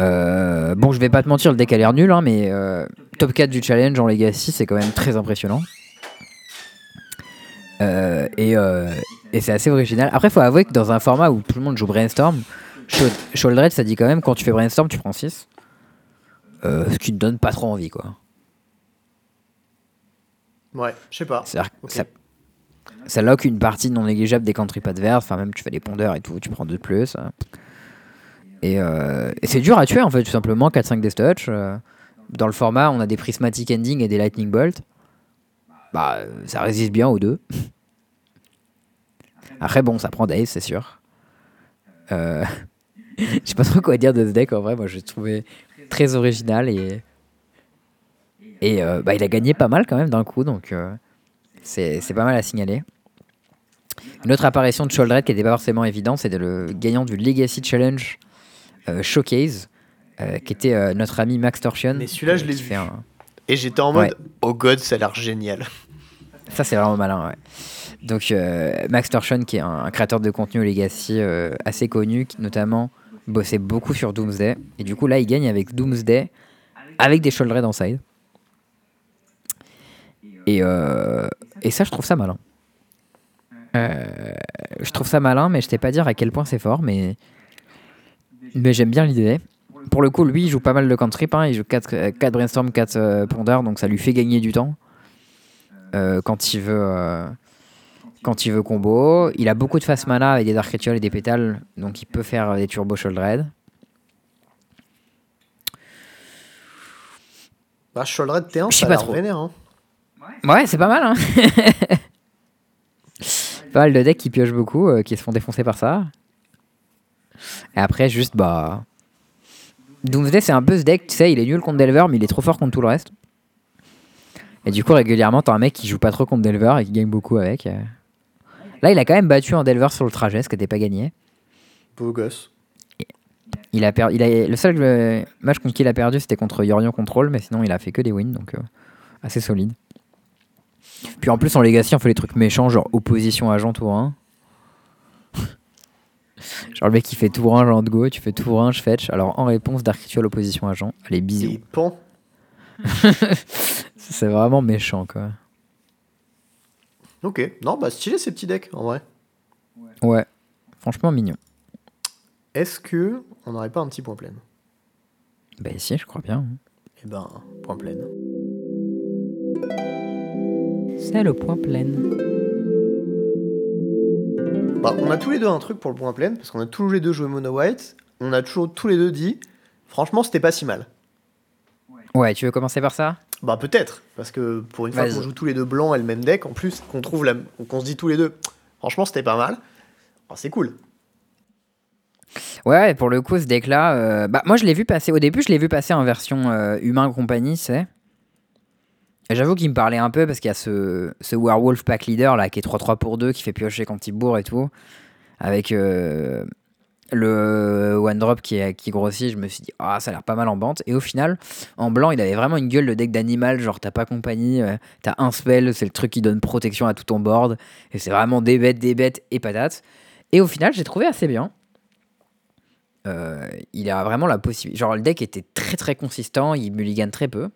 Euh, bon, je vais pas te mentir, le deck a l'air nul, hein, mais euh, top 4 du challenge en Legacy, c'est quand même très impressionnant. Euh, et et c'est assez original. Après, faut avouer que dans un format où tout le monde joue Brainstorm, Shouldered, ça dit quand même quand tu fais Brainstorm, tu prends 6. Euh, ce qui te donne pas trop envie, quoi. Ouais, je sais pas. C'est-à-dire que Ok. ça, ça lock une partie non négligeable des country adverses. Enfin, même tu fais des pondeurs et tout, tu prends 2 de plus. Et, euh, et c'est dur à tuer, en fait, tout simplement. 4-5 Death Touch. euh, dans le format, on a des Prismatic Ending et des Lightning Bolt. Bah, ça résiste bien aux deux. Après, bon, ça prend Dave, c'est sûr. Euh, Je sais pas trop quoi dire de ce deck, en vrai. Moi, je l'ai trouvé très original et. Et euh, bah, il a gagné pas mal quand même d'un coup, donc euh, c'est c'est pas mal à signaler. Une autre apparition de Sholdred qui n'était pas forcément évidente, c'était le gagnant du Legacy Challenge euh, Showcase, euh, qui était euh, notre ami Max Torsion. Mais celui-là, je l'ai vu. un- Et j'étais en mode, oh god, ça a l'air génial. Ça, c'est vraiment malin, ouais. Donc, euh, Max Torsion, qui est un, un créateur de contenu Legacy euh, assez connu, qui notamment bossait beaucoup sur Doomsday. Et du coup, là, il gagne avec Doomsday, avec des Sholdred en side. Et, euh, et ça, je trouve ça malin. Euh, je trouve ça malin, mais je t'ai pas dire à quel point c'est fort, mais, mais j'aime bien l'idée. Pour le coup, lui, il joue pas mal de cantrip. Hein. Il joue 4, 4 brainstorm, 4 euh, ponder, donc ça lui fait gagner du temps euh, quand il veut. quand il veut combo, il a beaucoup de face mana avec des Dark Ritual et des pétales, donc il peut faire des turbo Shoulder Bah, Shoulder T1, Je sais ça a l'air vénère. Hein. Ouais, c'est pas mal, hein Pas mal de decks qui piochent beaucoup, euh, qui se font défoncer par ça. Et après, juste, bah... Doomsday, c'est un peu ce deck, tu sais, il est nul contre Delver, mais il est trop fort contre tout le reste. Et du coup, régulièrement, t'as un mec qui joue pas trop contre Delver et qui gagne beaucoup avec. Là, il a quand même battu un Delver sur le trajet, ce qui n'était pas gagné. Beau gosse. Il a per- il a... Le seul euh, match contre qui il a perdu, c'était contre Yorion Control, mais sinon, il a fait que des wins, donc euh, assez solide. Puis en plus, en Legacy, on fait les trucs méchants, genre opposition agent tour 1. genre le mec qui fait tour 1, genre de go, tu fais tour 1, je fetch. Alors en réponse, Dark Ritual opposition agent. Allez, bisous. C'est vraiment méchant, quoi. Ok. Non, bah stylé ces petits decks, en vrai. Ouais, franchement mignon. Est-ce que on n'aurait pas un petit point plein? Bah si, je crois bien. Eh ben, point plein. C'est le point plein. Bah, on a tous les deux un truc pour le point plein, parce qu'on a tous les deux joué Mono White. On a toujours tous les deux dit, franchement, c'était pas si mal. Ouais, tu veux commencer par ça? Bah, peut-être, parce que pour une fois qu'on joue tous les deux blancs et le même deck, en plus, qu'on trouve la... qu'on se dit tous les deux, franchement, c'était pas mal. Bah, c'est cool. Ouais, pour le coup, ce deck-là, euh, bah, moi je l'ai vu passer. Au début, je l'ai vu passer en version euh, humain compagnie, c'est. J'avoue qu'il me parlait un peu parce qu'il y a ce, Werewolf Pack Leader là qui est 3-3 pour 2 qui fait piocher quand il bourre et tout. Avec euh, le One Drop qui grossit, je me suis dit, ah, ça a l'air pas mal en bande. Et au final, en blanc, il avait vraiment une gueule de deck d'animal. Genre, t'as pas compagnie, euh, t'as un spell, c'est le truc qui donne protection à tout ton board. Et c'est vraiment des bêtes, des bêtes et patates. Et au final, j'ai trouvé assez bien. Euh, il a vraiment la possibilité. Genre, le deck était très très consistant, il mulligan très peu.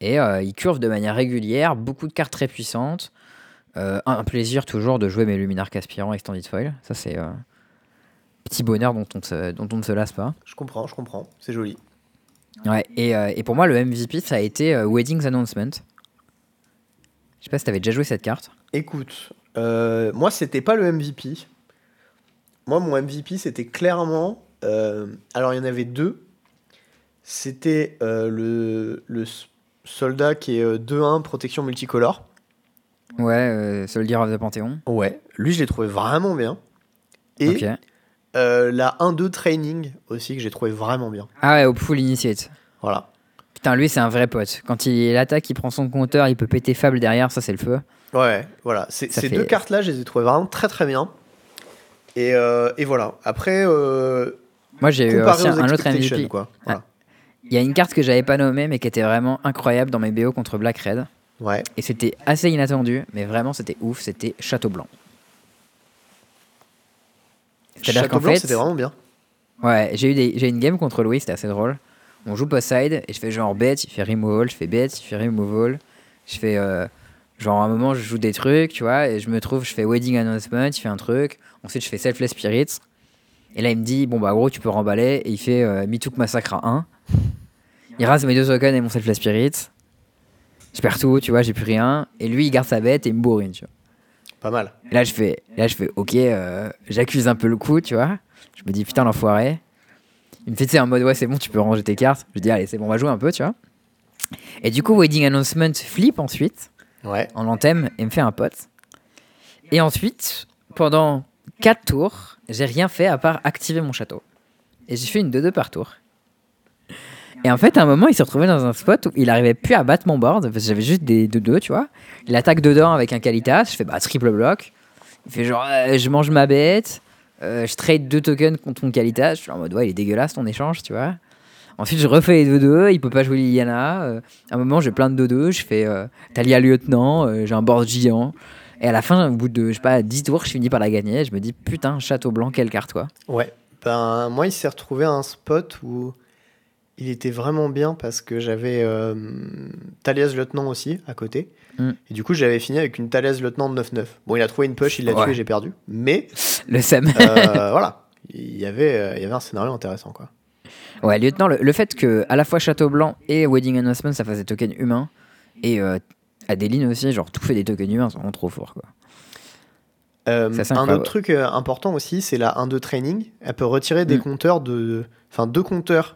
Et euh, il curve de manière régulière, beaucoup de cartes très puissantes. Euh, un plaisir toujours de jouer mes Luminarques aspirants Extended Foil. Ça, c'est euh, petit bonheur dont on, se- dont on ne se lasse pas. Je comprends, je comprends. C'est joli. Ouais, et, euh, et pour moi, le MVP, ça a été Weddings Announcement. Je sais pas si t'avais déjà joué cette carte. Écoute, moi, c'était pas le MVP. Moi, mon MVP, c'était clairement. alors, il y en avait deux. C'était le, le soldat qui est euh, 2-1 protection multicolore. Ouais, euh, Soldier of the Panthéon. Ouais, lui, je l'ai trouvé vraiment bien. Et euh, la 1-2 training aussi, que j'ai trouvé vraiment bien. Ah ouais, au full initiate. Voilà. Putain, lui, c'est un vrai pote. Quand il attaque, il prend son compteur, il peut péter Fable derrière, ça, c'est le feu. Ouais, voilà. Ces fait- deux cartes-là, je les ai trouvées vraiment très très bien. Et, euh, et voilà. Après, euh, Moi, j'ai eu aussi un autre MVP. quoi. Voilà. Il y a une carte que j'avais pas nommée, mais qui était vraiment incroyable dans mes BO contre Black Red. Ouais. Et c'était assez inattendu, mais vraiment, c'était ouf. C'était Château Blanc. Château Blanc, fait, c'était vraiment bien. Ouais, j'ai eu des- j'ai une game contre Louis, c'était assez drôle. On joue post side et je fais genre bet, il fait removal, je fais bet, il fait removal. Je fais euh, genre à un moment je joue des trucs, tu vois, et je me trouve, je fais wedding announcement, il fait un truc. Ensuite je fais selfless spirits. Et là il me dit bon bah gros tu peux remballer et il fait euh, me took massacre à 1. Il rase mes deux tokens et mon selfless spirit. Je perds tout, tu vois, j'ai plus rien. Et lui il garde sa bête et il me bourrine, tu vois. Pas mal. Et là, je fais, là, je fais ok, euh, j'accuse un peu le coup, tu vois. Je me dis, putain, l'enfoiré. Il me fait, tu sais, en mode, ouais, c'est bon, tu peux ranger tes cartes. Je dis, allez, c'est bon, on va jouer un peu, tu vois. Et du coup, Wedding Announcement flip ensuite, Ouais. en lantème, et me fait un pote. Et ensuite, pendant 4 tours, j'ai rien fait à part activer mon château. Et j'ai fait une 2-2 par tour. Et en fait, à un moment, il s'est retrouvé dans un spot où il arrivait plus à battre mon board, j'avais juste des 2-2, tu vois. Il attaque dedans avec un Kalitas, je fais bah triple bloc. Il fait genre, euh, je mange ma bête, euh, je trade deux tokens contre mon Kalitas. Je suis en mode, ouais, il est dégueulasse ton échange, tu vois. Ensuite, je refais les 2-2, il peut pas jouer Liliana. euh, à un moment, j'ai plein de 2-2, je fais Talia Lieutenant, j'ai un board géant. Et à la fin, au bout de, je sais pas, 10 tours, je finis par la gagner. Je me dis, putain, Château Blanc, quelle carte, quoi. Ouais. Ben, moi, il s'est retrouvé à un spot où il était vraiment bien parce que j'avais euh, Thalias Lieutenant aussi à côté. Mm. Et du coup, j'avais fini avec une Thalias Lieutenant de 9-9. Bon, il a trouvé une push, il l'a Ouais. tué, j'ai perdu. Mais Le Sam. euh, voilà, il y, avait, euh, il y avait un scénario intéressant. quoi. Ouais, lieutenant, le, le fait que à la fois Château Blanc et Wedding Announcement ça fasse des tokens humains et euh, Adeline aussi, genre tout fait des tokens humains, c'est vraiment trop fort quoi. Euh, un autre truc important aussi, c'est la 1-2 training. Elle peut retirer des Mm. compteurs de. Enfin, deux compteurs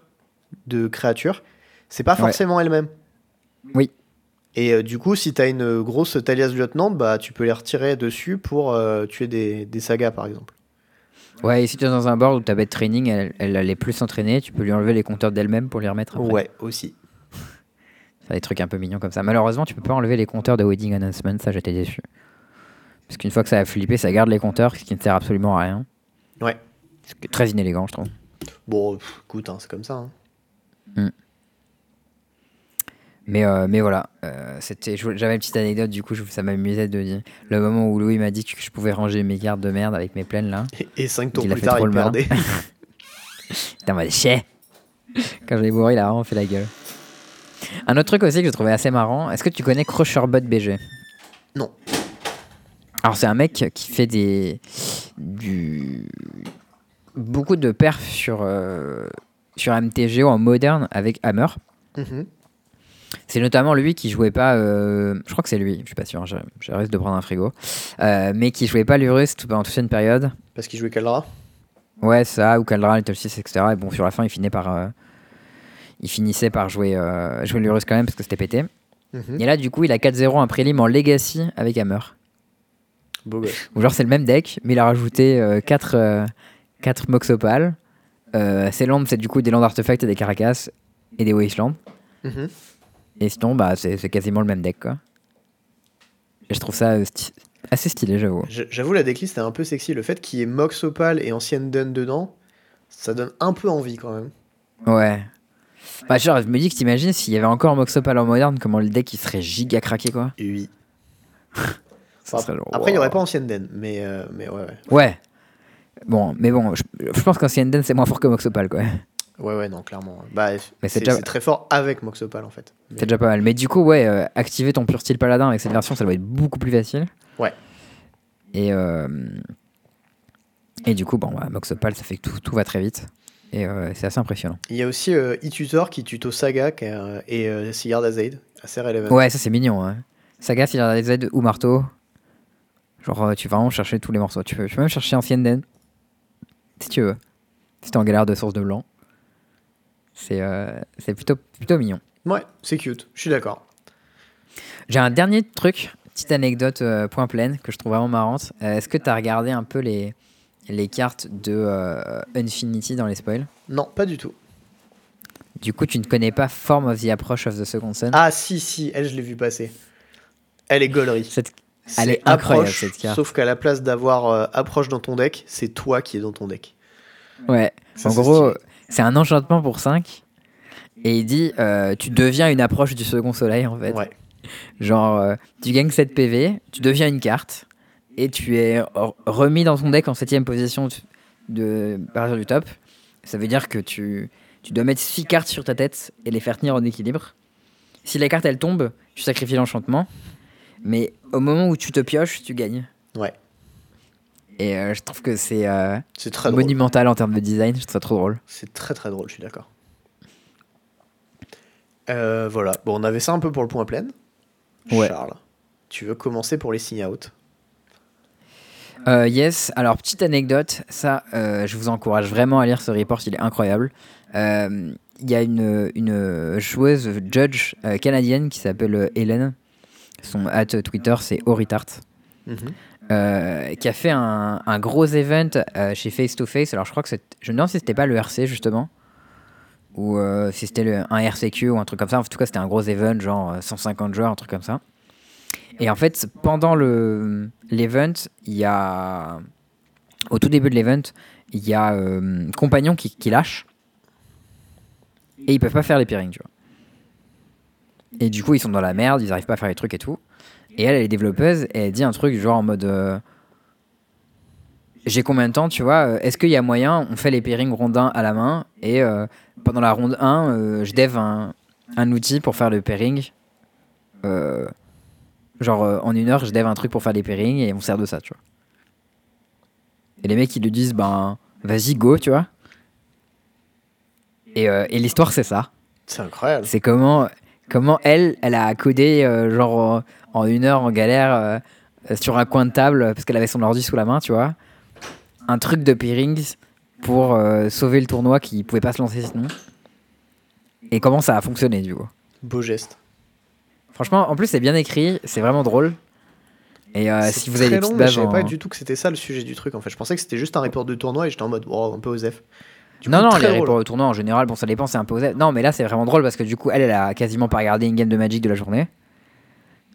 de créatures. C'est pas Ouais. forcément elle-même. Oui. Et euh, du coup, si t'as une grosse Thalias Lieutenant, bah, tu peux les retirer dessus pour euh, tuer des, des sagas par exemple. Ouais, et si tu es dans un board où ta bête training, elle, elle allait plus s'entraîner, tu peux lui enlever les compteurs d'elle-même pour les remettre après. Ouais, aussi. Faire des trucs un peu mignons comme ça. Malheureusement, tu peux pas enlever les compteurs de Wedding Announcement, ça j'étais déçu. Parce qu'une fois que ça a flippé, ça garde les compteurs, ce qui ne sert absolument à rien. Ouais. Ce qui est très inélégant, je trouve. Bon, pff, écoute, hein, c'est comme ça. hein. Mais, euh, mais voilà, euh, c'était, j'avais une petite anecdote, du coup, ça m'amusait de dire le moment où Louis m'a dit que je pouvais ranger mes cartes de merde avec mes plaines là. Et 5 tours Il a plus fait tard, il perdait. Putain, moi, chier Quand je l'ai bourré, il a vraiment fait la gueule. Un autre truc aussi que je trouvais assez marrant, est-ce que tu connais Crusherbot BG Non. Alors, c'est un mec qui fait des. Du. Beaucoup de perfs sur, euh, sur MTGO en moderne avec Hammer. Mhm. C'est notamment lui qui jouait pas. euh, je crois que c'est lui, je suis pas sûr, je, je risque de prendre un frigo. Euh, mais qui jouait pas l'Urus tout- pendant toute une période. Parce qu'il jouait Kaldra. Ouais, ça, ou Caldra, Little 6, etc. Et bon, sur la fin, il, par, euh, il finissait par jouer, jouer l'Urus quand même parce que c'était pété. Mhm. Et là, du coup, il a 4-0 un prélim en Legacy avec Hammer. Beau gosse. Ou genre, c'est le même deck, mais il a rajouté 4, 4 Moxopal. Euh, ses landes, c'est du coup des landes artefacts et des caracas et des Wastelands. Mhm. Et sinon, bah, c'est quasiment le même deck, quoi. Et je trouve ça euh, sti- assez stylé, j'avoue. J'avoue, la decklist est un peu sexy. Le fait qu'il y ait Mox Opal et Ancienne Dun dedans, ça donne un peu envie quand même. Ouais. Bah, genre, je me dis que t'imagines s'il y avait encore Moxopal en moderne, comment le deck il serait giga craqué, quoi. Oui. Ça Enfin, serait genre, Après, il n'y aurait wow. pas Ancienne Den, mais, euh, mais ouais, ouais. Ouais. Bon, mais bon, je, je pense qu'Ancien Den c'est moins fort que Moxopal, quoi. Ouais, ouais, non, clairement. Bah, Mais c'est déjà- très fort avec Mox Opal en fait. Mais- C'est déjà pas mal. Mais du coup, ouais, euh, activer ton pur style paladin avec cette version, ça doit être beaucoup plus facile. Ouais. Et, euh, et du coup, bon, bah, Moxopal, ça fait que tout, tout va très vite. Et euh, c'est assez impressionnant. Il y a aussi e-tutor qui tuto Saga qui est, et Sigurd Azaid, assez relevant. Ouais, ça c'est mignon. Hein. Saga, s'il y a des aides ou marteau. Genre, tu vas vraiment chercher tous les morceaux. Tu peux, tu peux même chercher Ancienne Den. Si tu veux. Si t'es en galère de source de blanc. C'est euh, plutôt, plutôt mignon. Ouais, c'est cute, je suis d'accord. J'ai un dernier truc, petite anecdote euh, point pleine que je trouve vraiment marrante. Euh, Est-ce que tu as regardé un peu les, les cartes de euh, Infinity dans les spoils? Non, pas du tout. Du coup, tu ne connais pas Form of the Approach of the Second Sun? Ah, si, si, elle, je l'ai vu passer. Elle est gaulerie. Cette- elle est incroyable, approche, cette carte. Sauf qu'à la place d'avoir euh, approche dans ton deck, c'est toi qui es dans ton deck. Ouais, Ça, en c'est gros, stylé. c'est un enchantement pour 5. Et il dit euh, tu deviens une approche du second soleil en fait. Ouais. Genre, euh, tu gagnes 7 PV, tu deviens une carte, et tu es re- remis dans ton deck en 7ème position de, de à partir du top. Ça veut dire que tu, tu dois mettre 6 cartes sur ta tête et les faire tenir en équilibre. Si la carte elle tombe, tu sacrifies l'enchantement. Mais au moment où tu te pioches, tu gagnes. Ouais. Et euh, je trouve que c'est euh, drôle. monumental en termes de design, je trouve ça trop drôle. C'est très très drôle, je suis d'accord. Euh, voilà, bon, on avait ça un peu pour le point plein. Ouais. Charles, tu veux commencer pour les sign out? Yes, alors petite anecdote, ça je vous encourage vraiment à lire ce report, il est incroyable. Il y a une, une joueuse judge canadienne qui s'appelle Hélène. Son at Twitter c'est Horitart. Mhm. euh, qui a fait un, un gros event euh, chez Face to Face. Alors je crois que c'est, je me demande si c'était pas le RC justement, ou euh, si c'était un RCQ ou un truc comme ça. En tout cas, c'était un gros event, genre euh, 150 joueurs, un truc comme ça. Et en fait, pendant le l'event, il y a au tout début de l'event, il y a compagnon qui, qui lâche et ils peuvent pas faire les pairings, tu vois. Et du coup, ils sont dans la merde, ils arrivent pas à faire les trucs et tout. Et elle, elle est développeuse et elle dit un truc genre en mode. euh, j'ai combien de temps, tu vois euh, Est-ce qu'il y a moyen, on fait les pairings rondins à la main et euh, pendant la ronde 1, euh, je dev un, un outil pour faire le pairing. Genre en une heure, je dev un truc pour faire les pairings et on sert de ça, tu vois. Et les mecs, ils lui disent, ben, vas-y, go, tu vois. Et, et l'histoire, c'est ça. C'est incroyable. C'est comment, comment elle, elle a codé, euh, genre, euh, en une heure en galère, euh, sur un coin de table, parce qu'elle avait son ordi sous la main, tu vois. Un truc de pairings pour euh, sauver le tournoi qui pouvait pas se lancer sinon. Et comment ça a fonctionné, du coup? Beau geste. Franchement, en plus, c'est bien écrit, c'est vraiment drôle. Et euh, si vous avez des long, mais je savais en- pas du tout que c'était ça le sujet du truc en fait. Je pensais que c'était juste un report de tournoi et j'étais en mode oh, un peu osef. Du non, coup, non, les drôle. tournoi en général, bon, ça dépend, c'est un peu osé. Non, mais là, c'est vraiment drôle parce que du coup, elle, elle a quasiment pas regardé une game de Magic de la journée.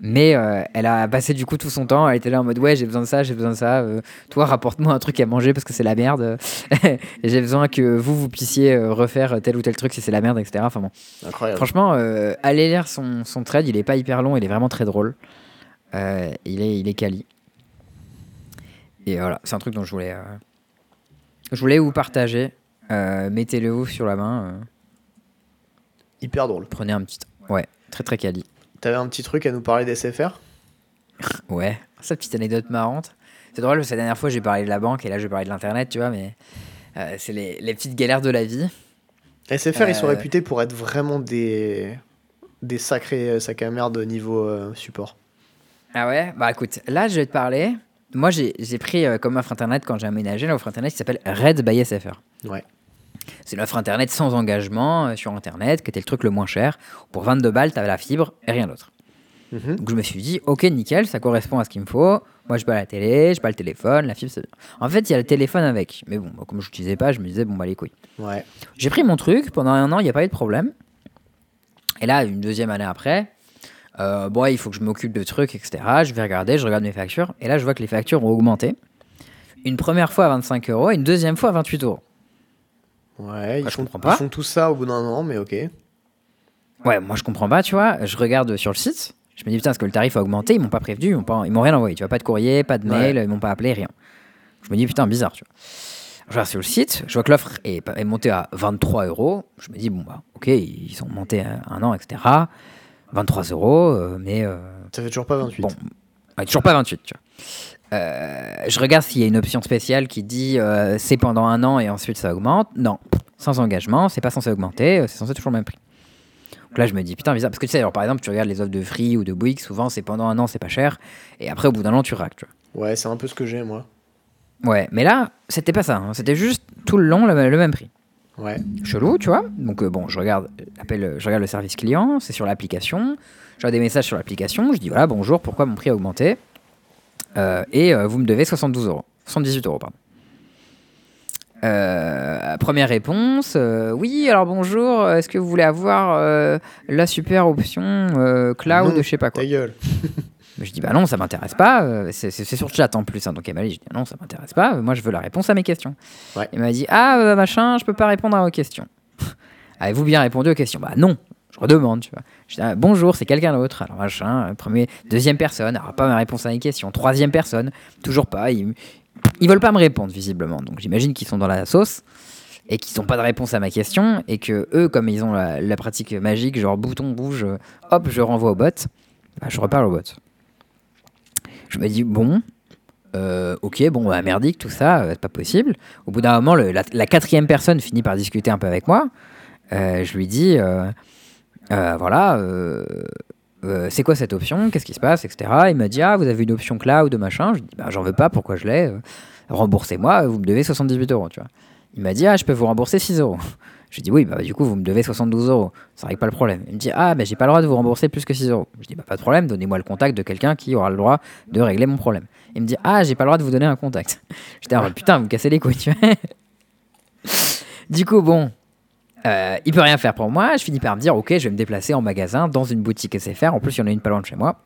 Mais euh, elle a passé du coup tout son temps, elle était là en mode ouais, j'ai besoin de ça, j'ai besoin de ça. euh, toi, rapporte-moi un truc à manger parce que c'est la merde. Et j'ai besoin que vous, vous puissiez euh, refaire tel ou tel truc si c'est la merde, etc. Enfin bon. Incroyable. Franchement, euh, allez lire son, son trade, il est pas hyper long, il est vraiment très drôle. Euh, il, est, il est quali. Et voilà, c'est un truc dont je voulais, euh, je voulais vous partager. Euh, Mettez-le sur la main. euh, Hyper drôle. prenez un petit. Ouais, très très quali. T'avais un petit truc à nous parler d'SFR? Ouais, cette petite anecdote marrante. C'est drôle, parce que la dernière fois j'ai parlé de la banque et là je vais parler de l'internet, tu vois, mais euh, c'est les, les petites galères de la vie. SFR, ils sont réputés pour être vraiment des, des sacrés sacs à merde niveau euh, support. Ah ouais? Bah écoute, là je vais te parler. Moi j'ai pris euh, comme offre internet quand j'ai aménagé l'offre internet qui s'appelle Red by SFR. Ouais. C'est l'offre internet sans engagement euh, sur internet, qui était le truc le moins cher. Pour 22 balles, t'avais la fibre et rien d'autre. Mhm. Donc je me suis dit, ok, nickel, ça correspond à ce qu'il me faut. Moi, je pas la télé, je pas le téléphone, la fibre, c'est bien. En fait, il y a le téléphone avec. Mais bon, comme je l'utilisais pas, je me disais, bon, bah les couilles. Ouais. J'ai pris mon truc, pendant un an, il n'y a pas eu de problème. Et là, une deuxième année après, euh, bon, il faut que je m'occupe de trucs, etc. Je vais regarder, je regarde mes factures, et là, je vois que les factures ont augmenté. Une première fois à 25 euros, et une deuxième fois à 28 euros. Ouais, ils, je font, comprends pas. ils font tout ça au bout d'un an, mais ok. Ouais, moi, je comprends pas, tu vois. Je regarde sur le site, je me dis, putain, est-ce que le tarif a augmenté? Ils m'ont pas prévenu, ils m'ont pas- ils m'ont rien envoyé. Tu vois, pas de courrier, pas de mail, ils m'ont pas appelé, rien. Je me dis, putain, bizarre, tu vois. Je regarde sur le site, je vois que l'offre est, est montée à 23 euros. Je me dis, bon, bah, ok, ils sont montés à un an, etc. 23 euros, euh, mais euh, Ça fait toujours pas 28. bon, ouais, toujours pas 28, tu vois. Euh, je regarde s'il y a une option spéciale qui dit euh, c'est pendant un an et ensuite ça augmente. Non, sans engagement, c'est pas censé augmenter, c'est censé toujours le même prix. Donc là, je me dis putain, bizarre. Parce que tu sais, alors, par exemple, tu regardes les offres de Free ou de Bouygues, souvent c'est pendant un an, c'est pas cher, et après, au bout d'un an, tu raques, tu vois. Ouais, c'est un peu ce que j'ai, moi. Ouais, mais là, c'était pas ça, hein. c'était juste tout le long le, le même prix. Ouais. Chelou, tu vois. Donc, euh, bon, je regarde, l'appel, je regarde le service client, c'est sur l'application. Regarde des messages sur l'application, je dis voilà, bonjour, pourquoi mon prix a augmenté? Euh, Et euh, vous me devez 72 euros. 78 euros, pardon. Euh, première réponse, euh, oui, alors bonjour, est-ce que vous voulez avoir euh, la super option euh, cloud, Non, je sais pas quoi? Ta gueule. mais je dis bah non, ça m'intéresse pas. euh, C'est sur le chat en plus. hein, donc elle m'a dit je dis, non, ça m'intéresse pas. euh, Moi, je veux la réponse à mes questions. Ouais. Il m'a dit ah euh, machin, je peux pas répondre à vos questions. Avez-vous bien répondu aux questions? Bah non. Je redemande, tu vois. Je dis, ah, bonjour, c'est quelqu'un d'autre. Alors machin, premier, deuxième personne, alors pas ma réponse à mes questions. Troisième personne, toujours pas. Ils, ils veulent pas me répondre visiblement. Donc j'imagine qu'ils sont dans la sauce et qu'ils n'ont pas de réponse à ma question et que eux, comme ils ont la, la pratique magique, genre bouton bouge, hop, je renvoie au bot. Bah, je reparle au bot. Je me dis, bon, euh, ok, bon, bah, merdique, tout ça, euh, c'est pas possible. Au bout d'un moment, la, quatrième personne finit par discuter un peu avec moi. Euh, je lui dis, voilà, c'est quoi cette option? Qu'est-ce qui se passe? Etc. Il m'a dit, ah, vous avez une option cloud, machin. Je dis, bah, j'en veux pas, pourquoi je l'ai? Remboursez-moi, vous me devez 78 euros, tu vois. Il m'a dit, ah, je peux vous rembourser 6 euros. Je dis, oui, bah, du coup, vous me devez 72 euros. Ça règle pas le problème. Il me dit, ah, bah, j'ai pas le droit de vous rembourser plus que 6 euros. Je dis, bah, pas de problème, donnez-moi le contact de quelqu'un qui aura le droit de régler mon problème. Il me dit, ah, j'ai pas le droit de vous donner un contact. J'étais en mode, putain, vous me cassez les couilles, tu vois. du coup, bon, euh, il peut rien faire pour moi. Je finis par me dire, ok, je vais me déplacer en magasin dans une boutique SFR. En plus, il y en a une pas loin de chez moi.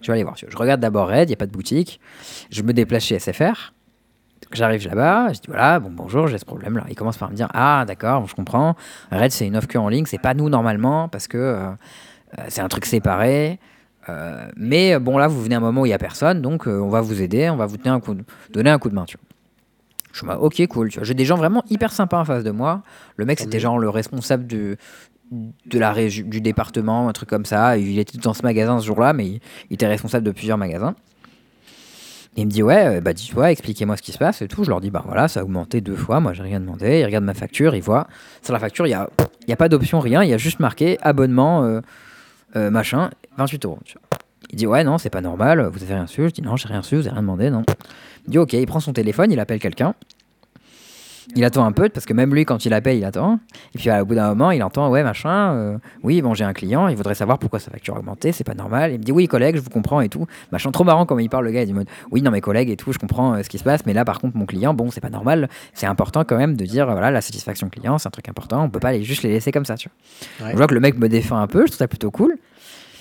Je vais aller voir. Je regarde d'abord Red, il n'y a pas de boutique. Je me déplace chez SFR. J'arrive là-bas, je dis voilà, bon bonjour, j'ai ce problème-là. Il commence par me dire ah d'accord, je comprends. Red c'est une offre que en ligne, c'est pas nous normalement parce que euh, euh, c'est un truc séparé. Euh, mais bon là vous venez à un moment où il y a personne, donc euh, on va vous aider, on va vous tenir un coup de- donner un coup de main. Tu vois. Je suis mode, ok, cool. J'ai des gens vraiment hyper sympas en face de moi. Le mec, Tant c'était genre le responsable du, de la du département, un truc comme ça. Il était dans ce magasin ce jour-là, mais il, il était responsable de plusieurs magasins. Il me dit, ouais, euh, bah dis-toi, expliquez-moi ce qui se passe et tout. Je leur dis, bah voilà, ça a augmenté deux fois. Moi, j'ai rien demandé. Ils regardent ma facture, ils voient. Sur la facture, il n'y a, il y a pas d'option, rien. Il y a juste marqué abonnement, euh, euh, machin, 28 euros. Il dit, ouais, non, c'est pas normal. Vous avez rien su. Je dis, non, j'ai rien su, vous avez rien demandé, non. Il dit, ok, il prend son téléphone, il appelle quelqu'un. Il attend un peu, parce que même lui, quand il appelle, il attend. Et puis au bout d'un moment, il entend, ouais, machin, euh, oui, bon, j'ai un client, il voudrait savoir pourquoi sa facture a augmenté, c'est pas normal. Il me dit, oui, collègue, je vous comprends et tout. Machin, trop marrant comment il parle, le gars, il dit, mode, oui, non, mes collègues et tout, je comprends euh, ce qui se passe, mais là, par contre, mon client, bon, c'est pas normal. C'est important quand même de dire, voilà, la satisfaction client, c'est un truc important, on peut pas les, juste les laisser comme ça, tu vois. Ouais. Je vois que le mec me défend un peu, je trouve ça plutôt cool.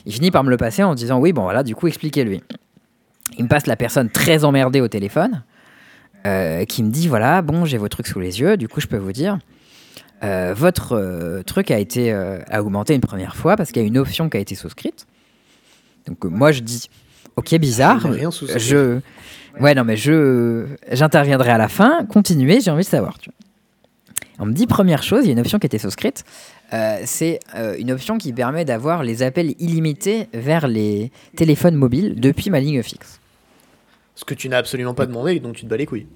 Il finit par me le passer en disant, oui, bon, voilà, du coup, expliquez-lui. Il me passe la personne très emmerdée au téléphone euh, qui me dit voilà, bon, j'ai vos trucs sous les yeux, du coup, je peux vous dire. euh, votre euh, truc a été a augmenté une première fois parce qu'il y a une option qui a été souscrite. Donc moi je dis ok bizarre, rien je ouais non mais je j'interviendrai à la fin, continuez, j'ai envie de savoir. tu vois. On me dit première chose, il y a une option qui a été souscrite, c'est une option qui permet d'avoir les appels illimités vers les téléphones mobiles depuis ma ligne fixe. Ce que tu n'as absolument pas demandé et donc tu te bats les couilles.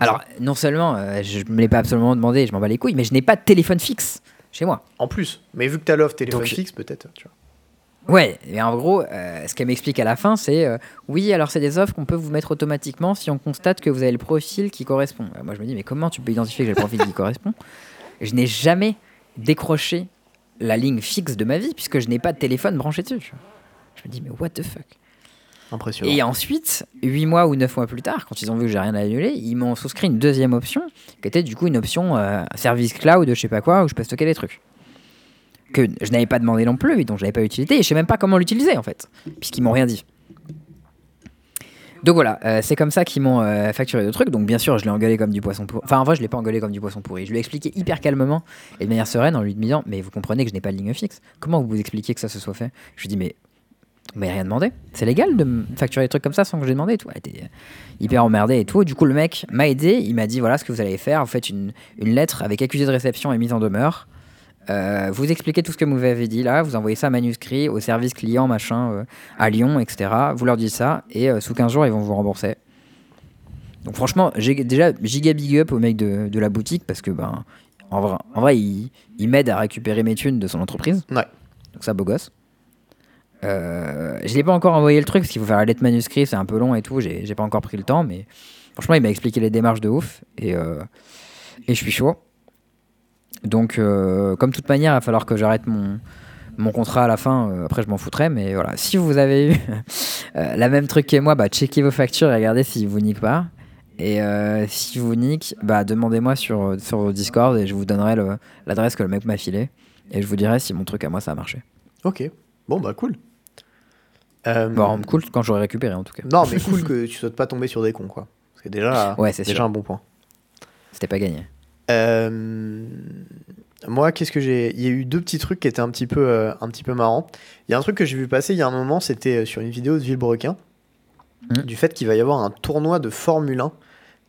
Alors, non seulement euh, je ne me l'ai pas absolument demandé, je m'en bats les couilles, mais je n'ai pas de téléphone fixe chez moi. En plus, mais vu que t'as l'offre téléphone Donc, fixe, peut-être, tu vois. Ouais, et en gros, euh, ce qu'elle m'explique à la fin, c'est euh, oui, alors c'est des offres qu'on peut vous mettre automatiquement si on constate que vous avez le profil qui correspond. Moi, je me dis, mais comment tu peux identifier que j'ai le profil qui correspond? Je n'ai jamais décroché la ligne fixe de ma vie puisque je n'ai pas de téléphone branché dessus. tu. Je me dis, mais what the fuck? Et ensuite, 8 mois ou 9 mois plus tard, quand ils ont vu que j'ai rien à annuler, ils m'ont souscrit une deuxième option, qui était du coup une option euh, service cloud, je sais pas quoi, où je peux stocker des trucs. Que je n'avais pas demandé non plus, et dont je n'avais pas utilisé, et je sais même pas comment l'utiliser en fait, puisqu'ils m'ont rien dit. Donc voilà, euh, c'est comme ça qu'ils m'ont euh, facturé le truc. Donc bien sûr, je l'ai engueulé comme du poisson pourri. Enfin, en vrai, je l'ai pas engueulé comme du poisson pourri. Je lui ai expliqué hyper calmement et de manière sereine en lui disant Mais vous comprenez que je n'ai pas de ligne fixe. Comment vous expliquez que ça se soit fait? Je lui dis Mais m'avez rien demandé. C'est légal de me facturer des trucs comme ça sans que j'ai demandé et tout. Elle était hyper emmerdée et tout. Du coup, le mec m'a aidé. Il m'a dit Voilà ce que vous allez faire. Vous faites une, une lettre avec accusé de réception et mise en demeure. Euh, vous expliquez tout ce que vous m'avez dit là, vous envoyez ça manuscrit au service client machin euh, à Lyon, etc. Vous leur dites ça et euh, sous 15 jours ils vont vous rembourser. Donc franchement, j'ai déjà giga big up au mec de, de la boutique parce que ben en vrai, en vrai il, il m'aide à récupérer mes thunes de son entreprise. Ouais. Donc ça beau gosse. Euh, je l'ai pas encore envoyé le truc parce qu'il faut faire la lettre manuscrit, c'est un peu long et tout. J'ai pas encore pris le temps, mais franchement il m'a expliqué les démarches de ouf et euh, je suis chaud. Donc, euh, comme toute manière, il va falloir que j'arrête mon, contrat à la fin. euh, après, je m'en foutrais. Mais voilà, si vous avez eu la même truc que moi, bah, checkez vos factures et regardez si vous niquent pas. Et si vous niquent, bah, demandez-moi sur, sur Discord et je vous donnerai l'adresse que le mec m'a filé. Et je vous dirai si mon truc à moi ça a marché. Ok. Bon, bah cool. Euh, Bon, cool quand j'aurai récupéré en tout cas. Non, mais cool que tu sois pas tombé sur des cons, quoi. C'est déjà, Ouais, c'est déjà sûr. un bon point. C'était pas gagné. Euh, Moi, qu'est-ce que j'ai? Il y a eu deux petits trucs qui étaient un petit peu, euh, un petit peu marrants. Il y a un truc que j'ai vu passer il y a un moment, c'était euh, sur une vidéo de Villebrequin, Mhm. du fait qu'il va y avoir un tournoi de Formule 1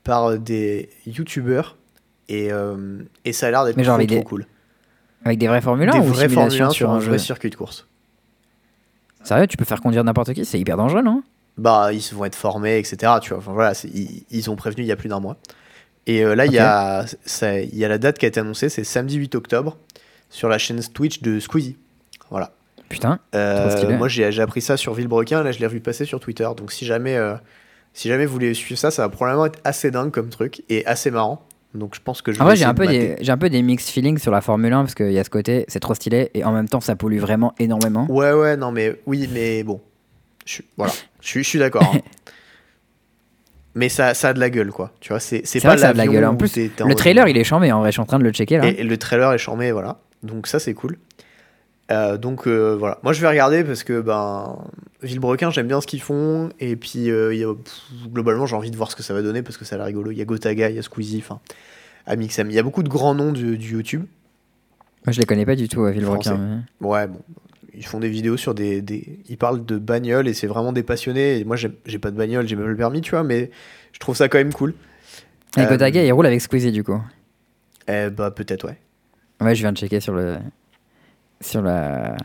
par des youtubeurs. Et, et ça a l'air d'être trop, des- cool. Avec des vrais Formule 1 Des ou vrais Formule simulation 1 sur un jeu vrai circuit de course. Sérieux, tu peux faire conduire n'importe qui C'est hyper dangereux, non? Bah, ils vont être formés, etc. Tu vois, enfin, voilà, ils, ils ont prévenu il y a plus d'un mois. Et euh, là, il y, a, ça- il y a la date qui a été annoncée, c'est samedi 8 octobre, sur la chaîne Twitch de Squeezie. Voilà. Putain. Euh, moi, j'ai appris ça sur Villebrequin, là, je l'ai revu passer sur Twitter. Donc, si jamais, euh, si jamais vous voulez suivre ça, ça va probablement être assez dingue comme truc et assez marrant. Donc, je pense que je En vrai, j'ai un, peu des, j'ai un peu des mixed feelings sur la Formule 1 parce qu'il y a ce côté, c'est trop stylé et en même temps, ça pollue vraiment énormément. Ouais, ouais, non, mais oui, mais bon. Je, suis- voilà, je suis, je suis d'accord. hein. mais ça, ça a de la gueule, quoi. Tu vois, c'est c'est C'est pas vrai que ça a de la gueule. En plus, t'es- t'es en Le trailer, il est chambé en vrai, je suis en train de le checker là. Et, et le trailer est charmé, voilà. Donc ça, c'est cool. Euh, donc euh, voilà. Moi, je vais regarder parce que ben Villebrequin, j'aime bien ce qu'ils font. Et puis euh, il y a- pff, globalement, j'ai envie de voir ce que ça va donner parce que ça a l'air rigolo. Il y a Gotaga, il y a Squeezie, enfin Amixem. Il y a beaucoup de grands noms du, du YouTube. Moi, je les connais pas du tout, à Villebrequin. Mais- Ouais, bon. Ils font des vidéos sur des, des- Ils parlent de bagnoles et c'est vraiment des passionnés. Et moi, j'ai pas de bagnole, j'ai même le permis, tu vois, mais je trouve ça quand même cool. Et Gotaga, il roule avec Squeezie du coup. Eh bah peut-être ouais. Ouais, je viens de checker sur le sur la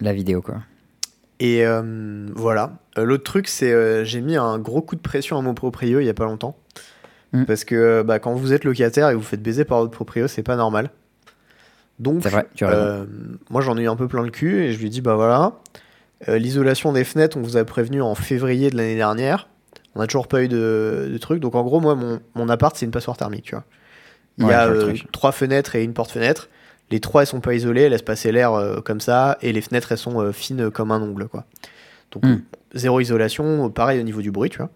la vidéo quoi. Et euh, voilà. Euh, L'autre truc, c'est euh, j'ai mis un gros coup de pression à mon proprio il y a pas longtemps. Mm. Parce que euh, bah, quand vous êtes locataire et vous faites baiser par votre proprio, c'est pas normal. Donc, vrai, moi j'en ai eu un peu plein le cul et je lui ai dit bah voilà, l'isolation des fenêtres, on vous a prévenu en février de l'année dernière. On n'a toujours pas eu de, de truc. Donc en gros, moi, mon, mon appart, c'est une passoire thermique, tu vois. Il Ouais, y a trois fenêtres et une porte-fenêtre. Les trois, elles sont pas isolées, elles laissent passer l'air euh, comme ça, et les fenêtres, elles sont euh, fines comme un ongle, quoi. Donc, Hmm. zéro isolation, pareil au niveau du bruit, tu vois.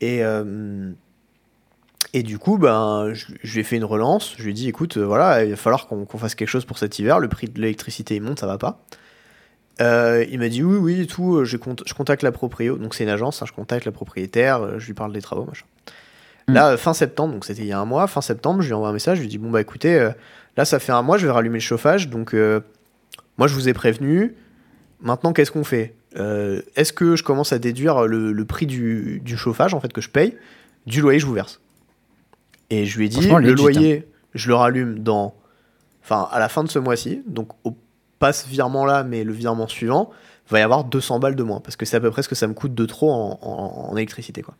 Et, euh, et du coup, ben, je, je lui ai fait une relance. Je lui ai dit, écoute, euh, voilà, il va falloir qu'on fasse quelque chose pour cet hiver. Le prix de l'électricité, il monte, ça va pas. Euh, il m'a dit, oui, oui, et tout. Je, je contacte la proprio. Donc, c'est une agence, hein, je contacte la propriétaire, je lui parle des travaux, machin. Mm. Là, fin septembre, donc c'était il y a un mois, fin septembre, je lui envoie un message. Je lui dis, bon, bah écoutez, euh, là, ça fait un mois, je vais rallumer le chauffage. Donc, euh, moi, je vous ai prévenu. Maintenant, qu'est-ce qu'on fait? Euh, Est-ce que je commence à déduire le, le prix du, du chauffage, en fait, que je paye, du loyer que je vous verse Et je lui ai dit, le legit, hein. loyer, je le rallume dans. Enfin, à la fin de ce mois-ci, donc au pas ce virement-là, mais le virement suivant, va y avoir 200 balles de moins, parce que c'est à peu près ce que ça me coûte de trop en, en- en électricité, quoi.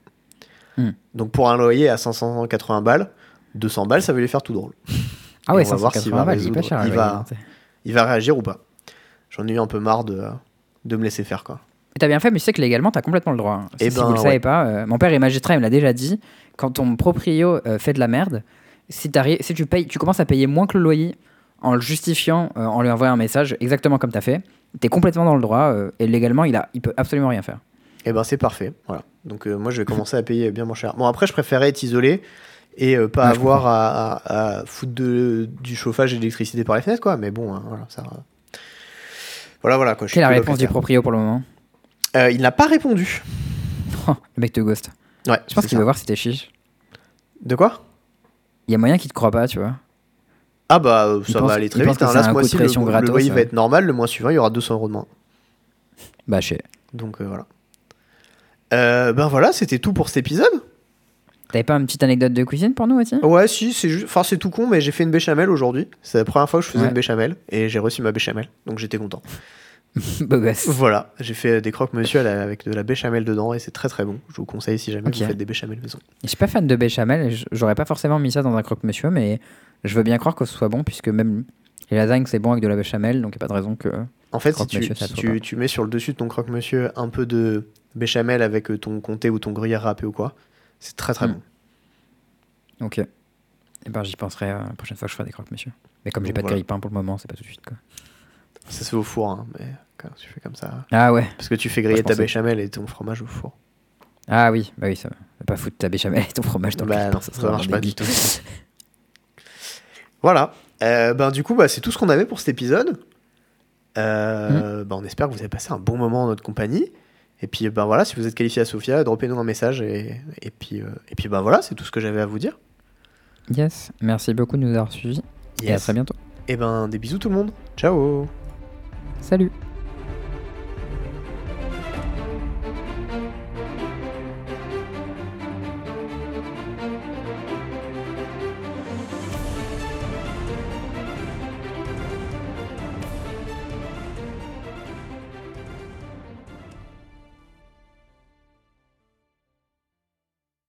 Hmm. Donc pour un loyer à 580 balles, 200 balles, ça va lui faire tout drôle. Ah Et ouais, on va voir s'il 180 va balles, il pas cher. Il va-. Il va réagir ou pas J'en ai eu un peu marre de, de me laisser faire, quoi. Et T'as bien fait, mais tu sais que légalement, t'as complètement le droit. hein. Eh si ben, vous le savez ouais. pas, euh, mon père est magistrat, il me l'a déjà dit. Quand ton proprio euh, fait de la merde, si, tu, payes, tu commences à payer moins que le loyer en le justifiant, euh, en lui envoyant un message exactement comme t'as fait, t'es complètement dans le droit et légalement, il, a, il peut absolument rien faire. Et ben c'est parfait, voilà. Donc euh, moi je vais commencer à payer bien moins cher. Bon après je préférais être isolé et euh, pas Ouais, avoir à, à- à foutre de, du chauffage et de l'électricité par les fenêtres quoi. Mais bon, hein, voilà ça. euh, Voilà voilà quoi. Quelle est la réponse du proprio pour le moment? Euh, Il n'a pas répondu. Le mec te ghost. Ouais. Je pense qu'il veut voir si t'es chiche. De quoi? Il y a moyen qu'il te croit pas, tu vois. Ah bah Il ça pense- va aller très vite. hein. c'est Là un ce mois-ci le, pression le gratos, loyer va être normal. Le mois suivant il y aura 200 euros de moins. Bah, sais. Donc voilà. Euh, ben voilà, c'était tout pour cet épisode. T'avais pas une petite anecdote de cuisine pour nous aussi? Ouais, si, c'est juste, enfin c'est tout con, mais j'ai fait une béchamel aujourd'hui. C'est la première fois que je faisais Ouais. une béchamel et j'ai reçu ma béchamel, donc j'étais content. Beau gosse. Voilà, j'ai fait des croque-monsieur avec de la béchamel dedans et c'est très très bon. Je vous conseille si jamais Ok. vous faites des béchamel maison. Je suis pas fan de béchamel, j'aurais pas forcément mis ça dans un croque-monsieur, mais je veux bien croire que ce soit bon, puisque même les lasagnes c'est bon avec de la béchamel, donc y a pas de raison que. En fait, si tu, ça si mets sur le dessus de ton croque-monsieur un peu de béchamel avec euh, ton comté ou ton gruyère râpé ou quoi, c'est très très Mm. bon. Ok. Et ben j'y penserai euh, la prochaine fois que je ferai des croque-monsieur. Mais comme j'ai pas de grille-pain pour le moment, c'est pas tout de suite quoi. Ça se fait au four, hein, mais quand tu fais comme ça. Ah ouais. Parce que tu fais griller ta béchamel et ton fromage au four. Ah oui, bah oui, ça va. Pas foutre ta béchamel et ton fromage dans le Bah grille-pain, non, ça serait marche pas du tout. Voilà. Euh, ben, du coup, bah, c'est tout ce qu'on avait pour cet épisode. Euh, bah, on espère que vous avez passé un bon moment en notre compagnie. Et puis, ben voilà, si vous êtes qualifié à Sofia, droppez-nous un message. Et, et puis, euh, et puis ben voilà, c'est tout ce que j'avais à vous dire. Yes, merci beaucoup de nous avoir suivis. Et à très bientôt. Et ben, des bisous tout le monde. Ciao Salut